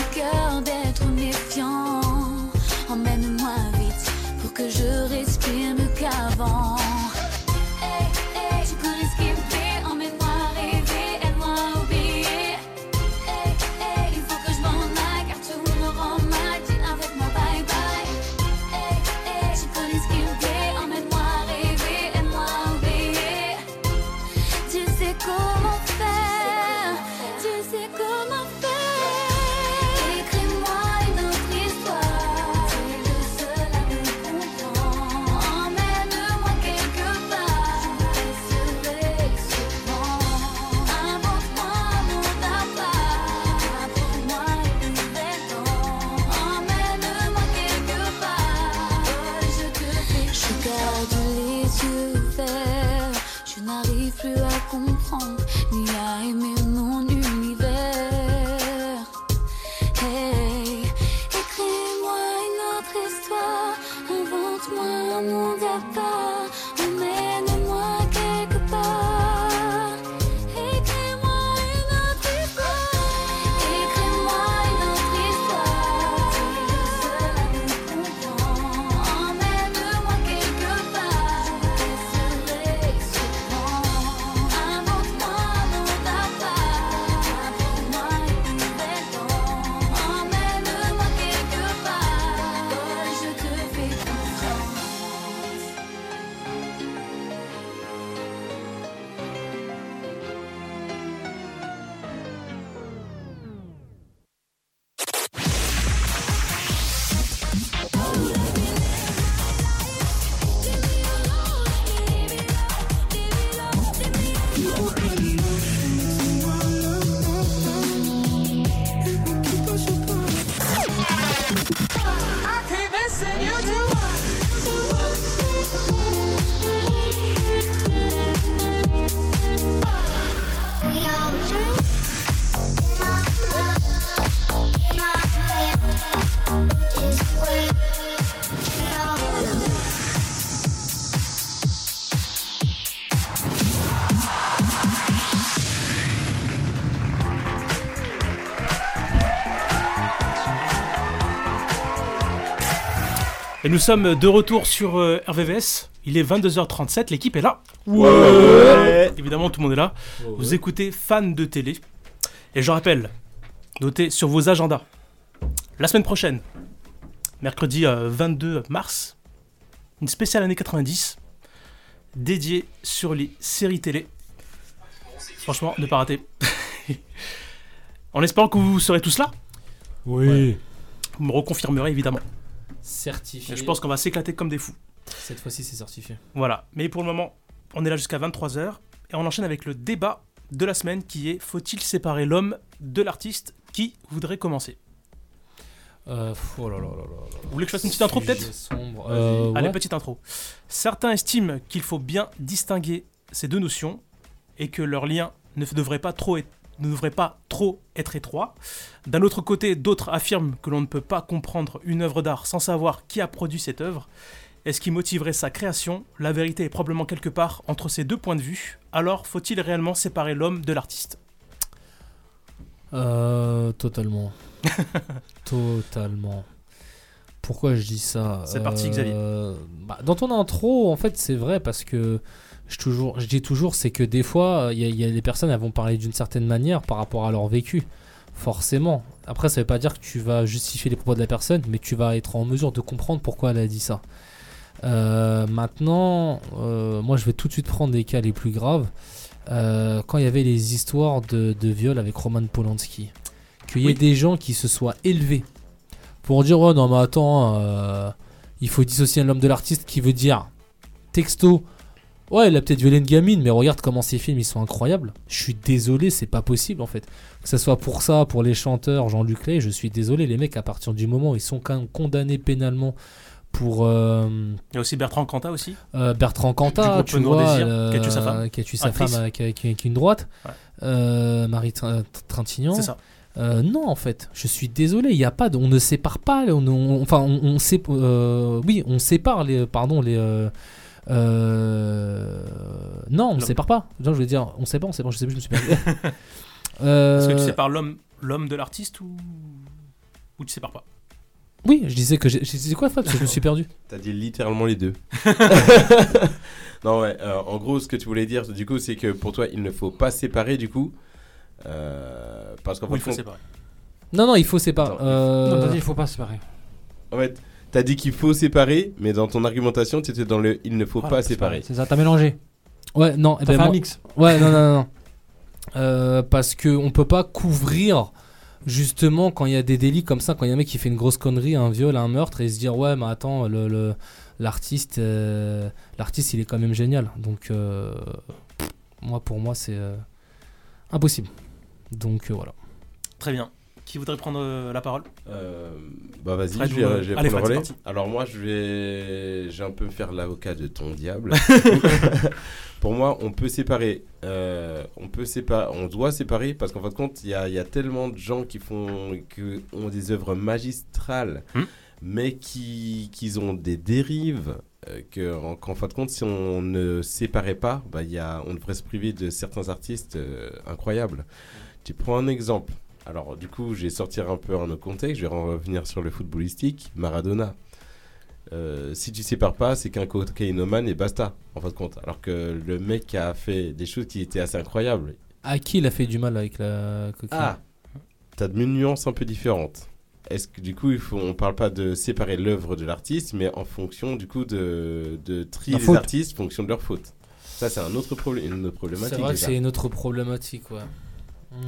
nous sommes de retour sur euh, RVVS. Il est 22h37, l'équipe est là. Ouais. Évidemment, tout le monde est là. Ouais. Vous écoutez Fan de télé. Et je rappelle, notez sur vos agendas. La semaine prochaine, mercredi euh, 22 mars, une spéciale année 90 dédiée sur les séries télé. Franchement, ne pas rater. en espérant que vous serez tous là. Oui. Vous me reconfirmerez évidemment. Certifié. Et je pense qu'on va s'éclater comme des fous. Cette fois-ci, c'est certifié. Voilà. Mais pour le moment, on est là jusqu'à 23h. Et on enchaîne avec le débat de la semaine qui est Faut-il séparer l'homme de l'artiste Qui voudrait commencer? Euh, oh là là là là là. Vous voulez que je fasse une petite intro peut-être? Euh, Allez, ouais. petite intro. Certains estiment qu'il faut bien distinguer ces deux notions et que leur lien ne devrait pas trop être, ne devrait pas trop être étroit. D'un autre côté, d'autres affirment que l'on ne peut pas comprendre une œuvre d'art sans savoir qui a produit cette œuvre et ce qui motiverait sa création? La vérité est probablement quelque part entre ces deux points de vue. Alors, faut-il réellement séparer l'homme de l'artiste? Euh, totalement. totalement. Pourquoi je dis ça? C'est parti, Xavier. bah, Dans ton intro, en fait, c'est vrai parce que je, toujours, je dis toujours, c'est que des fois, il y, a- y a des personnes, elles vont parler d'une certaine manière par rapport à leur vécu. Forcément. Après, ça veut pas dire que tu vas justifier les propos de la personne, mais tu vas être en mesure de comprendre pourquoi elle a dit ça. Euh, maintenant, euh, moi, je vais tout de suite prendre des cas les plus graves. Euh, quand il y avait les histoires de, de viol avec Roman Polanski, qu'il y ait Oui. des gens qui se soient élevés pour dire ouais non mais attends euh, il faut dissocier l'homme de l'artiste qui veut dire texto ouais il a peut-être violé une gamine mais regarde comment ces films ils sont incroyables je suis désolé c'est pas possible en fait que ce soit pour ça pour les chanteurs Jean-Luc Lay je suis désolé les mecs à partir du moment où ils sont quand même condamnés pénalement pour euh, Il y a aussi Bertrand Cantat aussi. euh, Bertrand Cantat, tu vois, Désir, euh, qui a tué sa femme. qui a tué sa femme, euh, qui, a- qui a- qui a une droite, Ouais. Euh, Marie Tr- Trintignant. C'est ça. Euh, non, en fait, je suis désolé, il y a pas, de- on ne sépare pas, on, on- enfin, on, on euh, oui, on sépare les, pardon, les. Euh, euh, non, on ne sépare pas. Non, je veux dire, on sépare, on sépare, je sais plus, je me suis perdu. Euh, Est-ce que tu sépares l'homme, l'homme de l'artiste ou ou tu sépares pas? Oui, je disais que je disais quoi, Fab, parce que je me suis perdu. T'as dit littéralement les deux. non, ouais, euh, en gros, ce que tu voulais dire, du coup, c'est que pour toi, il ne faut pas séparer, du coup. euh, parce qu'en Ou il fin faut compte- séparer Non, non, il faut séparer. Euh, Non, t'as dit, il faut pas séparer. En fait, t'as dit qu'il faut séparer, mais dans ton argumentation, tu étais dans le il ne faut Voilà, pas séparer. C'est ça, t'as mélangé. Ouais, non, eh T'as ben, fait un mix. Ouais, non, non, non. Euh, parce que on peut pas couvrir justement quand il y a des délits comme ça, quand il y a un mec qui fait une grosse connerie, un viol, un meurtre, et se dire ouais, mais attends, le, le- l'artiste, euh, l'artiste, il est quand même génial. Donc euh, moi, pour moi, c'est euh, impossible. Donc euh, voilà. Très bien. Qui voudrait prendre euh, la parole Euh, bah vas-y, je vais, euh, je vais allez, prendre le Fred, c'est relais. Alors moi, je vais, je vais un peu me faire l'avocat de ton diable. Pour moi, on peut séparer, on peut séparer, on doit séparer parce qu'en fin de compte, il y a, il y a tellement de gens qui font, qui ont des œuvres magistrales, Hmm. mais qui, qui ont des dérives. euh, que, en, qu'en fin de compte, si on ne séparait pas, bah, y a, on devrait se priver de certains artistes euh, incroyables. Tu prends un exemple. Alors, du coup, je vais sortir un peu en autre contexte. Je vais revenir sur le footballistique. Maradona. Euh, si tu sépares pas, c'est qu'un cocaïnomane et basta, en fin de compte. Alors que le mec a fait des choses qui étaient assez incroyables. À qui il a fait du mal avec la cocaïne Ah T'as de nuances un peu différentes. Est-ce que du coup, il faut, on parle pas de séparer l'œuvre de l'artiste, mais en fonction du coup de, de trier les artistes en fonction de leur faute Ça, c'est un autre problème, une autre problématique. C'est vrai que c'est une autre problématique, ouais.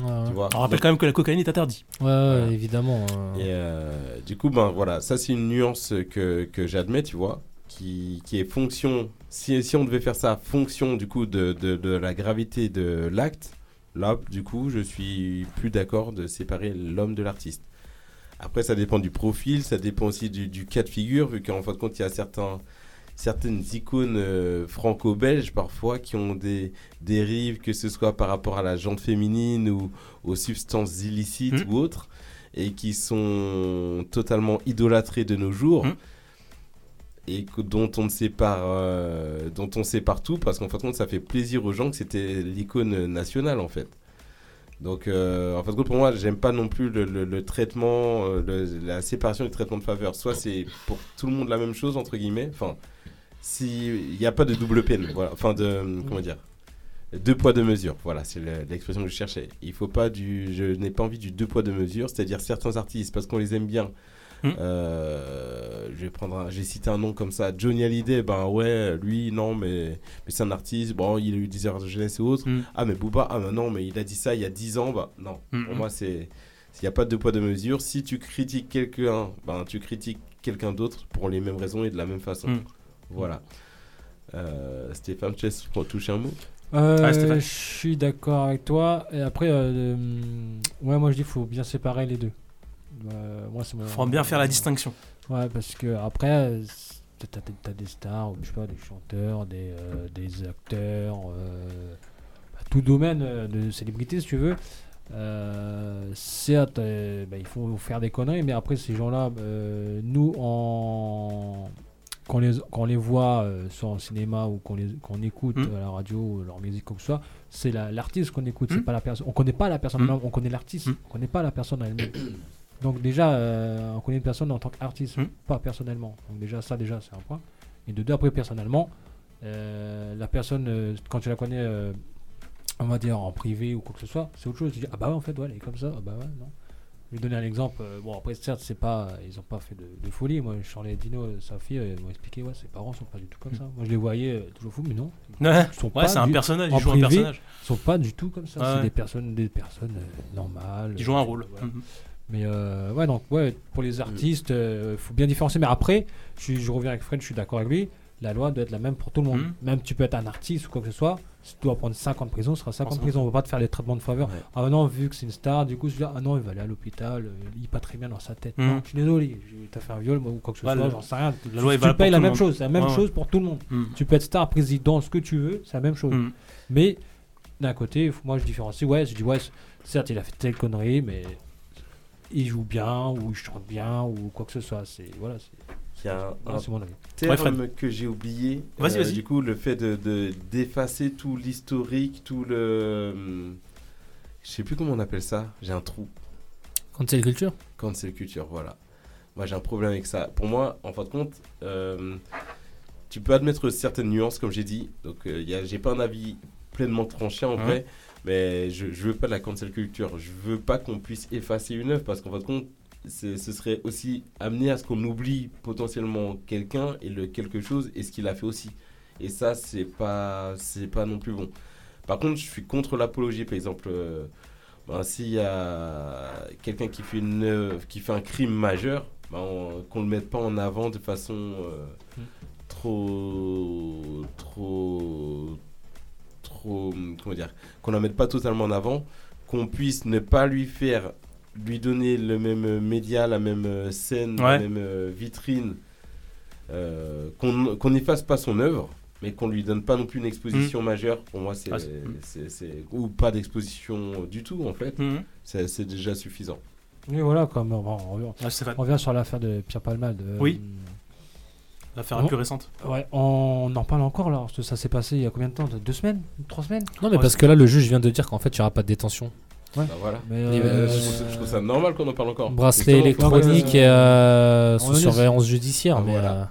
Ouais, Tu vois. On rappelle Donc- quand même que la cocaïne est interdite. ouais, ouais, évidemment. euh. Et euh, du coup, ben voilà, ça c'est une nuance que, que j'admets, tu vois, qui, qui est fonction. Si, si on devait faire ça fonction du coup de, de, de la gravité de l'acte, là, du coup, je suis plus d'accord de séparer l'homme de l'artiste. Après, ça dépend du profil, ça dépend aussi du, du cas de figure, vu qu'en fin de compte, il y a certains, certaines icônes euh, franco-belges parfois qui ont des dérives, que ce soit par rapport à la jante féminine ou aux substances illicites Mhm. ou autres, et qui sont totalement idolâtrées de nos jours. Mhm. Et que- dont on ne sépare, euh, dont on sépare tout parce qu'en fin de compte, ça fait plaisir aux gens que c'était l'icône nationale en fait. Donc, euh, en fait, pour moi, j'aime pas non plus le, le- le traitement, euh, le- la séparation du traitement de faveur. Soit c'est pour tout le monde la même chose, entre guillemets. Enfin, s'il n'y a pas de double peine, voilà. Enfin, de. Comment dire? Deux poids, deux mesures. Voilà, c'est le- l'expression que je cherchais. Il faut pas du. Je n'ai pas envie du deux poids, deux mesures. C'est-à-dire certains artistes, parce qu'on les aime bien. euh, je vais prendre un, j'ai cité un nom comme ça Johnny Hallyday ben ouais lui non mais mais c'est un artiste bon il a eu des erreurs de jeunesse et autres ah mais Booba ah ben non mais il a dit ça il y a 10 ans bah non Mm, pour moi c'est il n'y a pas de deux poids deux mesures si tu critiques quelqu'un ben tu critiques quelqu'un d'autre pour les mêmes raisons et de la même façon. Voilà Euh, Stéphane tu pour toucher un mot? Euh, Ah, Stéphane. je suis d'accord avec toi. Et après, euh, ouais, moi je dis qu'il faut bien séparer les deux. Euh, moi, mon- Faut bien faire la distinction. Ouais, parce que après, euh, t'as, des stars, ou je sais pas, des chanteurs, des, euh, des acteurs, euh, bah, tout domaine de célébrité, si tu veux. Euh, certes, euh, bah, il faut faire des conneries, mais après, ces gens-là, euh, nous, en... quand, on les, les voit, euh, soit en cinéma ou qu'on, les, qu'on écoute Mm. à la radio, ou leur musique, comme ça, c'est la- l'artiste qu'on écoute, c'est Mm. pas la personne. On connaît pas la personne, Mm. elle-même, on connaît l'artiste, on connaît pas la personne elle-même. Donc déjà, euh, on connaît une personne en tant qu'artiste, pas personnellement. Donc déjà, ça déjà, c'est un point. Et de deux, après, personnellement, euh, la personne, quand tu la connais, on va dire en privé ou quoi que ce soit, c'est autre chose. Tu dis, ah bah ouais, en fait, ouais, elle est comme ça, ah bah ouais, non. Je vais donner un exemple. euh, bon, après, certes, c'est pas, ils ont pas fait de, de folie. Moi, Charlie Dino, euh, sa fille, euh, ils m'ont expliqué, ouais, ses parents sont pas du tout comme ça. Moi, je les voyais euh, toujours fous, mais non. Ouais. Ils sont Ouais, pas c'est un personnage, ils en jouent un personnage. Ils sont pas du tout comme ça. Ouais, c'est des personnes, des personnes euh, normales. Ils jouent un rôle. voilà. Mhm. Mais euh, ouais, donc ouais, pour les artistes, il faut bien différencier. Mais après, je, suis- je reviens avec Fred, je suis d'accord avec lui. La loi doit être la même pour tout le monde. Mhm. Même tu peux être un artiste ou quoi que ce soit. Si tu dois prendre 50 prisons, ce sera 50 Forcément. prisons. On va pas te faire les traitements de faveur. Ah non, vu que c'est une star, du coup, je dis, ah non, il va aller à l'hôpital, euh, il est pas très bien dans sa tête. Mhm. Non, je suis désolé, t'as fait un viol moi, ou quoi que ce soit, j'en sais rien. la Tu- loi tu valable payes la même monde. chose, c'est la même Ouais, chose pour tout le monde. Mhm. Tu peux être star, président, ce que tu veux, c'est la même chose. Mhm. Mais d'un côté, moi je différencie. Ouais, je dis, ouais, certes, il a fait telle connerie, mais il joue bien, ou il chante bien, ou quoi que ce soit. C'est voilà, c'est- y a un, un terme que j'ai oublié. Vas-y, euh, vas-y. Du coup, le fait de de- d'effacer tout l'historique, tout le. Je sais plus comment on appelle ça. J'ai un trou. Cancel culture Cancel culture, voilà. Moi, j'ai un problème avec ça. Pour moi, en fin de compte, euh, tu peux admettre certaines nuances, comme j'ai dit. Donc, euh, y j'ai pas un avis pleinement tranché en vrai. Mais je, je veux pas de la cancel culture. Je veux pas qu'on puisse effacer une œuvre parce qu'en fin de compte, ce serait aussi amené à ce qu'on oublie potentiellement quelqu'un et le quelque chose et ce qu'il a fait aussi. Et ça, c'est pas, c'est pas non plus bon. Par contre, je suis contre l'apologie. Par exemple, euh, ben, s'il y a quelqu'un qui fait une qui fait un crime majeur, ben, on- qu'on le mette pas en avant de façon euh, trop, trop, trop, comment dire, qu'on la mette pas totalement en avant, qu'on puisse ne pas lui faire, lui donner le même média, la même euh, scène, la même euh, vitrine, euh, qu'on qu'on n'efface pas son œuvre, mais qu'on lui donne pas non plus une exposition majeure. Pour moi, c'est, Ah, c'est- ou pas d'exposition du tout en fait. Mhm. C'est déjà suffisant. Oui, voilà, comme on, on revient, Ah, on revient sur l'affaire de Pierre Palmade. euh, Oui. L'affaire la plus récente. Ouais, on en parle encore là. parce que Ça s'est passé il y a combien de temps? Deux semaines? Trois semaines? Non, mais parce que là, le juge vient de dire qu'en fait, il n'y aura pas de détention. Ouais. Bah voilà. Mais, euh, euh, je, trouve, ça- je trouve ça normal qu'on en parle encore. Bracelet électronique et euh, sous surveillance judiciaire. Ah, mais voilà. euh,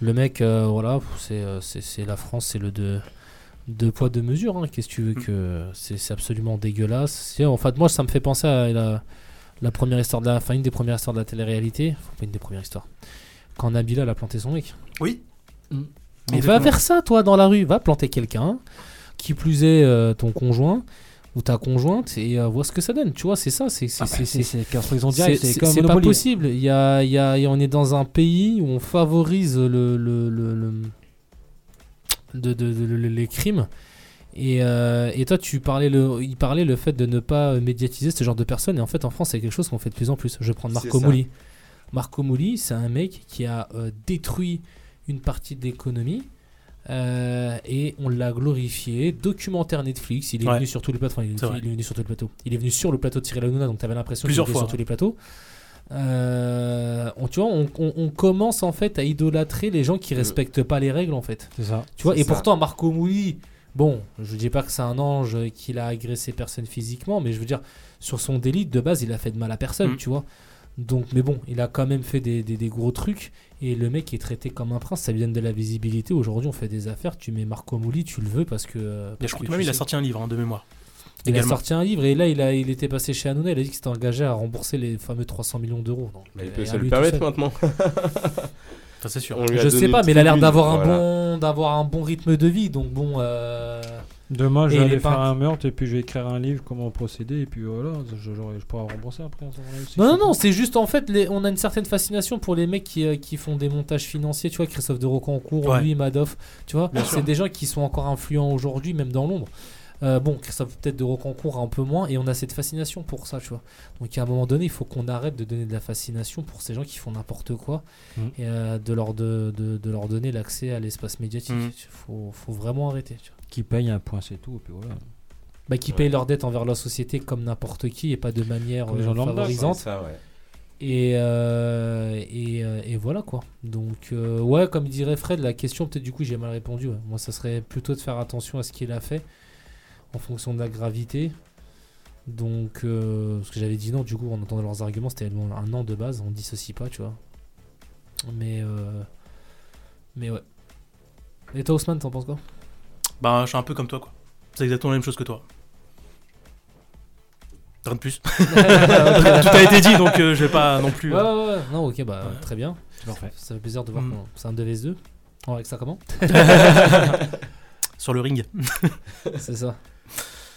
le mec, euh, voilà, c'est la France, c'est le deux, deux poids, deux mesures. hein. Qu'est-ce que tu veux Mm. que. C'est absolument dégueulasse. En fait, moi, ça me fait penser à la, la première histoire de la. Enfin, une des premières histoires de la télé-réalité. Enfin, pas une des premières histoires. Quand Nabila a planté son mec. Oui. Mais Exactement. va faire ça, toi, dans la rue. Va planter quelqu'un. Qui plus est, euh, ton conjoint ou ta conjointe et euh, vois ce que ça donne. Tu vois, c'est ça. C'est Ah bah, c'est- c'est- c'est- pas possible. Il y a, y a- y a- on est dans un pays où on favorise le, le- le- le- de, de- de- le- les crimes. Et, euh, et toi, tu parlais le, il parlait le fait de ne pas médiatiser ce genre de personnes. Et en fait, en France, c'est quelque chose qu'on fait de plus en plus. Je vais prendre Marco. Mouli. Marco Mouli, c'est un mec qui a euh, détruit une partie de l'économie. Euh, et on l'a glorifié. Documentaire Netflix, il est Ouais. venu sur tous les plateaux. Enfin, il, est venu sur tous les plateaux. Il est venu sur le plateau de Cyril Hanouna, donc tu avais l'impression qu'il Plusieurs était fois, sur hein. tous les plateaux. Euh, on, tu vois, on, on- on commence en fait à idolâtrer les gens qui respectent pas les règles en fait. C'est ça. Tu vois, et ça. pourtant Marco Mouli, Bon, je dis pas que c'est un ange euh, qu'il a agressé personne physiquement, mais je veux dire, sur son délit, de base, il a fait de mal à personne, Mm. tu vois. Donc, mais bon, il a quand même fait des, des- des gros trucs. Et le mec est traité comme un prince, ça lui donne de la visibilité. Aujourd'hui, on fait des affaires, tu mets Marco Mouli, tu le veux parce que. euh, Et parce je crois que que même il a sorti un livre hein, de mémoire. il a sorti un livre et là, il, a, il était passé chez Hanouna. Il a dit qu'il s'était engagé à rembourser les fameux 300 millions d'euros. Mais il euh, peut se le permettre maintenant. Ça, c'est sûr. Je sais pas, mais il a l'air d'avoir un voilà. bon, d'avoir un bon rythme de vie. Donc bon. euh, Demain, je vais aller faire un meurtre et puis je vais écrire un livre, comment procéder, et puis voilà, je, je pourrai rembourser après. moment-là aussi. Non, non, non, c'est juste en fait, les- on a une certaine fascination pour les mecs qui, euh, qui font des montages financiers. Tu vois, Christophe de Rocancourt, Ouais. lui, Madoff. Tu vois, c'est des gens qui sont encore influents aujourd'hui, même dans l'ombre. Euh, bon, Christophe peut-être de Rocancourt un peu moins, et on a cette fascination pour ça, tu vois. Donc à un moment donné, il faut qu'on arrête de donner de la fascination pour ces gens qui font n'importe quoi Mm. et euh, de, leur de, de, de leur donner l'accès à l'espace médiatique. Mm. Il faut, faut vraiment arrêter. Tu vois. Qui paye un point, c'est tout, et puis voilà. Bah, qui payent leurs dettes envers la société comme n'importe qui et pas de manière euh, favorisante. Ça, ouais. Et, euh, et, euh, et voilà quoi. Donc, euh, ouais, comme dirait Fred, la question, peut-être du coup, j'ai mal répondu. ouais. Moi, ça serait plutôt de faire attention à ce qu'il a fait en fonction de la gravité. Donc, euh, ce que j'avais dit non, du coup, en entendant leurs arguments, c'était un an de base, on dissocie pas, tu vois. Mais, euh, mais ouais. Et toi, Ousmane, t'en penses quoi? Bah, je suis un peu comme toi, quoi. C'est exactement la même chose que toi. Rien de plus. Tout a été dit, donc euh, je vais pas non plus. Ouais, euh, ouais, ouais. Non, ok, bah, très bien. Parfait. Ça fait plaisir de voir Mm. qu'on- c'est un 2vs2. On règle ça comment Sur le ring. C'est ça.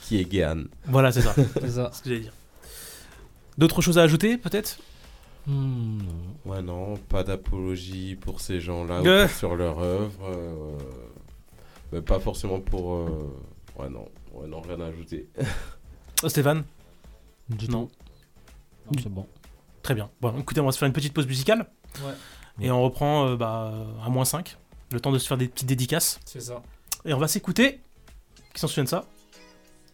Qui est Guéhan Voilà, c'est ça. C'est ça. ce que j'allais dire. D'autres choses à ajouter, peut-être? Hmm, Ouais, non, pas d'apologie pour ces gens-là ou Ouais. pour- sur leur œuvre. euh, mais pas forcément pour. euh, Ouais, non, ouais, non, rien à ajouter. Oh, Stéphane Du Non. Non, c'est bon. Très bien. Bon, écoutez, on va se faire une petite pause musicale. Ouais. Et on reprend euh, bah, à moins 5. Le temps de se faire des petites dédicaces. C'est ça. Et on va s'écouter. Qui s'en souvient de ça?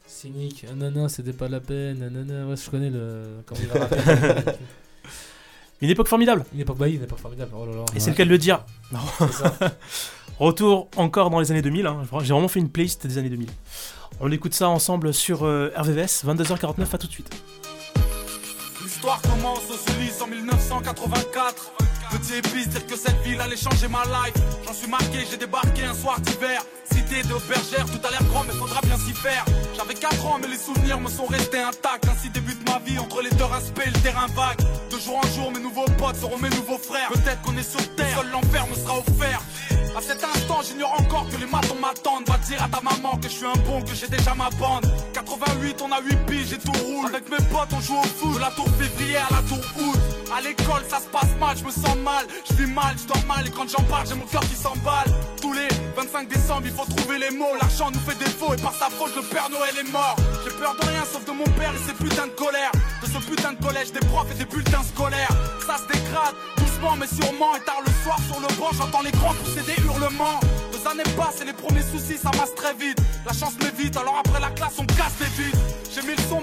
Cynique, ah, non, non, c'était pas la peine, nanana, ouais, je connais le. Comment il va. Une époque formidable. Une époque, bah une époque formidable, oh là là. Et c'est le cas de le dire. Non. Ça. Retour encore dans les années 2000. hein. J'ai vraiment fait une playlist des années 2000. On écoute ça ensemble sur euh, RVVS, 22h49, à tout de suite. L'histoire commence au Sulis en 1984. Petit épice, dire que cette ville allait changer ma life. J'en suis marqué, j'ai débarqué un soir d'hiver. Cité de bergère, tout a l'air grand, mais faudra bien s'y faire. J'avais 4 ans, mais les souvenirs me sont restés intacts. Ainsi débute ma vie entre les deux aspects, le terrain vague. De jour en jour, mes nouveaux potes seront mes nouveaux frères. Peut-être qu'on est sur terre, seul l'enfer me sera offert. À cet instant, j'ignore encore que les matons m'attendent. Va dire à ta maman que je suis un bon, que j'ai déjà ma bande. 88, on a 8 piges et tout roule. Avec mes potes, on joue au foot. De la tour février à la tour août. À l'école, ça se passe mal, je me sens mal. Je vis mal, je dors mal. Et quand j'en parle, j'ai mon cœur qui s'emballe. Tous les 25 décembre, il faut trouver les mots. L'argent nous fait défaut et par sa faute, le Père Noël est mort. J'ai peur de rien sauf de mon père et ses putains de colère. De ce putain de collège, des profs et des bulletins scolaires. Ça se dégrade, mais sûrement. Et tard le soir sur le banc, j'entends les grands pousser des hurlements. Deux années passent et les premiers soucis s'amassent très vite. La chance m'évite, alors après la classe, on casse les vides.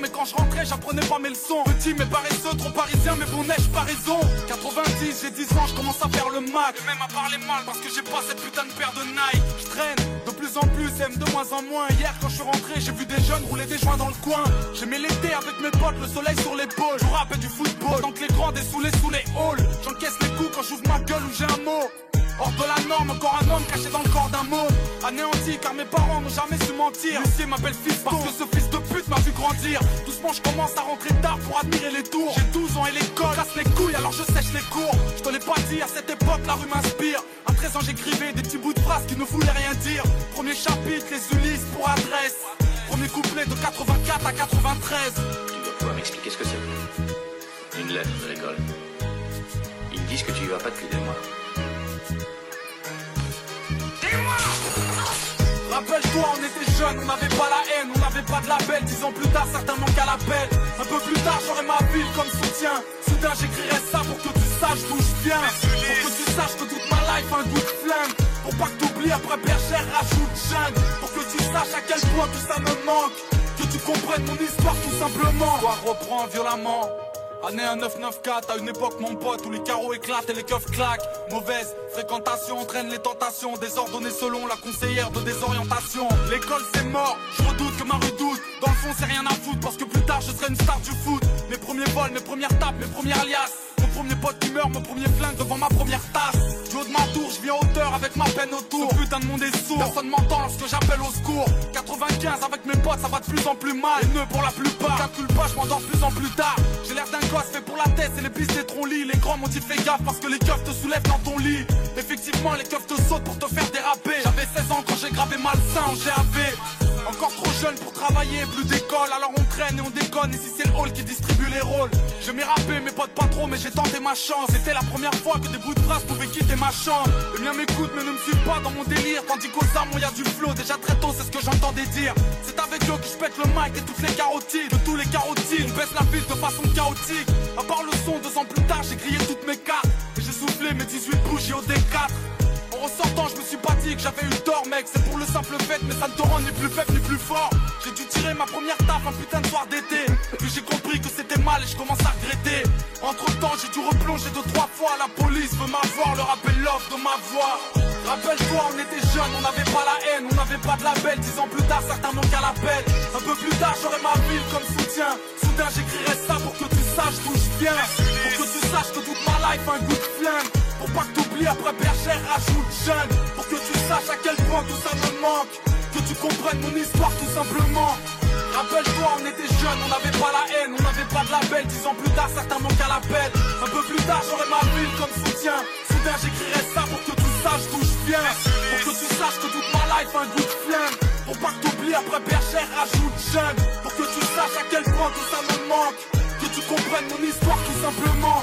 Mais quand je rentrais, j'apprenais pas mes leçons. Petit mais paresseux, trop parisien, mais bon neige, pas raison. 90, j'ai 10 ans, je commence à faire le Mac. Et même à parler mal parce que j'ai pas cette putain de paire de Nike. Je traîne de plus en plus, aime de moins en moins. Hier, quand je suis rentré, j'ai vu des jeunes rouler des joints dans le coin. J'ai mis l'été avec mes potes, le soleil sur l'épaule. Je rappelle du football, tant que les grands dessoulés sous les halls. J'encaisse les coups quand j'ouvre ma gueule ou j'ai un mot. Hors de la norme, encore un homme caché dans le corps d'un mot. Anéanti, car mes parents n'ont jamais su mentir. L'huissier m'appelle fils parce que ce fils de pute m'a vu grandir. Doucement, je commence à rentrer tard pour admirer les tours. J'ai 12 ans et l'école casse les couilles, alors je sèche les cours. Je te l'ai pas dit, à cette époque, la rue m'inspire. À 13 ans, j'écrivais des petits bouts de phrases qui ne voulaient rien dire. Premier chapitre, les Ulysses pour adresse. Premier couplet de 84 à 93. Tu dois pouvoir m'expliquer ce que c'est. Une lettre de l'école. Ils disent que tu y vas pas depuis des mois. Rappelle-toi, on était jeunes, on n'avait pas la haine, on n'avait pas de label. Dix ans plus tard, certains manquent à l'appel. Un peu plus tard, j'aurai ma ville comme soutien. Soudain, j'écrirai ça pour que tu saches d'où je viens. Pour que tu saches que toute ma life a un goût de flingue. Pour pas que t'oublies après bergère, rajoute jungle. Pour que tu saches à quel point tout ça me manque. Que tu comprennes mon histoire tout simplement. L'histoire reprend violemment. Année 1994, à une époque mon pote où les carreaux éclatent et les keufs claquent. Mauvaise fréquentation entraîne les tentations Désordonnées selon la conseillère de désorientation. L'école c'est mort, je redoute que ma redoute. Dans le fond c'est rien à foutre parce que plus tard je serai une star du foot. Mes premiers vols, mes premières tapes, mes premières alias. Mon premier pote qui meurt, mon premier flingue devant ma première tasse De ma tour, je viens en hauteur avec ma peine autour. Ce putain de monde est sourd, personne m'entend lorsque j'appelle au secours. 95 avec mes potes ça va de plus en plus mal. Et nœuds pour la plupart, calcule pas, je m'endors plus en plus tard. J'ai l'air d'un gosse fait pour la tête, c'est les pistes des lit Les grands m'ont dit fais gaffe parce que les keufs te soulèvent dans ton lit. Effectivement les keufs te sautent pour te faire déraper. J'avais 16 ans quand j'ai gravé malsain en GAV encore trop jeune pour travailler, plus d'école, alors on traîne et on déconne. Et si c'est le hall qui distribue les rôles, je m'ai rappé, mes potes pas trop, mais j'ai tenté ma chance. C'était la première fois que des bouts de phrases pouvaient quitter ma chambre. Les miens m'écoutent, mais ne me suivent pas dans mon délire. Tandis qu'aux armes, y a du flow, déjà très tôt, c'est ce que j'entendais dire. C'est avec eux que je pète le mic et toutes les carotides. De tous les carotides, baisse la piste de façon chaotique. À part le son, deux ans plus tard, j'ai grillé toutes mes cartes. Et j'ai soufflé mes 18 bougies au D4. En ressortant, je me suis pas dit que j'avais eu tort, mec. C'est pour le simple fait, mais ça ne te rend ni plus faible ni plus fort. J'ai dû tirer ma première taf un putain de soir d'été. Puis j'ai compris que c'était mal et je commence à regretter. Entre temps, j'ai dû replonger deux, trois fois. La police veut m'avoir, le rappel l'offre de ma voix. Rappelle-toi, on était jeunes, on n'avait pas la haine, on n'avait pas de label. Dix ans plus tard, certains manquent à l'appel. Un peu plus tard, j'aurai ma ville comme soutien. Soudain, j'écrirai ça pour que tu saches d'où je viens. Pour que tu saches que toute ma life a un goût de flingue. Pour pas que t'oublies après bergère, rajoute jeune. Pour que tu saches à quel point tout ça me manque. Que tu comprennes mon histoire tout simplement. Rappelle-toi, on était jeunes, on n'avait pas la haine, on n'avait pas de label. Dix ans plus tard, certains manquent à l'appel. Un peu plus tard, j'aurai ma ville comme soutien. Soudain, j'écrirai ça pour que tu saches d'où je viens. Pour que tu saches que toute ma life a un goût de flingue. Pour pas que t'oublies après bergère, rajoute jeune. Pour que tu saches à quel point tout ça me manque. Que tu comprennes mon histoire tout simplement.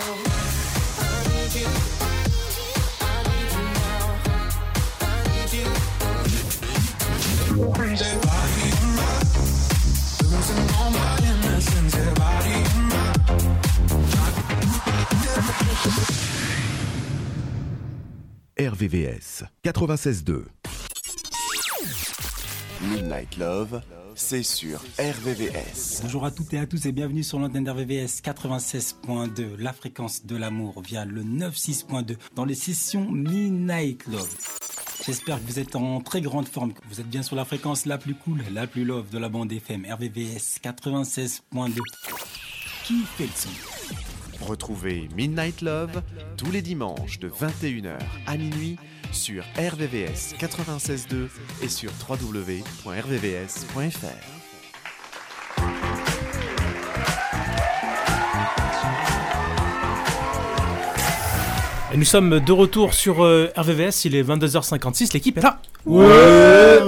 RVVS 96.2. Midnight Love, c'est sur RVVS. Bonjour à toutes et à tous et bienvenue sur l'antenne d'RVVS 96.2, la fréquence de l'amour via le 96.2 dans les sessions Midnight Love. J'espère que vous êtes en très grande forme, que vous êtes bien sur la fréquence la plus cool, la plus love de la bande FM RVVS 96.2. Qui fait le son? Retrouvez Midnight Love tous les dimanches de 21h à minuit sur RVVS 96.2 et sur www.rvvs.fr. Et nous sommes de retour sur euh, RVVS, il est 22h56, l'équipe est là Ouais.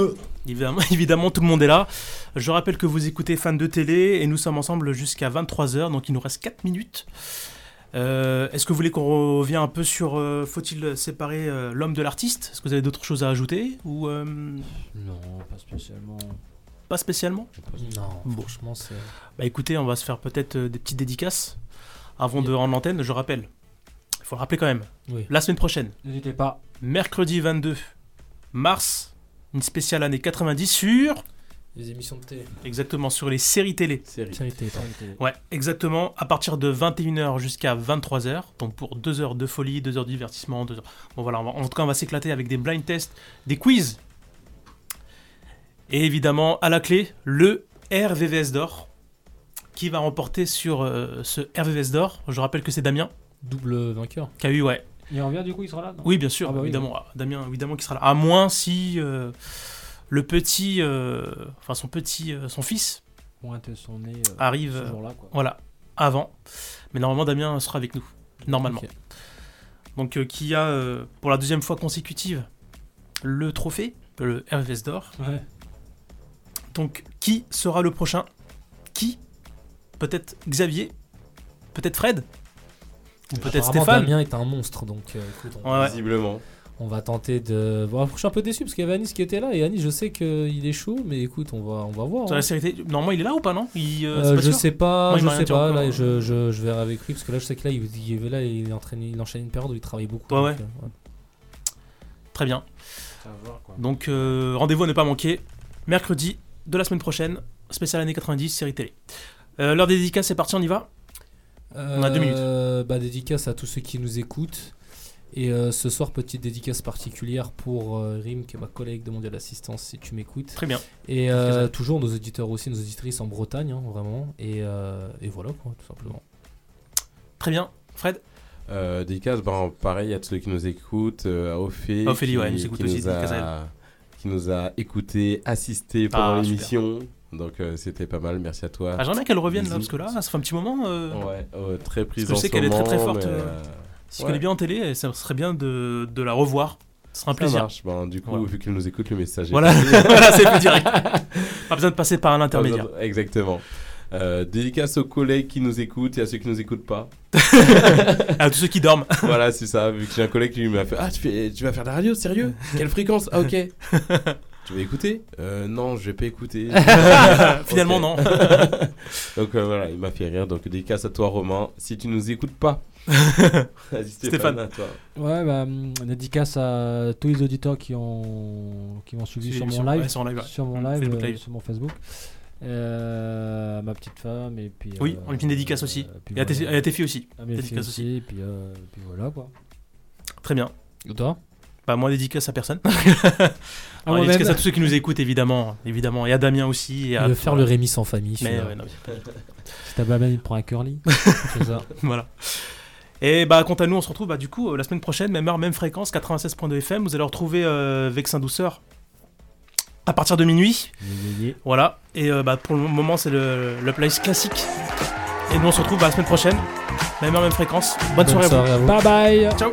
évidemment, évidemment, tout le monde est là. Je rappelle que vous écoutez Fan de télé et nous sommes ensemble jusqu'à 23h, donc il nous reste 4 minutes. Euh, Est-ce que vous voulez qu'on revienne un peu sur euh, faut-il séparer euh, l'homme de l'artiste? Est-ce que vous avez d'autres choses à ajouter ou euh, Non, pas spécialement. Pas spécialement? Non, Bon. franchement, c'est. Bah écoutez, on va se faire peut-être des petites dédicaces avant de rendre l'antenne. Je rappelle, il faut le rappeler quand même. Oui. La semaine prochaine, N'hésitez pas. mercredi 22 mars, une spéciale année 90 sur. Les émissions de télé. Exactement, sur les séries télé. Série télé, pardon. Ouais, exactement. À partir de 21h jusqu'à 23h. Donc pour 2 heures de folie, 2 heures de divertissement. deux heures- Bon voilà, va- en tout cas, on va s'éclater avec des blind tests, des quiz. Et évidemment, à la clé, le RVVS d'or. Qui va remporter sur euh, ce RVVS d'or Je rappelle que c'est Damien. Double vainqueur. Qui a eu, ouais. Il revient du coup, il sera là non? Oui, bien sûr, Ah bah oui, évidemment. Damien, évidemment, qui sera là. À moins si euh, le petit, euh, enfin son petit, euh, son fils Pointe son nez. euh, arrive, ce jour-là, quoi. voilà, avant. Mais normalement, Damien sera avec nous, normalement. Donc, euh, qui a euh, pour la deuxième fois consécutive le trophée, le RVS d'or. Ouais. Donc, qui sera le prochain? Qui? Peut-être Xavier? Peut-être Fred? Ou peut-être Stéphane? Damien est un monstre, donc euh, écoute, on, Ouais, ouais. Visiblement. On va tenter de. Bon, je suis un peu déçu parce qu'il y avait Anis qui était là et Anis, je sais qu'il est chaud, mais écoute, on va, on va voir. Sur hein. la série télé- Normalement, il est là ou pas, non? Il, euh, Euh, pas je sûr? sais pas, Moi, je sais pas. Là, je, je, je verrai avec lui parce que là, je sais que là, il, il, là, il, entraîne, il enchaîne une période où il travaille beaucoup. Ouais, donc, ouais. euh, ouais. Très bien. Voir, quoi. Donc, euh, rendez-vous à ne pas manquer. Mercredi de la semaine prochaine, spécial année 90, série télé. Euh, L'heure des dédicaces, c'est parti, on y va? On a deux minutes. Bah, dédicace à tous ceux qui nous écoutent. Et euh, ce soir, petite dédicace particulière pour euh, Rim, qui est ma collègue de Mondial Assistance, si tu m'écoutes. Très bien. Et euh, toujours nos auditeurs aussi, nos auditrices en Bretagne, hein, vraiment. Et, euh, et voilà, quoi, tout simplement. Très bien. Fred? Euh, dédicace, ben, pareil à tous ceux qui nous écoutent, à Ophélie, À Ophélie, qui, ouais, nous écoute qui aussi, nous dédicace à a, qui nous a écouté, assisté pendant Ah, l'émission. Donc euh, c'était pas mal, merci à toi. Ah, J'aimerais bien qu'elle revienne là, parce que là, ça fait un petit moment. euh, Ouais, euh, très prise parce que je en sais qu'elle est très très forte. mais, euh, euh, Si ouais. est bien en télé, et ça serait bien de, de la revoir. Ce serait un Ça plaisir. marche. Ben, du coup, Voilà. vu qu'elle nous écoute, le message est Voilà, c'est plus direct. Pas besoin de passer par un intermédiaire. Exactement. Euh, dédicace aux collègues qui nous écoutent et à ceux qui nous écoutent pas. à tous ceux qui dorment. voilà, c'est ça. Vu que j'ai un collègue qui m'a fait Ah, tu, fais, tu vas faire de la radio, sérieux? Quelle fréquence? Ah, ok. tu vas écouter? Euh, Non, je vais pas écouter. Finalement, non. donc euh, voilà, il m'a fait rire. Donc dédicace à toi, Romain. Si tu nous écoutes pas, vas-y, Stéphane, Stéphane. à toi. Ouais, bah, hum, dédicace à tous les auditeurs qui ont qui m'ont suivi sur mon live, ouais, sur mon live, ouais. sur mon live, Facebook euh, Live. sur mon Facebook, Euh, à ma petite femme et puis. Oui, euh, on lui fait une dédicace aussi. Et à tes- à filles aussi. À mes filles Dédicace aussi, aussi. et puis, euh, puis voilà quoi. Très bien. Et toi? Bah moi dédicace à personne. À Alors, moi-même. dédicace à tous ceux qui nous écoutent évidemment, évidemment, et à Damien aussi. Et à faire le Rémi sans famille. Mais ouais, non, Si ta maman il te prend un curly. C'est ça. voilà. Et bah quant à nous, on se retrouve bah, du coup euh, la semaine prochaine, même heure, même fréquence, 96.2 FM. Vous allez retrouver euh, Vexin Douceur à partir de minuit. Voilà. Et euh, bah, pour le moment, c'est le, le playlist classique. Et nous, on se retrouve bah, la semaine prochaine, même heure, même fréquence. Bonne, Bonne soirée, soirée à vous. Bye bye. Ciao.